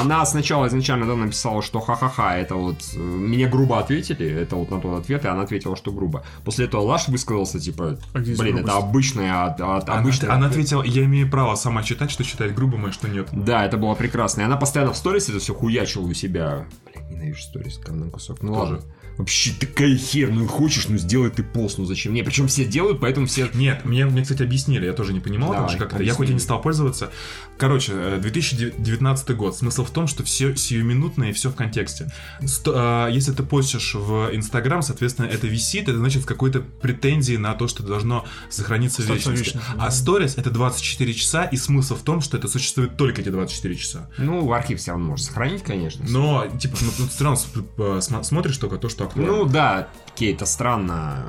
Она сначала изначально да, написала, что ха-ха-ха, это вот э, мне грубо ответили, это вот на тот ответ, и она ответила, что грубо. После этого Лаш высказался, типа, А блин, это обычная, от, от- Она, обычная она ответ». ответила, я имею право сама читать, что читать грубо, а что нет. Да, это было прекрасно. И она постоянно в сторис это все хуячила у себя. Блин, ненавижу сторис, говно кусок. Ну Тоже. ладно. Вообще такая хер, ну хочешь, ну сделай ты пост, ну зачем? Не, причем все делают, поэтому все... Нет, мне, мне, кстати, объяснили, я тоже не понимал, Давай, потому что как-то я хоть и не стал пользоваться. Короче, э, 2019 год. Смысл в том, что все сиюминутное и все в контексте. Сто- а, если ты постишь в Инстаграм, соответственно, это висит, это значит в какой-то претензии на то, что должно сохраниться в вечности. вечным, А да. сторис это 24 часа, и смысл в том, что это существует только эти 24 часа. Ну, в архив все равно можешь сохранить, конечно. Но, типа, ну, ну, все равно э, см- смотришь только то, что актуально. Ну да, окей, это странно.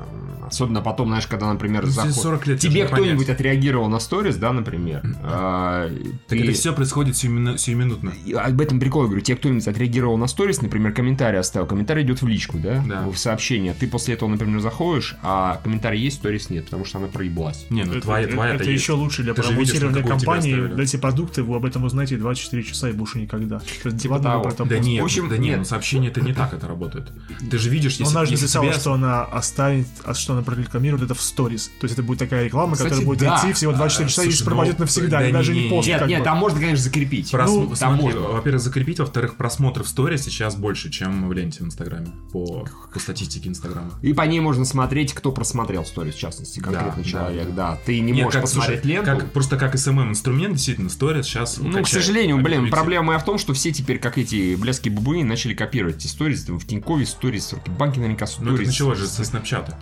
Особенно потом, знаешь, когда, например, заход- 40 лет тебе кто-нибудь отреагировал на сторис, да, например. а, Так ты- это все происходит сиюмину- сиюминутно. И Об этом прикол, я говорю, тебе кто-нибудь отреагировал на сторис, например, комментарий оставил, комментарий идет в личку, да, Да. в сообщение, ты после этого, например, заходишь, а комментарий есть, сторис нет, потому что она проебалась. Не, ну Это, твоя, это- твоя это есть. еще лучше для тебя компании. Дайте продукты, вы об этом узнаете 24 часа и больше никогда. Типа того. про это Да нет, В общем, да нет, нет. ну сообщение это не так это работает. Ты же видишь, если, если тебя- что она оставит, а что она прорекламирует это в сторис. То есть это будет такая реклама, Кстати, которая будет да. идти всего 24 часа и слушай, пропадет ну, навсегда. да и даже не, не пост. Нет, нет, бы. там можно, конечно, закрепить. Прос- Ну, там смотри, можно. Во-первых, закрепить, во-вторых, просмотров в сторис сейчас больше, чем в ленте в Инстаграме. По, по статистике Инстаграма. И по ней можно смотреть, кто просмотрел сторис, в частности, конкретный Да, человек, да, да. Ты не Нет, можешь как, посмотреть слушай, ленту. как- просто как SMM инструмент, действительно, сторис сейчас Ну, к сожалению, блин, проблема моя в том, что все теперь, как эти блеские бабуины, начали копировать эти сторис. В Тинькове сторис, в Банке наверняка Ну, сторис. Началось же со снапчата.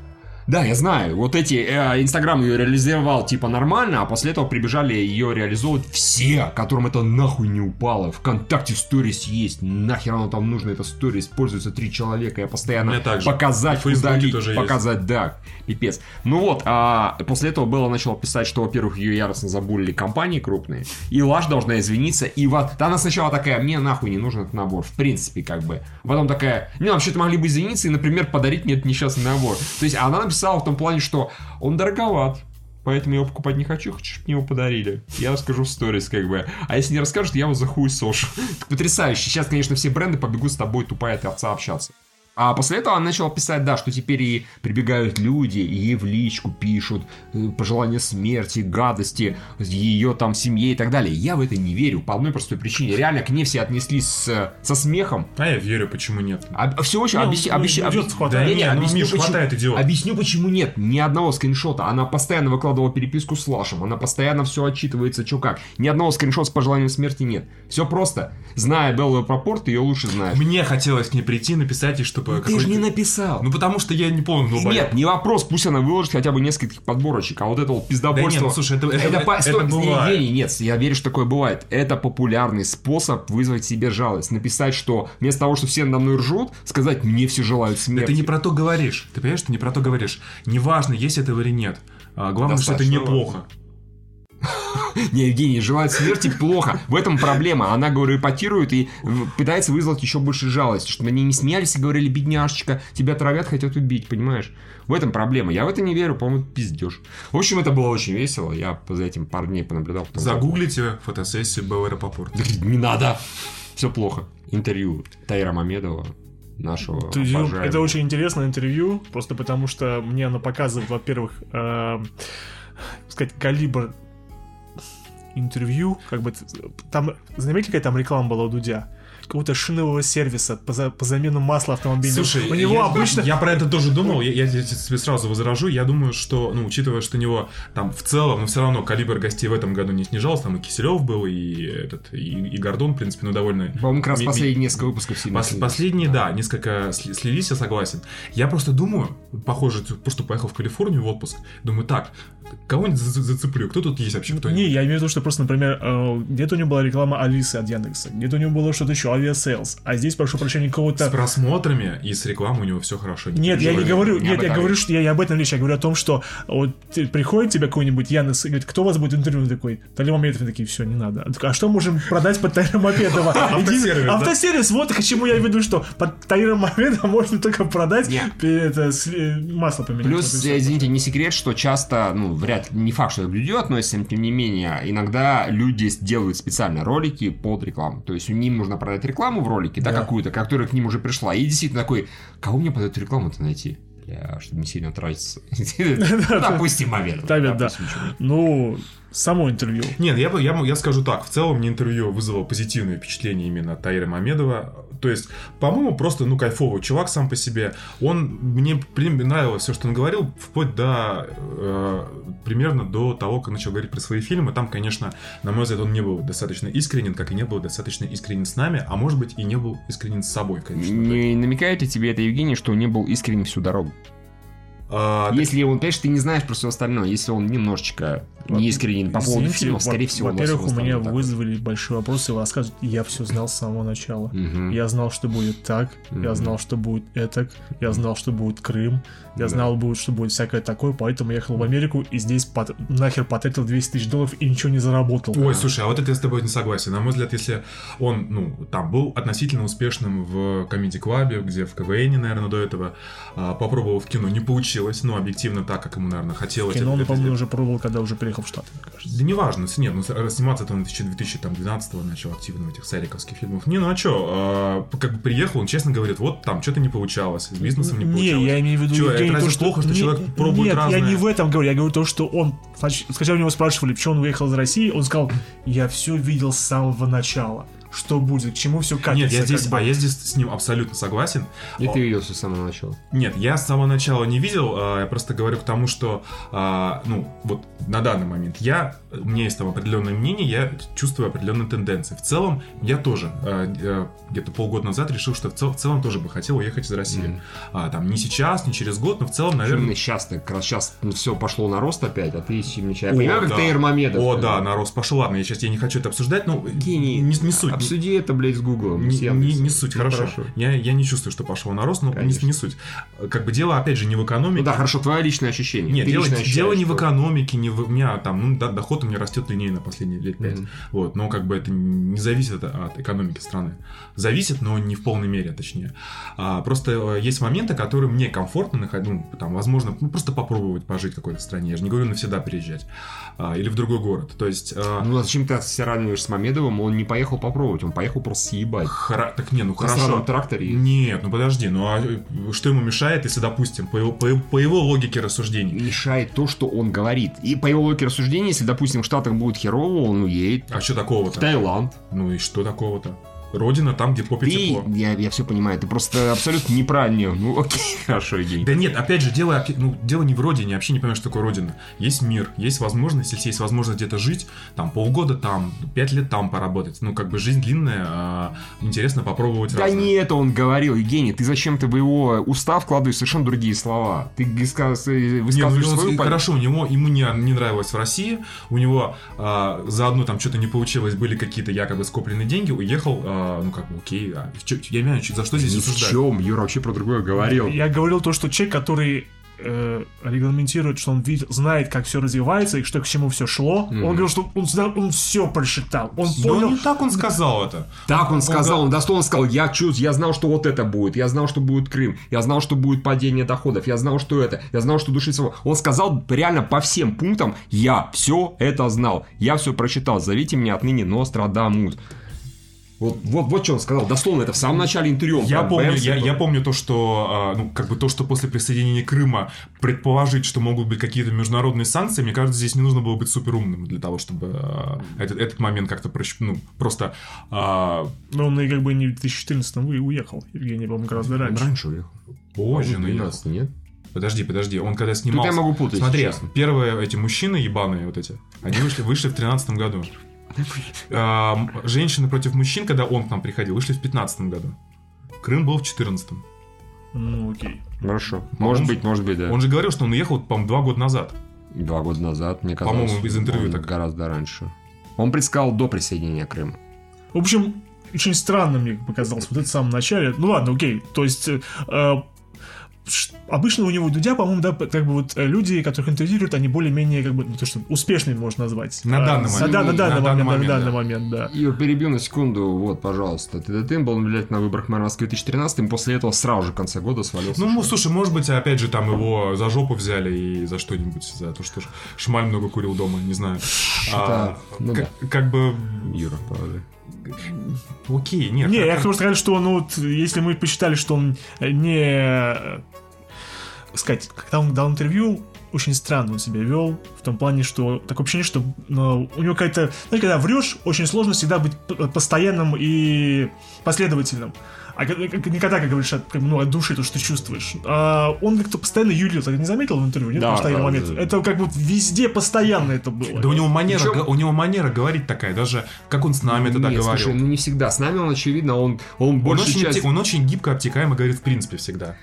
Да, я знаю. Вот эти э, Инстаграм ее реализовал типа нормально, а после этого прибежали ее реализовывать все, которым это нахуй не упало. Вконтакте сторис есть. Нахер оно там нужно, это сторис используется три человека. Я постоянно показать, удалить, тоже есть. показать, да, пипец. Ну вот, а после этого Белла начала писать, что, во-первых, ее яростно забулили компании крупные, и Лаш должна извиниться, и вот она сначала такая, мне нахуй не нужен этот набор, в принципе, как бы. Потом такая, не, вообще-то могли бы извиниться и, например, подарить мне этот несчастный набор. То есть она написала в том плане, что он дороговат, Поэтому я его покупать не хочу, хочу, чтобы мне его подарили. Я расскажу в сторис, как бы. А если не расскажут, я его за хуй сошу. Так потрясающе. Сейчас, конечно, все бренды побегут с тобой, тупая ты овца, общаться. А после этого она начала писать, да, что теперь и прибегают люди, и ей в личку пишут э, пожелания смерти, гадости, ее там семье и так далее. Я в это не верю по одной простой причине. Реально к ней все отнеслись с- со смехом. А я верю, почему нет. А, все очень Не, объясню, ну, идиотов объясню. хватает. Не, не, Да не, ну, объясню, Миш, почему- хватает идиотов. Объясню, почему нет. Ни одного скриншота. Она постоянно выкладывала переписку с Лашем. Она постоянно все отчитывается, что как. Ни одного скриншота с пожеланием смерти нет. Все просто. Зная Беллу Пропорт, ее лучше знаешь. Мне хотелось к ней прийти, написать ей, чтобы... Ты какой-то- же не написал. Ну потому что я не помню, ну, Нет, не вопрос, пусть она выложит хотя бы несколько подборочек, а вот это вот Да пиздобольство... нет, ну, слушай, это, это, по- это стой, бывает. Евгений, нет, я верю, что такое бывает. Это популярный способ вызвать себе жалость. Написать, что вместо того, что все надо мной ржут, сказать, мне все желают Да смерти. ты не про то говоришь. Ты понимаешь, ты не про то говоришь. Неважно, есть этого или нет. А, главное, что это Достаточно неплохо. Не, Евгений, желает смерти плохо. В этом проблема. Она, говорю, эпатирует и в- пытается вызвать еще больше жалости. Что на ней не смеялись и говорили, бедняжечка, тебя травят, хотят убить, понимаешь? В этом проблема. Я в это не верю, по-моему, пиздеж. В общем, это было очень весело. Я за этим пару дней понаблюдал. потом Загуглите фотосессию Беллы Рапопорт. Не надо. Все плохо. Интервью Таира Мамедова, нашего Интервью- обожаемого. Это очень интересное интервью, просто потому что мне оно показывает, во-первых, э, сказать, калибр интервью, как бы там, заметили, какая там реклама была у Дудя? Какого-то шинового сервиса по, за- по замену масла автомобильного. Слушай, у него я, обычно... я про это тоже думал, я, я тебе сразу возражу, я думаю, что, ну, учитывая, что у него там в целом, но все равно калибр гостей в этом году не снижался, там и Киселев был, и этот, и, и Гордон, в принципе, ну, довольно... По-моему, как раз последние несколько выпусков сильно Пос-. Последние, да, несколько сли- слились, я согласен. Я просто думаю, похоже, ты просто поехал в Калифорнию в отпуск, думаю, так, кого-нибудь за- за- зацеплю, кто тут есть вообще, кто Не, я имею в виду, что просто, например, э, где-то у него была реклама Алисы от Яндекса, где-то у него было что-то еще, авиасейлс, а здесь, прошу прощения, С какого-то... просмотрами и с рекламой у него все хорошо. Нет, я не говорю, не нет, я говорю, что я не об этом речь, я говорю о том, что вот ты- приходит тебе какой-нибудь Яндекс и говорит, кто у вас будет интервью? Он такой, Талим Мамедов, такие, все, не надо. А что можем продать под Таира Мамедова? Автосервис, вот к чему я веду, что под Таира Мамедова можно только продать это, с- э, масло поменять. Плюс, извините, не секрет, что часто, ну, вряд ли, не факт, что Дудю относится, но тем не менее, иногда люди делают специально ролики под рекламу. То есть, им нужно продать рекламу в ролике, да, Да. какую-то, которая к ним уже пришла. И действительно такой, кого мне под эту рекламу-то найти? Бля, чтобы не сильно тратиться. Ну, Допустим, момент. Давид, да. Ну, само интервью. Нет, я, бы- я, м- я скажу так. В целом, мне интервью вызвало позитивное впечатление именно от Таира Мамедова. То есть, по-моему, просто, ну, кайфовый чувак сам по себе. Он, мне нравилось все, что он говорил, вплоть до, э, примерно до того, как начал говорить про свои фильмы. Там, конечно, на мой взгляд, он не был достаточно искренен, как и не был достаточно искренен с нами, а может быть, и не был искренен с собой, конечно. Не намекает ли тебе это, Евгений, что он не был искренен всю дорогу? А, Если он, конечно, ты не знаешь про все остальное, если он немножечко не искренен по поводу во- скорее всего, Во-первых, у меня так. вызвали большие вопросы, вы рассказываете, я все знал с самого начала. Мгм. Я знал, что будет так, я Мгм. знал, что будет этак, я знал, что будет Крым, я Да. знал, будет, что будет всякое такое, поэтому ехал в Америку и здесь пот- нахер потратил 200 тысяч долларов и ничего не заработал. Ой, слушай, а вот это я с тобой не согласен. На мой взгляд, если он, ну, там был относительно успешным в комедий клабе, где в КВН, наверное, до этого а, попробовал в кино, не получилось, ну, объективно так, как ему, наверное, хотелось. Кино он, Это- по-моему, это- уже пробовал, когда уже приехал в Штаты, мне кажется. Да неважно, нет, ну с- сниматься-то он в 2012 начал активно в этих сариковских фильмах. Не, ну а чё, как бы приехал, он честно говорит, вот там что-то не получалось, с бизнесом не получалось. я имею в виду, Чё, это Евгений, разве то, что... плохо, что Не- человек пробует Нет, разное? я не в этом говорю, я говорю то, что он... Снач- Сначала у него спрашивали, почему он выехал из России, он сказал, я все видел с самого начала. Что будет, к чему все катится. Нет, я здесь, как бы. а я здесь с ним абсолютно согласен. И О, ты видел все с самого начала. Нет, я с самого начала не видел, а, я просто говорю к тому, что, а, ну, вот на данный момент я, у меня есть там определенное мнение, я чувствую определенные тенденции. В целом, я тоже а, а, где-то полгода назад решил, что в, цел- в целом тоже бы хотел уехать из России. А, там, не сейчас, не через год, но в целом, Наверное, сейчас ты как раз сейчас все пошло на рост опять, а ты ищи меча. Я О, понимаю, как да. Тейр Мамедов. О, как да, на рост пошел. Ладно, я сейчас я не хочу это обсуждать, но Гений. не, не суть. Обсуди это, блядь, с Гуглом. Не, не- не суть, Ну, хорошо. Я, я не чувствую, что пошел на рост, но не, не суть. Как бы дело, опять же, не в экономике. Ну да, хорошо, твое личное ощущение. Нет, Ты дело, лично дело ощущаешь, не в что- экономике, не в... У меня там, ну, да, доход у меня растет линейно последние лет пять. Мгм. Вот, но как бы это не зависит от, экономики страны. Зависит, но не в полной мере, точнее. А, просто э, есть моменты, которые мне комфортно находить, ну, там, возможно, ну, просто попробовать пожить в какой-то стране. Я же не говорю навсегда переезжать. А, или в другой город. То есть... а, Ну а зачем ты сравниваешь с Мамедовым? Он не поехал попробовать, он поехал просто съебать. хра- Так не, ну На хорошо. старом тракторе. Нет, ну подожди, ну а э, что ему мешает, если, допустим, по его, по по его логике рассуждений, Мешает то, что он говорит. И по его логике рассуждения, если, допустим, в Штатах будет херово, он уедет а что в такого-то? Таиланд. Ну и что такого-то? Родина там, где попе Ты, тепло. я, я все понимаю, ты просто абсолютно неправильно. Ну окей, хорошо, Евгений. Да нет, опять же, дело, ну, дело не в родине, я вообще не понимаю, что такое родина. Есть мир, есть возможность, если есть возможность где-то жить, там полгода там, пять лет там поработать. Ну, как бы жизнь длинная, а, интересно попробовать Да разное. не это он говорил, Евгений, ты зачем-то в его устав вкладываешь совершенно другие слова. Ты ну, высказываешь он- свою позицию. хорошо, у него ему не, не нравилось в России, у него а, заодно там что-то не получилось, были какие-то якобы скопленные деньги, уехал, а, ну как бы окей, а, чё- я не понимаю, чё- за что здесь Ни в осуждать? чем, Юра вообще про другое говорил. Я говорил то, что человек, который э, регламентирует, что он видит, знает, как все развивается и что к чему все шло. Мгм. Он говорил, что он, знал- он все просчитал. Он Да понял. не так он сказал это. Так он сказал, га- он дословно сказал, я чувств, я знал, что вот это будет, я знал, что будет Крым, я знал, что будет падение доходов, я знал, что это, я знал, что души всего. Он сказал реально по всем пунктам, я все это знал, я все прочитал, зовите меня отныне Нострадамус. Вот, вот, вот что он сказал, дословно, это в самом начале интервью. он Я прям помню, я, я помню то, что, а, ну, как бы то, что после присоединения Крыма предположить, что могут быть какие-то международные санкции, мне кажется, здесь не нужно было быть супер умным для того, чтобы а, этот, этот момент как-то прощ- ну, просто... а, Но он и как бы не в 2014 вы уехал. Евгений, по-моему, гораздо Он раньше. раньше уехал. позже, По-моему, ну, 12, нет? Подожди, подожди, он когда Тут снимался... я могу путать, Смотри, честно. первые эти мужчины ебаные вот эти, они вышли, вышли в 13 году. Женщины против мужчин, когда он к нам приходил, вышли в 15 году. Крым был в 14 Ну, окей. Хорошо. Может быть, может быть, да. Он же говорил, что он уехал, по-моему, два года назад. Два года назад, мне казалось. По-моему, из интервью так. Гораздо раньше. Он предсказал до присоединения Крыма. В общем, очень странно мне показалось вот это в самом начале. Ну ладно, окей. То есть э, э, обычно у него Дудя, по-моему, да, как бы вот э, люди, которых интервьюируют, они более-менее как бы, ну то что успешными можно назвать. На А, данный с- момент. Да, на На данный данный момент, момент, на да. данный момент, да. Юр, перебью на секунду. Вот, пожалуйста. ТДТ был наблюдать на выборах мэра Москвы в 2013 и после этого сразу же в конце года свалился. Ну, ну, слушай, может быть, опять же, там его за жопу взяли и за что-нибудь, за то, что Шмаль много курил дома, не знаю. А, ну как, как бы, Юра, положи. Окей, нет. Не, я хотел сказать, что, ну, вот, если мы посчитали, что он не... э, сказать, когда он дал интервью, очень странно он себя вел, в том плане, что такое ощущение, что ну, у него какая-то... Знаешь, когда врешь, очень сложно всегда быть постоянным и последовательным. А никогда, как говоришь, от, ну, от души то, что ты чувствуешь. А он как-то постоянно юлил, ты не заметил в интервью? Нет, Да, постоянный да, момент. да. Это как вот везде постоянно это было. Да у него манера, Причем- у него манера говорить такая, даже как он с нами тогда Нет, говорил. слушай, ну не всегда. С нами он, очевидно, он, он он, большую очень, часть... он очень гибко, обтекаемо говорит в принципе всегда.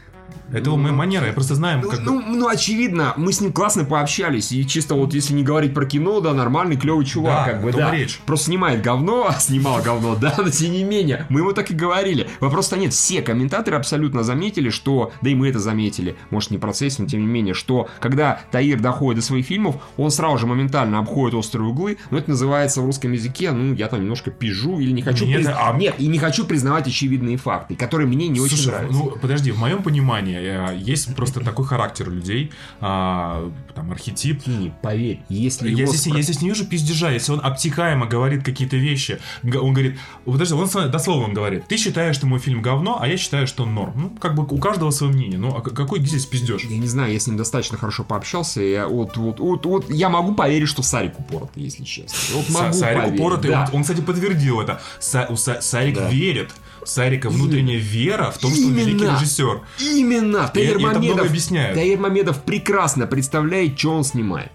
Это его манера, я просто знаю, Ну, как бы- ну, ну, очевидно, мы с ним классно пообщались. И чисто вот если не говорить про кино, да, нормальный, клевый чувак, Да, как бы, да. речь. Просто снимает говно, а снимал говно, да, но тем не менее. Мы ему так и говорили. Вопрос-то нет. Все комментаторы абсолютно заметили, что, да и мы это заметили, может не в процессе, но тем не менее, что когда Таир доходит до своих фильмов, он сразу же моментально обходит острые углы, но это называется в русском языке, ну, я там немножко пижу или не хочу Нет, призна- а- Нет, и не хочу признавать очевидные факты, которые мне не очень Слушай, нравятся. ну подожди, в моем понимании Не, есть просто такой характер у людей, а, там, архетип. Кини, поверь, если Я его здесь, спро- я здесь не вижу пиздежа, если он обтекаемо говорит какие-то вещи, он говорит, подожди, он дословно он говорит, ты считаешь, что мой фильм говно, а я считаю, что он норм. Ну, как бы у каждого свое мнение, ну, а какой здесь пиздеж? Я не знаю, я с ним достаточно хорошо пообщался. Я, вот, вот, вот, вот, я могу поверить, что Сарик упоротый, если честно. Вот могу Сарик поверить, упоротый, да. он, он, кстати, подтвердил это. Са- у Са- Сарик Да. верит. Сарика внутренняя вера в том, что он великий режиссер. Именно! Много Мамедов, объясняет. Таир Мамедов прекрасно представляет, что он снимает.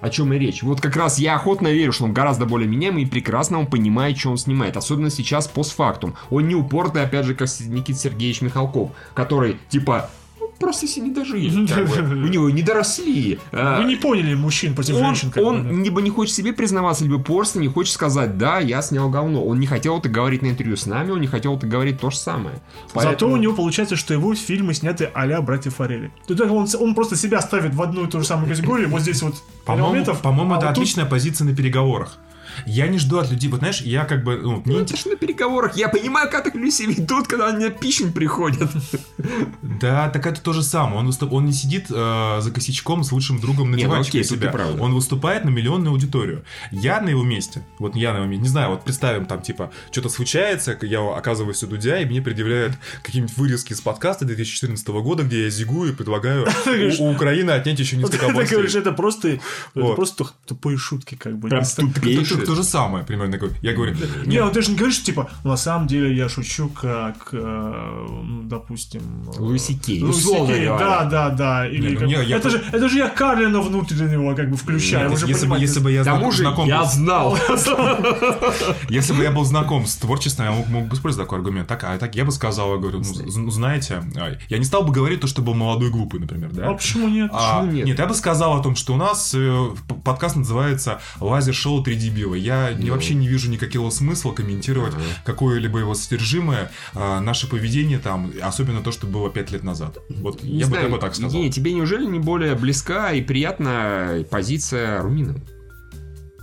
О чем и речь. Вот как раз я охотно верю, что он гораздо более меняемый и прекрасно он понимает, что он снимает. Особенно сейчас постфактум. Он не упорный, опять же, как Никита Сергеевич Михалков, который, типа, «Ну, просто все не дожили. как бы. У него не доросли. А, Вы не поняли мужчин против он, женщин. как бы, он да. либо не хочет себе признаваться, либо просто не хочет сказать, да, я снял говно. Он не хотел это говорить на интервью с нами, он не хотел это говорить то же самое. Зато у него получается, что его фильмы сняты а-ля братья Форели. То есть он, он просто себя ставит в одну и ту же самую категорию. Вот здесь вот По-моему, по-моему, а это вот тут- отличная позиция на переговорах. Я не жду от людей, вот знаешь, я как бы, ну, Ну, мне это ж на переговорах. Я понимаю, как так люди себя ведут, когда они на пищень приходят. Да, так это то же самое. Он, выступ... он не сидит э, за косячком с лучшим другом на ну диванчике у себя. ты. Он выступает на миллионную аудиторию. Я на его месте, вот я на его месте, не знаю, вот представим там, типа, что-то случается, я оказываюсь у Дудя, и мне предъявляют какие-нибудь вырезки из подкаста 2014 года, где я зигую и предлагаю у, Украины отнять еще несколько ты областей. говоришь, это просто, просто тупые шутки, как бы. Прям это то же самое, примерно. Я говорю, Не, ну ты же не говоришь, что, типа, на самом деле я шучу, как, э, ну, допустим... э, Луиси Кей, Луиси Кей, да, да, да. Или Не, ну как- не, я это, же, это же я Карлина внутреннего как бы включаю. если, бы, если бы я знаком я знал. Если бы я был знаком с творчеством, я мог, бы использовать такой аргумент. Так, а так я бы сказал, я говорю, ну, знаете, а, я не стал бы говорить то, что был молодой и глупый, например, да? А почему нет? А, Почему нет? нет? я бы сказал о том, что у нас э, подкаст называется «Лазер-шоу 3 дебила». Я не- Ну. вообще не вижу никакого смысла комментировать какое-либо его содержимое, а, наше поведение там, особенно то, что было 5 лет назад. Вот Не я, бы, знаю, я бы так сказал. Евгений, тебе неужели не более близка и приятная позиция Румина?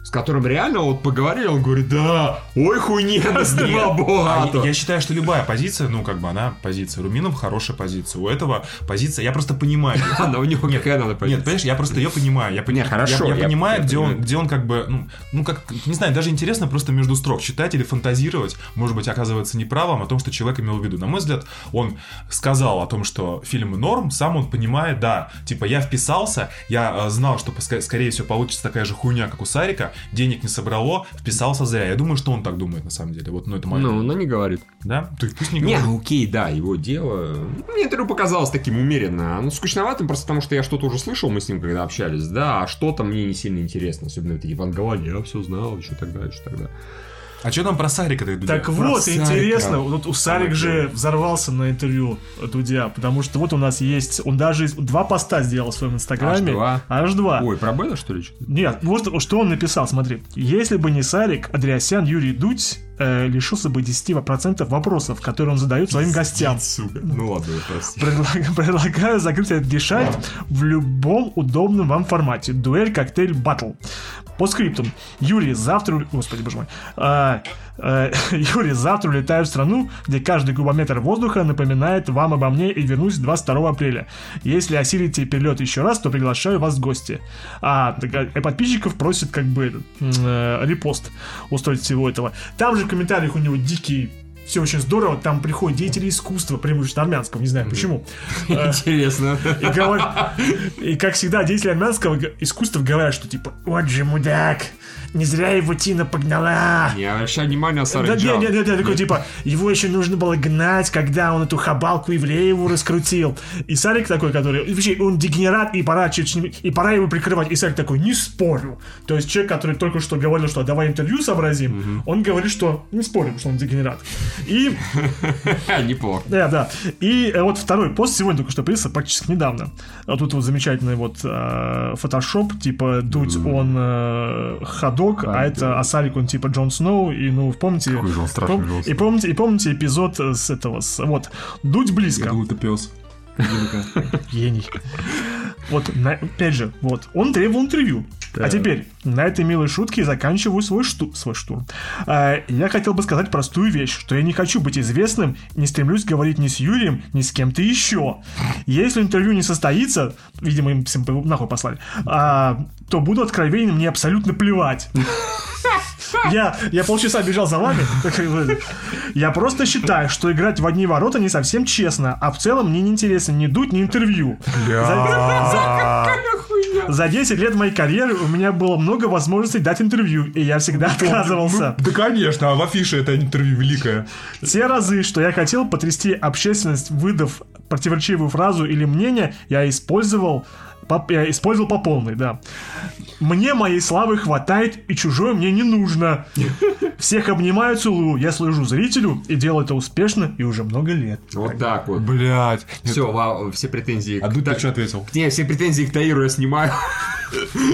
С которым реально вот поговорили, он говорит, да, ой, хуйня, снимал А богато. я, считаю, что любая позиция, ну, как бы она позиция. Руминов хорошая позиция. У этого позиция, я просто понимаю. Она у него какая надо Нет, позиция? понимаешь, я просто ее понимаю. Я, пони- Не, хорошо, я, понимаю, где, он, понимаю. где он как бы, ну, ну, как, не знаю, даже интересно просто между строк читать или фантазировать, может быть, оказывается неправым о том, что человек имел в виду. На мой взгляд, он сказал о том, что фильм норм, сам он понимает, да, типа, я вписался, я э, знал, что, скорее всего, получится такая же хуйня, как у Сарика, денег не собрало, вписался зря. Я думаю, что он так думает, на самом деле. Вот, ну, это мое. Ну, но не говорит. Да? То есть пусть не Не, говорит. ну окей, да, его дело. Мне интервью показалось таким умеренно. Ну, скучноватым, просто потому что я что-то уже слышал, мы с ним когда общались, да, а что-то мне не сильно интересно. Особенно вот эти вангалы, я все знал, еще тогда, еще тогда. А что там про Сарика-то идут? Так Про вот, Сарика. интересно, вот у Сарик же взорвался на интервью Дудя, потому что вот у нас есть, он даже два поста сделал в своем инстаграме. H2. Аж два. Ой, про Бена, что ли? Нет, вот что он написал, смотри. Если бы не Сарик, Андреасян, Юрий Дудь э, лишился бы 10% вопросов, которые он задает своим гостям. Сука. Ну ладно, прости. Предлаг- Предлагаю закрыть этот гешальт в любом удобном вам формате. Дуэль, коктейль, батл. По скриптам. Юрий, завтра... Господи, боже мой. А, э, Юрий, завтра улетаю в страну, где каждый кубометр воздуха напоминает вам обо мне и вернусь 22 апреля. Если осилите перелет еще раз, то приглашаю вас в гости. А, а, подписчиков просит как бы э, репост устроить всего этого. Там же в комментариях у него дикие все очень здорово, там приходят деятели искусства, преимущественно армянского, не знаю почему. Э, Интересно. и, говор- и как всегда, деятели армянского искусства говорят, что типа, вот же мудак, не зря его Тина погнала. Не обращай внимания на Да, нет, Джан. нет, нет, такой типа, его еще нужно было гнать, когда он эту хабалку еврееву раскрутил. И Сарик такой, который, и вообще, он дегенерат, и пора, и пора его прикрывать. И Сарик такой, не спорю. То есть человек, который только что говорил, что давай интервью сообразим, он говорит, что не спорим, что он дегенерат. И Неплохо. да, да. И э, вот второй пост сегодня только что появился, практически недавно. А тут вот замечательный вот э, фотошоп, типа Дудь, он э, ходок, а это Асарик, он типа Джон Сноу, и ну, помните... Какой же он страшный пом- Джон и помните, и помните эпизод э, с этого, с- вот, Дудь близко. это пес. Гений. Вот, на- опять же, вот, он требовал интервью. А теперь, на этой милой шутке заканчиваю свой, шту... свой штурм. А, я хотел бы сказать простую вещь, что я не хочу быть известным, не стремлюсь говорить ни с Юрием, ни с кем-то еще. Если интервью не состоится, видимо, им всем нахуй послали, а, то буду откровенен, мне абсолютно плевать. Я, я полчаса бежал за вами. Я просто считаю, что играть в одни ворота не совсем честно, а в целом мне не интересно ни дуть, ни интервью. За, за, за 10 лет моей карьеры у меня было много возможностей дать интервью, и я всегда отказывался. Да, конечно, а в афише это интервью великое. Те разы, что я хотел потрясти общественность, выдав противоречивую фразу или мнение, я использовал по, я использовал по полной, да. Мне моей славы хватает, и чужое мне не нужно. Всех обнимаю, целую. Я служу зрителю и делаю это успешно и уже много лет. Вот так вот. Блять. Все, вау, все претензии. А Дудь ты что ответил? Не, все претензии к Таиру я снимаю.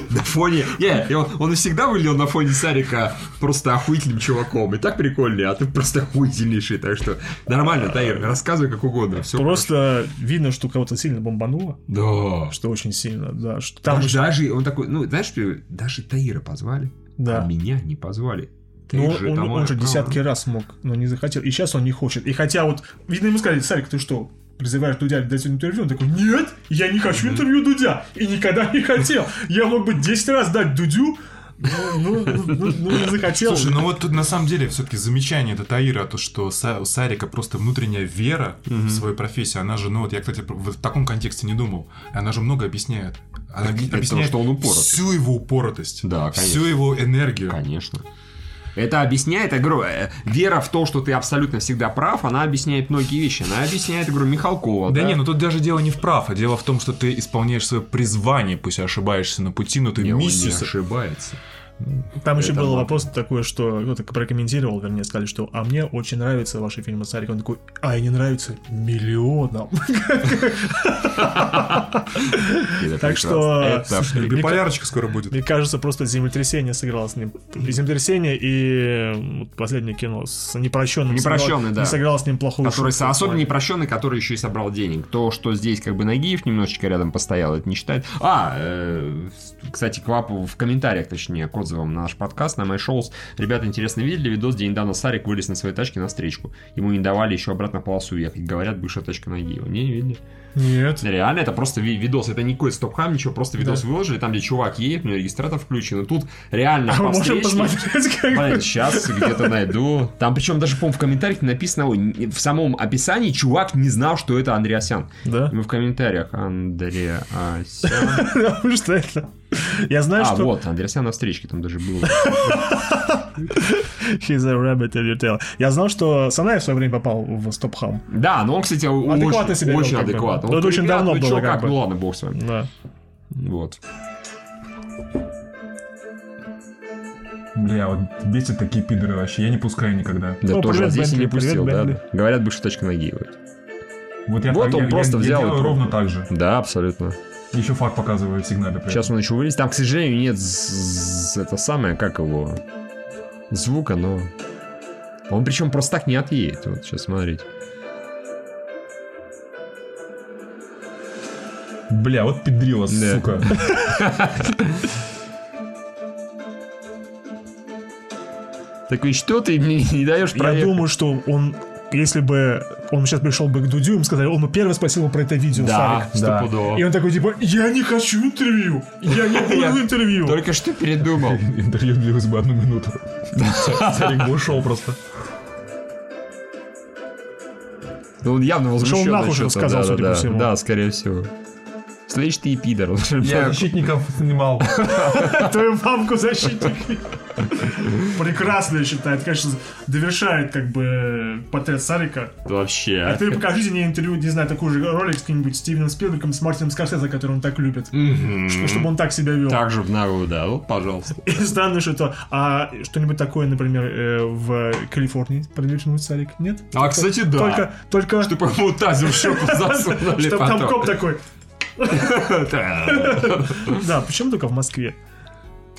На фоне... Не, и он, он всегда выглядел на фоне Сарика просто охуительным чуваком. И так прикольный, а ты просто охуительнейший. Так что нормально, Таир, рассказывай как угодно. Все Просто видно, что кого-то сильно бомбануло. Да. Что очень сильно, да. Что там Там еще- даже, он такой, ну, знаешь, даже Таира позвали, Да. а меня не позвали. Ну, Таир же он, там, он же десятки раз мог, но не захотел. И сейчас он не хочет. И хотя вот, видно, ему сказали, Сарик, ты что, призываешь Дудя дать интервью? Он такой, нет, я не хочу интервью Дудя. И никогда не хотел. Я мог бы 10 раз дать Дудю, ну, ну, ну, ну, не захотел. Слушай, ну вот тут на самом деле все-таки замечание это Таира, то, что у Сарика просто внутренняя вера в свою профессию, она же, ну вот я, кстати, в таком контексте не думал, она же много объясняет. Она объясняет что он упоротый. всю его упоротость, Да, всю конечно. его энергию. Конечно. Это объясняет, я говорю, э, вера в то, что ты абсолютно всегда прав, она объясняет многие вещи. Она объясняет, я говорю, Михалкова. Да, не, ну тут даже дело не в прав, а дело в том, что ты исполняешь свое призвание, пусть ошибаешься на пути, но ты Не, он не миссию... ошибается. Там еще был вопрос такой, что кто-то прокомментировал, вернее, сказали, что «А мне очень нравятся ваши фильмы Сарик». Он такой «А, не нравятся миллионам». Так что- И Биполярочка скоро будет. Мне кажется, просто землетрясение сыграло с ним. Землетрясение и вот последнее кино с непрощенным. Непрощенный, да. Не с ним плохую который особенно непрощенный, который еще и собрал денег. То, что здесь как бы Нагиев немножечко рядом постоял, это не считает. А, э, кстати, к вапу в комментариях, точнее, отзывам на наш подкаст, на My Shows, ребята, интересно, видели видос, где недавно Сарик вылез на своей тачке на встречку. Ему не давали еще обратно полосу ехать. Говорят, бывшая тачка Нагиева. Не, не видели. Нет. Реально, это просто ви- видос, это никакой стопхам, ничего, просто видос Да. выложили, там, где чувак едет, у него регистратор включен, и тут реально А по можем посмотреть, как Блин, сейчас где-то найду. Там причем даже, по в комментариях написано, в самом описании чувак не знал, что это Андреасян. Да? Мы в комментариях Андреасян. Что это... Я знаю, А, что... вот, Андреасян на встречке там даже был. He's a rabbit in your tail. Я знал, что Санаев в свое время попал в Стопхам. Да, но он, кстати, Адекватно очень, себя очень бы. адекватно. Ну, это очень давно ну было, чё, как бы. ну ладно, бог с вами. Да. Вот. Бля, вот бесит такие пидоры вообще, я не пускаю никогда. Да О, тоже привет, здесь и не Бентли, привет, пустил, да. Бентли. Говорят, бывшая точка Нагиева. Вот, я, Вот он я- просто я, взял я делаю ровно так же. Да, абсолютно. Еще факт показываю в сигнале. при Сейчас он еще вылез. Там, к сожалению, нет это самое, как его, звука, но... Он причем просто так не отъедет. Вот сейчас смотрите. Бля, вот педрила, Да. сука. Такой, что ты мне не даешь Я проехать? думаю, что он... Если бы он сейчас пришел бы к Дудю, ему сказали, он бы первый спросил его про это видео, Да, Сарик. Да. стопудово. И он такой, типа, я не хочу интервью, я не буду интервью. Только что передумал. Интервью длилось бы одну минуту. Царик бы ушел просто. Ну, он явно возмущен. нахуй насчет же сказал, судя по всему. Да, скорее всего. Слышь, ты и пидор. Я защитников снимал. Твою мамку защитник. Прекрасно, я считаю. Это, конечно, довершает как бы портрет Сарика. А Вообще. теперь покажите мне интервью, не знаю, такой же ролик с каким-нибудь Стивеном Спилбергом, с Мартином Скорсезе, который он так любит. Чтобы он так себя вел. Так же в ногу, да. Вот, пожалуйста. И странно, что это... А что-нибудь такое, например, э, в Калифорнии продвинуть Сарик? Нет? А, кстати, да. Только, только... Чтобы ему тазер в щеку засунули Чтоб там коп такой. Да. Почему только в Москве?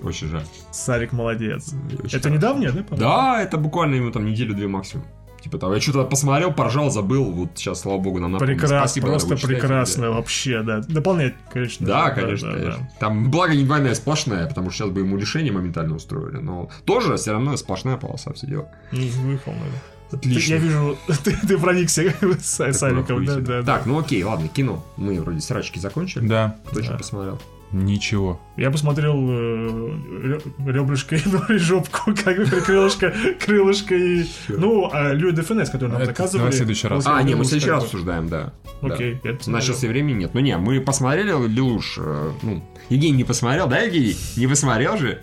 Очень жаль. Сарик молодец. Очень Это недавнее, да? Да, это буквально ему там неделю-две максимум. Типа того, я что-то посмотрел, поржал, забыл, вот сейчас, слава богу, нам напомнили. Прекрасно, Спасибо, просто прекрасно вообще, да. Дополняет, конечно. Да, конечно, да, конечно. да. Там, благо, не двойная, а сплошная, потому что сейчас бы ему лишение моментально устроили. Но тоже все равно сплошная полоса, все дело. Ну, выполнено. Ты- Отлично. Я вижу, ты, ты проникся с Савиком, да, да, да. Так, ну окей, ладно, кино. Мы вроде срачки закончили. Да, Точно Да. посмотрел. ничего. Я посмотрел э, ребрышко и ну, жопку, как бы крылышко, крылышко и... Ну, а Люи де Финес, который нам Это заказывали. давай в следующий раз. А, не, мы в следующий раз обсуждаем, да. Да. Окей, я У нас сейчас и времени нет. Ну не, мы посмотрели Лилуш. э, Ну, Евгений не посмотрел, да, Евгений? Не посмотрел же?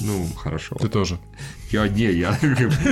Ну, хорошо. Ты тоже. Я, не, я...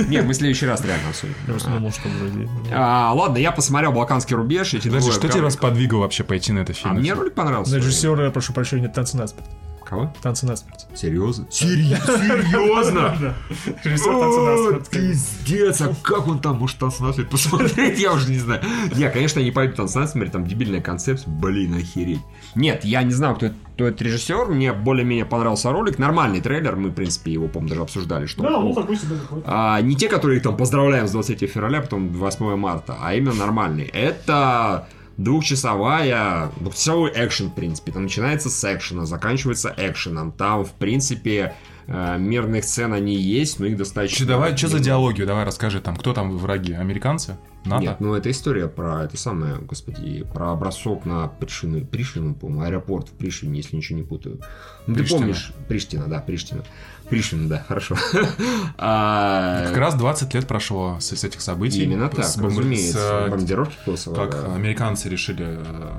Не, мы в следующий раз реально обсудим. Я просто думал, что вроде... А, ладно, я посмотрел «Балканский рубеж». Эти Подожди, двое что тебя гам- сподвигло вообще пойти на этот А фильм? мне ролик понравился. Режиссера, прошу прощения, «Танцы насмерть». Кого? «Танцы насмерть». Серьезно? Серьезно? Режиссер «Танцы О, насмерть». пиздец, а как он там может танцы насмерть посмотреть, я уже не знаю. Не, конечно, я не пойду танцы насмерть, там дебильная концепция, блин, охереть. Нет, я не знаю, кто, это- кто этот режиссер, мне более-менее понравился ролик, нормальный трейлер, мы, в принципе, его, по-моему, даже обсуждали, что Да, он- ну какой себе такой. А, не те, которые там поздравляем с 23 февраля, потом 8 марта, а именно нормальные. Это двухчасовая, двухчасовой экшен, в принципе. Там начинается с экшена, заканчивается экшеном. Там, в принципе, э, мирных сцен они есть, но их достаточно... Че, давай, что за диалогию? Давай расскажи, там, кто там враги? Американцы? НАТО? Нет, ну это история про это самое, господи, про бросок на Пришину, Пришину, по-моему, аэропорт в Пришине, если ничего не путаю. Ну ты помнишь, Приштина, да, Приштина. Пришина, да, хорошо. А, Как раз 20 лет прошло с, с этих событий. Именно так, С разумеется. с, Бомбардировки Косово. как да. американцы решили э,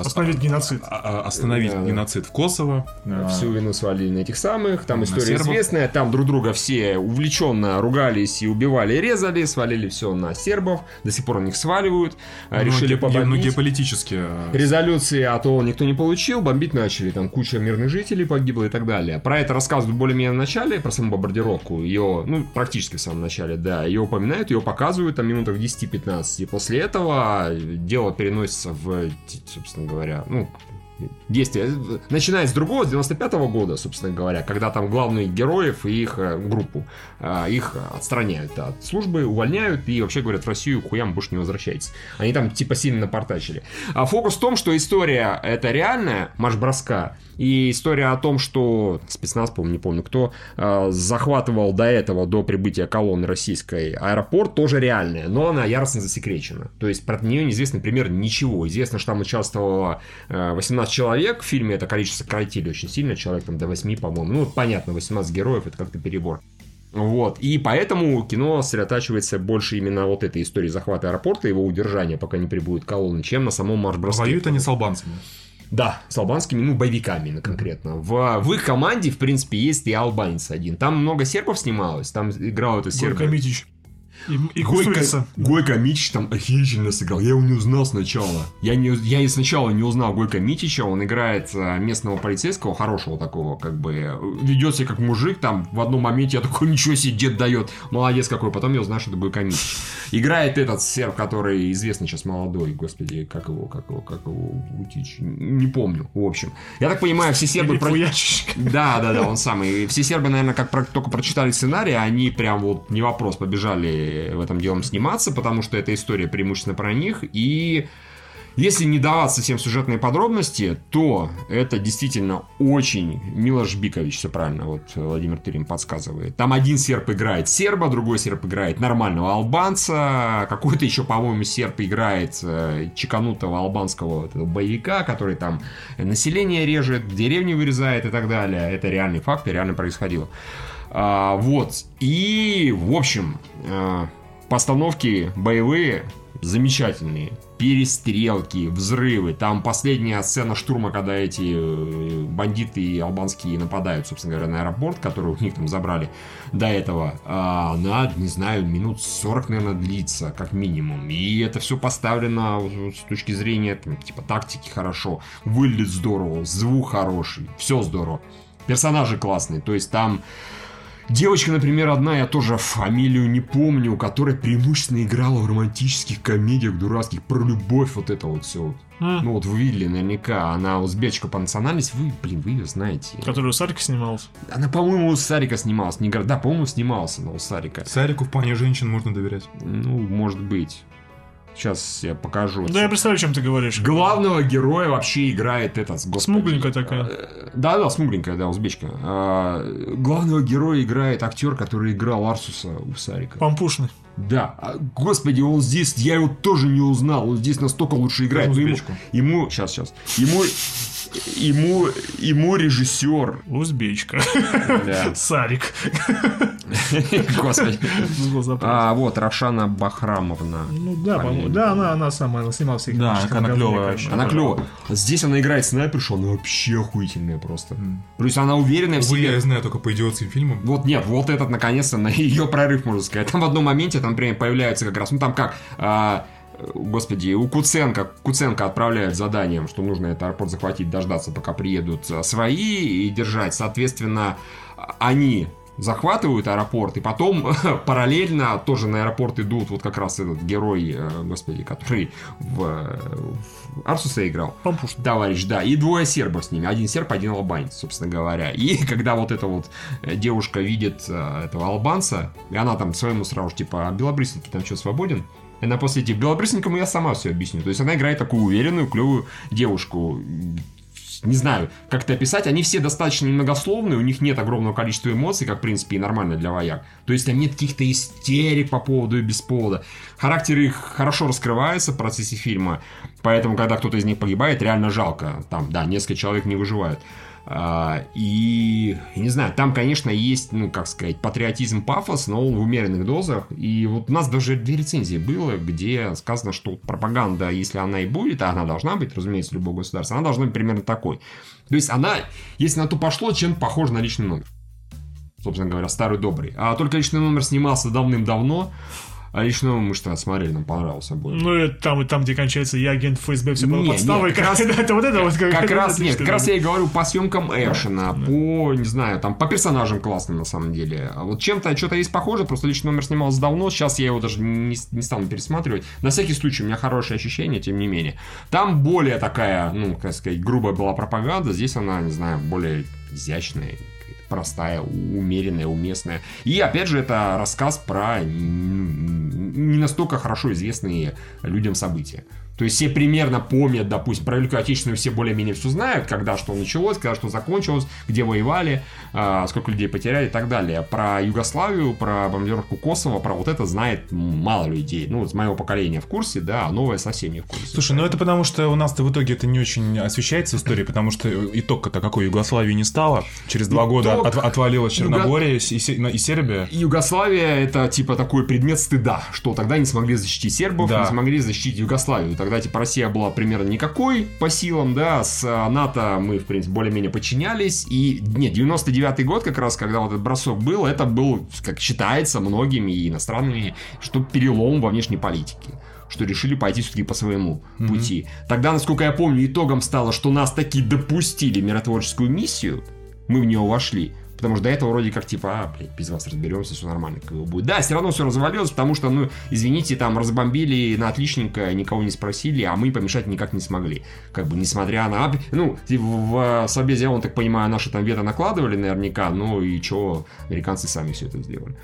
Остановить геноцид. а- а- остановить Да, да. геноцид в Коsoво. А, Всю вину свалили на этих самых. Там На история сербов. известная. Там друг друга все увлеченно ругались и убивали, и резали. Свалили все на сербов. До сих пор на них сваливают. Ну, Решили ге- ге- Ну, побомбить. геополитически. э, Резолюции от ООН никто не получил, бомбить начали, там куча мирных жителей погибла и так далее. Про это рассказывают более-менее в начале, про саму бомбардировку, ее, ну, практически в самом начале, да, ее упоминают, ее показывают там минутах 10-15, и после этого дело переносится в, собственно говоря, ну, действия. Начиная с другого, с 95 -го года, собственно говоря, когда там главных героев и их э, группу, э, их отстраняют от службы, увольняют и вообще говорят, в Россию хуям больше не возвращайтесь. Они там типа сильно напортачили. А фокус в том, что история это реальная, марш броска, и история о том, что спецназ, помню, не помню кто, э, захватывал до этого, до прибытия колонны российской аэропорт, тоже реальная, но она яростно засекречена. То есть про нее неизвестно примерно ничего. Известно, что там участвовало 18 100 человек в фильме это количество сократили очень сильно, человек там до 8, по-моему. Ну, понятно, 18 героев это как-то перебор. Вот, и поэтому кино сосредотачивается больше именно вот этой истории захвата аэропорта, его удержания, пока не прибудут колонны, чем на самом марш-броске. Воюют они с албанцами. Да, с албанскими, ну, боевиками ну, конкретно. В, в их команде, в принципе, есть и албанец один. Там много сербов снималось, там играл этот серб. Горка и, и Кустурица. Гойко Митич там охерительно сыграл. Я его не узнал сначала. Я, не, я и сначала не узнал Гойко Митича. Он играет э, местного полицейского, хорошего такого, как бы. э, Ведет себя как мужик. Там в одном моменте я такой, ничего себе, дед дает. Молодец какой. Потом я узнаю, что это Гойко Митич. Играет этот серб, который известный сейчас молодой. Господи, как его, как его, как его, Утич. Не помню, в общем. Я так понимаю, все сербы... Про- да, да, да, он самый. Все сербы, наверное, как про- только прочитали сценарий, они прям вот не вопрос побежали в этом делом сниматься, потому что эта история преимущественно про них. И если не даваться всем сюжетные подробности, то это действительно очень Милош Бикович, все правильно, вот Владимир Тырин подсказывает. Там один серб играет серба, другой серб играет нормального албанца, какой-то еще, по-моему, серб играет э, чеканутого албанского вот боевика, который там население режет, деревни вырезает и так далее. Это реальный факт, реально происходило. А, вот. И, в общем, э, постановки боевые замечательные. Перестрелки, взрывы. Там последняя сцена штурма, когда эти э, бандиты албанские нападают, собственно говоря, на аэропорт, который у них там забрали до этого. а, Она, не знаю, минут 40, наверное, длится, как минимум. И это все поставлено с точки зрения, там, типа, тактики хорошо. Выглядит здорово, звук хороший, все здорово. Персонажи классные. То есть там Девочка, например, одна, я тоже фамилию не помню, которая преимущественно играла в романтических комедиях дурацких про любовь, вот это вот все. М, Ну вот вы видели наверняка, она узбечка по национальности, вы, блин, вы ее знаете. Который у Сарика снимался. Она, по-моему, у Сарика снималась, не да, по-моему, снимался, но у Сарика. Сарику в плане женщин можно доверять. Ну, может быть. Сейчас я покажу. Да, я представляю, о чем ты говоришь. Главного героя вообще играет этот, господи. Смугленькая такая. Э, Да, да, смугленькая, да, узбечка. А, Главного героя играет актер, который играл Арсуса у Сарика. Пампушный. Да, А, господи, он здесь, я его тоже не узнал, он здесь настолько лучше играет. Ему, ему, сейчас, сейчас, ему, ему, ему режиссер. Узбечка. Да. Сарик. Господи. А, вот, Рошана Бахрамовна. Ну да, по-моему. Да, она, она самая, она снималась Да, она конечно. Она клевая. Здесь она играет снайпершу, она вообще охуительная просто. Плюс она уверенная в Увы, я себе. знаю только по идиотским фильмам. Вот нет, вот этот наконец-то на ее прорыв, можно сказать. Там в одном моменте, там, например, появляется как раз, ну там как, а, господи, у Куценко, Куценко отправляют заданием, что нужно этот аэропорт захватить, дождаться, пока приедут а, свои и держать. Соответственно, они захватывают аэропорт, и потом параллельно тоже на аэропорт идут вот как раз этот герой, э, господи, который в, в Арсуса играл. Пампушный. Товарищ, да, и двое сербов с ними, один серб, один албанец, собственно говоря. И когда вот эта вот э, девушка видит э, этого албанца, и она там своему сразу же, типа, а белобрысенький там что, свободен? Она после типа, белобрысенькому я сама все объясню. То есть она играет такую уверенную, клевую девушку. Не знаю, как это описать. Они все достаточно немногословные, у них нет огромного количества эмоций, как, в принципе, и нормально для вояк. То есть там нет каких-то истерик по поводу и без повода. Характер их хорошо раскрывается в процессе фильма, поэтому, когда кто-то из них погибает, реально жалко. Там, да, несколько человек не выживают. А, и, не знаю, там, конечно, есть, ну, как сказать, патриотизм, пафос, но в умеренных дозах. И вот у нас даже две рецензии было, где сказано, что пропаганда, если она и будет, а она должна быть, разумеется, любого государства, она должна быть примерно такой. То есть она, если на то пошло, чем-то похожа на личный номер. Собственно говоря, старый добрый. А только личный номер снимался давным-давно, а номер мы что смотрели, нам понравился обоим. Ну, это там, и там, где кончается я агент ФСБ, все было подставой. как раз- Это вот это вот как раз, нет, как раз я и говорю по съемкам экшена, по, не знаю, там, по персонажам классным на самом деле. А вот чем-то, что-то есть похоже, просто личный номер снимался давно, сейчас я его даже не, не стану пересматривать. На всякий случай, у меня хорошее ощущение, тем не менее. Там более такая, ну, как сказать, грубая была пропаганда, здесь она, не знаю, более изящная, простая, умеренная, уместная. И, опять же, это рассказ про не настолько хорошо известные людям события. То есть все примерно помнят, допустим, про Великую Отечественную все более-менее все знают, когда что началось, когда что закончилось, где воевали, а, сколько людей потеряли и так далее. Про Югославию, про бомбардировку Косово, про вот это знает мало людей. Ну, с моего поколения в курсе, да, а новое совсем не в курсе. Слушай, ну это потому, что у нас-то в итоге это не очень освещается история, потому что итог-то какой, Югославии не стало. Через два года Итог- от- отвалилась Юго- Черногория и, Се- и Сербия. Югославия это типа такой предмет стыда, что тогда не смогли защитить сербов, Да. не смогли защитить Югославию. Тогда типа Россия была примерно никакой по силам, да, с а, НАТО мы, в принципе, более-менее подчинялись. И, нет, 99-й год как раз, когда вот этот бросок был, это был, как считается многими и иностранными, что перелом во внешней политике что решили пойти все-таки по своему пути. Тогда, насколько я помню, итогом стало, что нас таки допустили миротворческую миссию, мы в нее вошли. Потому что до этого вроде как типа, а, блядь, без вас разберемся, все нормально как бы будет. Да, все равно все развалилось, потому что, ну, извините, там разбомбили на отличненько, никого не спросили, а мы помешать никак не смогли. Как бы, несмотря на... Ну, в, в Собезе, он, так понимаю, наши там вето накладывали наверняка, ну и что, американцы сами все это сделали.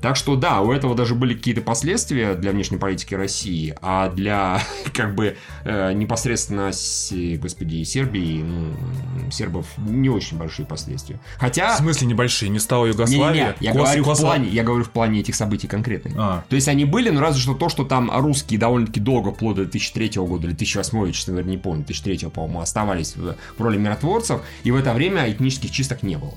Так что да, у этого даже были какие-то последствия для внешней политики России, а для как бы э, непосредственно, с, господи, Сербии, ну, сербов не очень большие последствия. Хотя... В смысле небольшие, не стала Не, Югославия. я Кос- говорю в Косово- плане, я говорю в плане этих событий конкретных. А. То есть они были, но разве что то, что там русские довольно-таки долго, вплоть до 2003 года или 2008, я, честно говоря, не помню, 2003, по-моему, оставались в, в роли миротворцев, и в это время этнических чисток не было.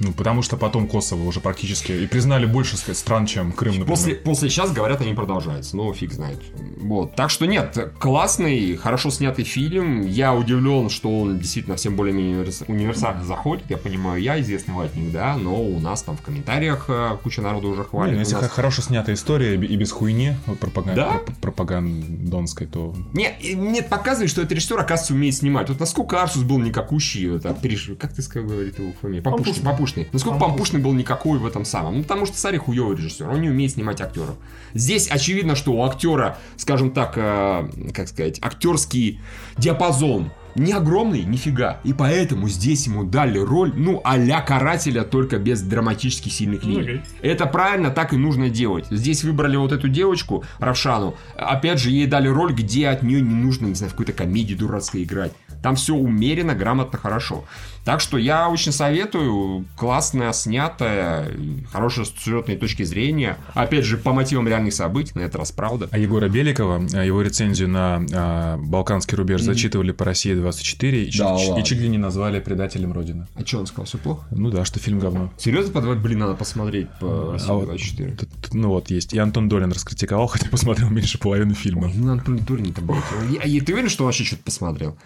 Ну, потому что потом Косово уже практически и признали больше сказать, стран, чем Крым, например. После, после сейчас, говорят, они продолжаются, но фиг знает. Вот. Так что нет, классный, хорошо снятый фильм. Я удивлен, что он действительно всем более-менее универс- универсально заходит. Я понимаю, я известный ватник, да, но у нас там в комментариях э, куча народу уже Не, хвалит. ну, если нас- хорошо снятая история и без хуйни пропаган- Да? проп- пропагандонской, то... Нет, нет, показывает, что этот режиссер, оказывается, умеет снимать. Вот насколько Арсус был никакущий, это, переш- как ты сказал, говорит его фамилия? Папушный, Папушный. Пампушный. Насколько Пампушный был никакой в этом самом? Ну, потому что Сари хуёвый режиссер, он не умеет снимать актеров. Здесь очевидно, что у актера, скажем так, э, как сказать, актерский диапазон не огромный, нифига. И поэтому здесь ему дали роль, ну, а-ля карателя, только без драматически сильных линий. Окей. Это правильно, так и нужно делать. Здесь выбрали вот эту девочку, Равшану. Опять же, ей дали роль, где от нее не нужно, не знаю, в какой-то комедии дурацкой играть. Там все умеренно, грамотно, хорошо. Так что я очень советую. Классная, снятая, хорошая с сюжетной точки зрения. Опять же, по мотивам реальных событий, на этот раз правда. А Егора Беликова, а, его рецензию на а, Балканский рубеж зачитывали по России 24 и, чуть- Да и ладно. чуть ли не назвали предателем Родины. А что он сказал, все плохо? Ну да, что фильм говно. Серьезно, подвать, блин, надо посмотреть по России А вот 24. Тут- тут, ну вот есть. И Антон Долин раскритиковал, хотя посмотрел меньше половины фильма. Ну, Антон Дурин-то был. Ты уверен, что он вообще что-то посмотрел?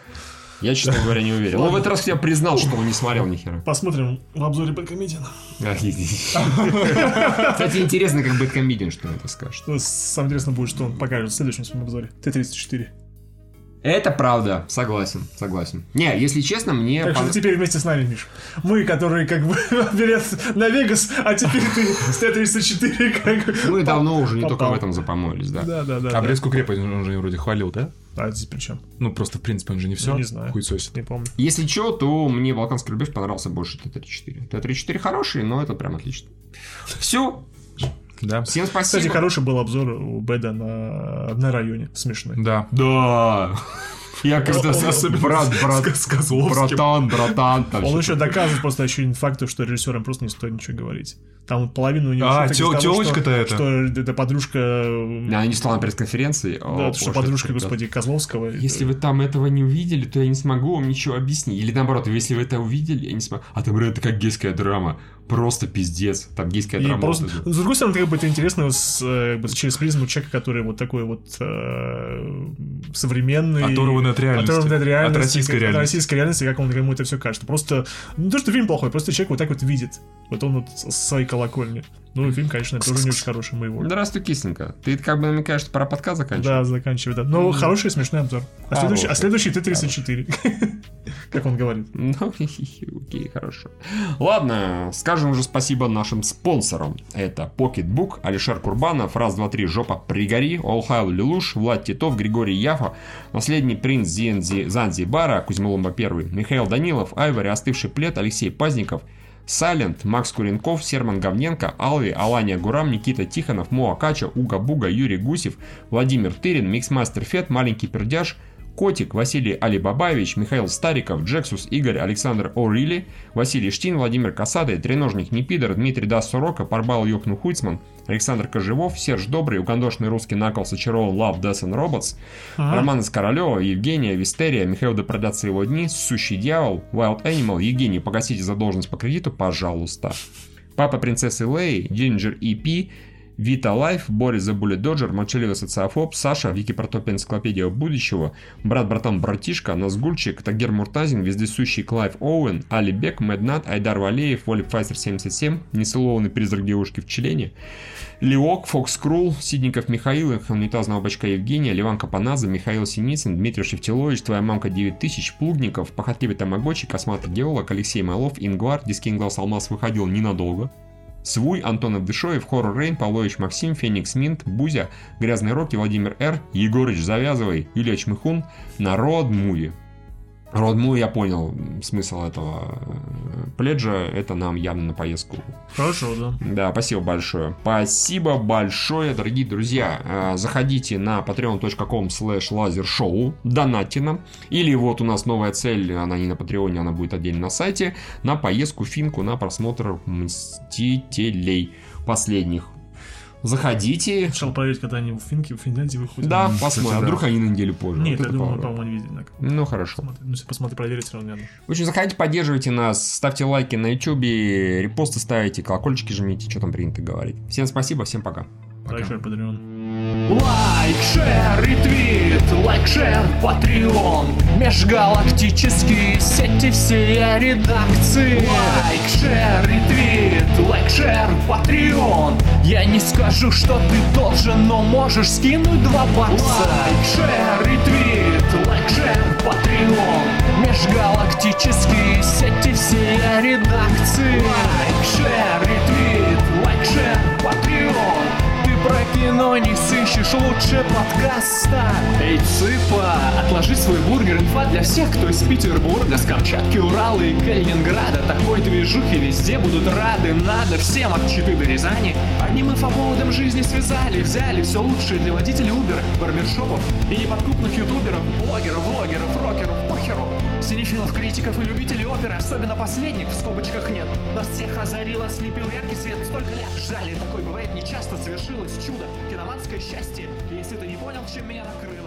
Я, честно говоря, не уверен. Он в этот раз я признал, что он не смотрел ни хера. Посмотрим в обзоре Бэткомедиана. Кстати, интересно, как Бэткомедиан что это скажет. Самое интересное будет, что он покажет в следующем своем обзоре. Т-34. Это правда, согласен, согласен. Не, если честно, мне... Так что пон- ты теперь вместе с нами, Миш. Мы, которые как бы билет на Вегас, а теперь ты с Т-34 как. Мы давно уже не только в этом запомоились, да. Да, да, да. А. Брестскую крепость он же вроде хвалил, да? А здесь при чем? Ну, просто, в принципе, он же не все. не знаю. Хуй сосит. Не помню. Если что, то мне Балканский рубеж понравился больше Т-34. Т-34 хороший, но это прям отлично. Все, Да. всем спасибо. Кстати, хороший был обзор у Беда на, на районе. Смешной. Да. Да. Я когда особенно брат, брат, С братан, братан. там Он еще доказывает просто очевидный факт, что режиссерам просто не стоит ничего говорить. Там половину у него А, тё- того, тёлочка-то что, это подружка... Она не стала на пресс-конференции. Да, О, что подружка, это господи, Козловского. Если вы там этого не увидели, то я не смогу вам ничего объяснить. Или наоборот, если вы это увидели, я не смогу. А там, это как гейская драма. Просто пиздец. Там гейская И драма. просто, это. с другой стороны, как бы это интересно с, э, как бы через призму человека, который вот такой вот э, современный. Оторванный от реальности. оторванный от реальности. От российской как- реальности. От российской реальности, как он ему это все кажется. Просто, не то, что фильм плохой, просто человек вот так вот видит. Вот он вот с своей колокольни. Ну, фильм, конечно, тоже не очень хороший, мы его. Здравствуй, кисленька. Ты как бы намекаешь, что пора подкаст заканчивать? Да, заканчивай, да. Но хороший и смешной обзор. А следующий, а следующий Т-34. Как он говорит. Ну, окей, хорошо. Ладно, скажем уже спасибо нашим спонсорам. Это Pocketbook, Алишер Курбанов, Раз, Два, Три, Жопа, Пригори, Олхайл Лелуш, Влад Титов, Григорий Яфа, Наследний принц Зензи- Занзибара, Кузьмоломба Первый, Михаил Данилов, Айвари, Остывший плед, Алексей Пазников, Сайлент, Макс Куренков, Серман Говненко, Алви, Алания Гурам, Никита Тихонов, Моа Кача, Уга Буга, Юрий Гусев, Владимир Тырин, Миксмастер Фет, Маленький Пердяж, Котик, Василий Алибабаевич, Михаил Стариков, Джексус, Игорь, Александр О'Рилли, Василий Штин, Владимир Касады, Треножник Непидор, Дмитрий Дас Сорока, Парбал Йокну Хуйцман, Александр Кожевов, Серж Добрый, Угандошный русский накол Сочаров, Love, Death and Robots, Роман из Королева, Евгения, Вистерия, Михаил да продятся его дни, Сущий Дьявол, Wild Animal, Евгений, погасите задолженность по кредиту, пожалуйста. Папа принцессы Лей, Динджер EP, Вита Лайф, Борис Забули Доджер, Молчаливый социофоб, Саша, Вики Протопия Энциклопедия будущего, Брат-братан Братишка, Назгульчик, Тагер Муртазин, Вездесущий Клайв Оуэн, Али Бек, Меднат, Айдар Валеев, Воли Файзер 77, Несылованный призрак девушки в члене, Леок, Фокс Крул, Сидников Михаил, Унитазного бачка Евгения, Ливан Капанадзе, Михаил Синицын, Дмитрий Шевтилович, Твоя мамка 9000, Плугников, Похотливый Тамагочи, Косматый геолог, Алексей Малов, Ингвар, Дискинглас Алмаз выходил ненадолго. Свуй, Антон Авдышоев, Хоррор Рейн, Павлович Максим, Феникс Минт, Бузя, Грязный Роки, Владимир Р, Егорыч Завязывай, Илья Чмыхун, Народ Муви. Род Муви, я понял смысл этого э, пледжа, это нам явно на поездку Хорошо, да. да, спасибо большое. Спасибо большое, дорогие друзья. Э, Заходите на patreon.com slash лазершоу, донатьте нам. Или вот у нас новая цель, она не на Патреоне, она будет отдельно на сайте, на поездку Финку, на просмотр Мстителей последних. Заходите. Сначала проверить, когда они в Финке, в Финляндии выходят. Да, кстати, посмотрим. А да. вдруг они на неделю позже. Нет, Вот я думаю, по-моему, не видели. одинаково. Ну, хорошо. Посмотри. Ну, если посмотри, проверить, все равно не надо. В общем, заходите, поддерживайте нас, ставьте лайки на YouTube, репосты ставите, колокольчики жмите, что там принято говорить. Всем спасибо, всем пока. Большой Patreon. Лайк, шер, ретвит, лайк, шер, патреон. Межгалактические сети всей редакции. Лайк, share, ретвит, лайк, share, Patreon. Я не скажу, что ты должен, но можешь скинуть два бакса. Лайк, share, ретвит, лайк, share, Patreon. Межгалактические сети все редакции. Лайк, share, ретвит, лайк, share, Patreon про кино не сыщешь лучше подкаста. Эй, цыпа, отложи свой бургер Инфа для всех, кто из Петербурга С Камчатки, Урала и Калининграда. Такой движухи везде будут рады Надо всем от Читы до Рязани. Одним инфоповодом жизни связали Взяли все лучшее для водителей Uber Барбершопов и неподкупных ютуберов Блогеров, влогеров, рокеров, похеру Синефилов, критиков и любителей оперы Особенно последних в скобочках нет. Нас всех озарил, ослепил яркий свет. Столько лет ждали, такое бывает нечасто Совершилось чудо, киноманское счастье. Если ты не понял, чем меня накрыло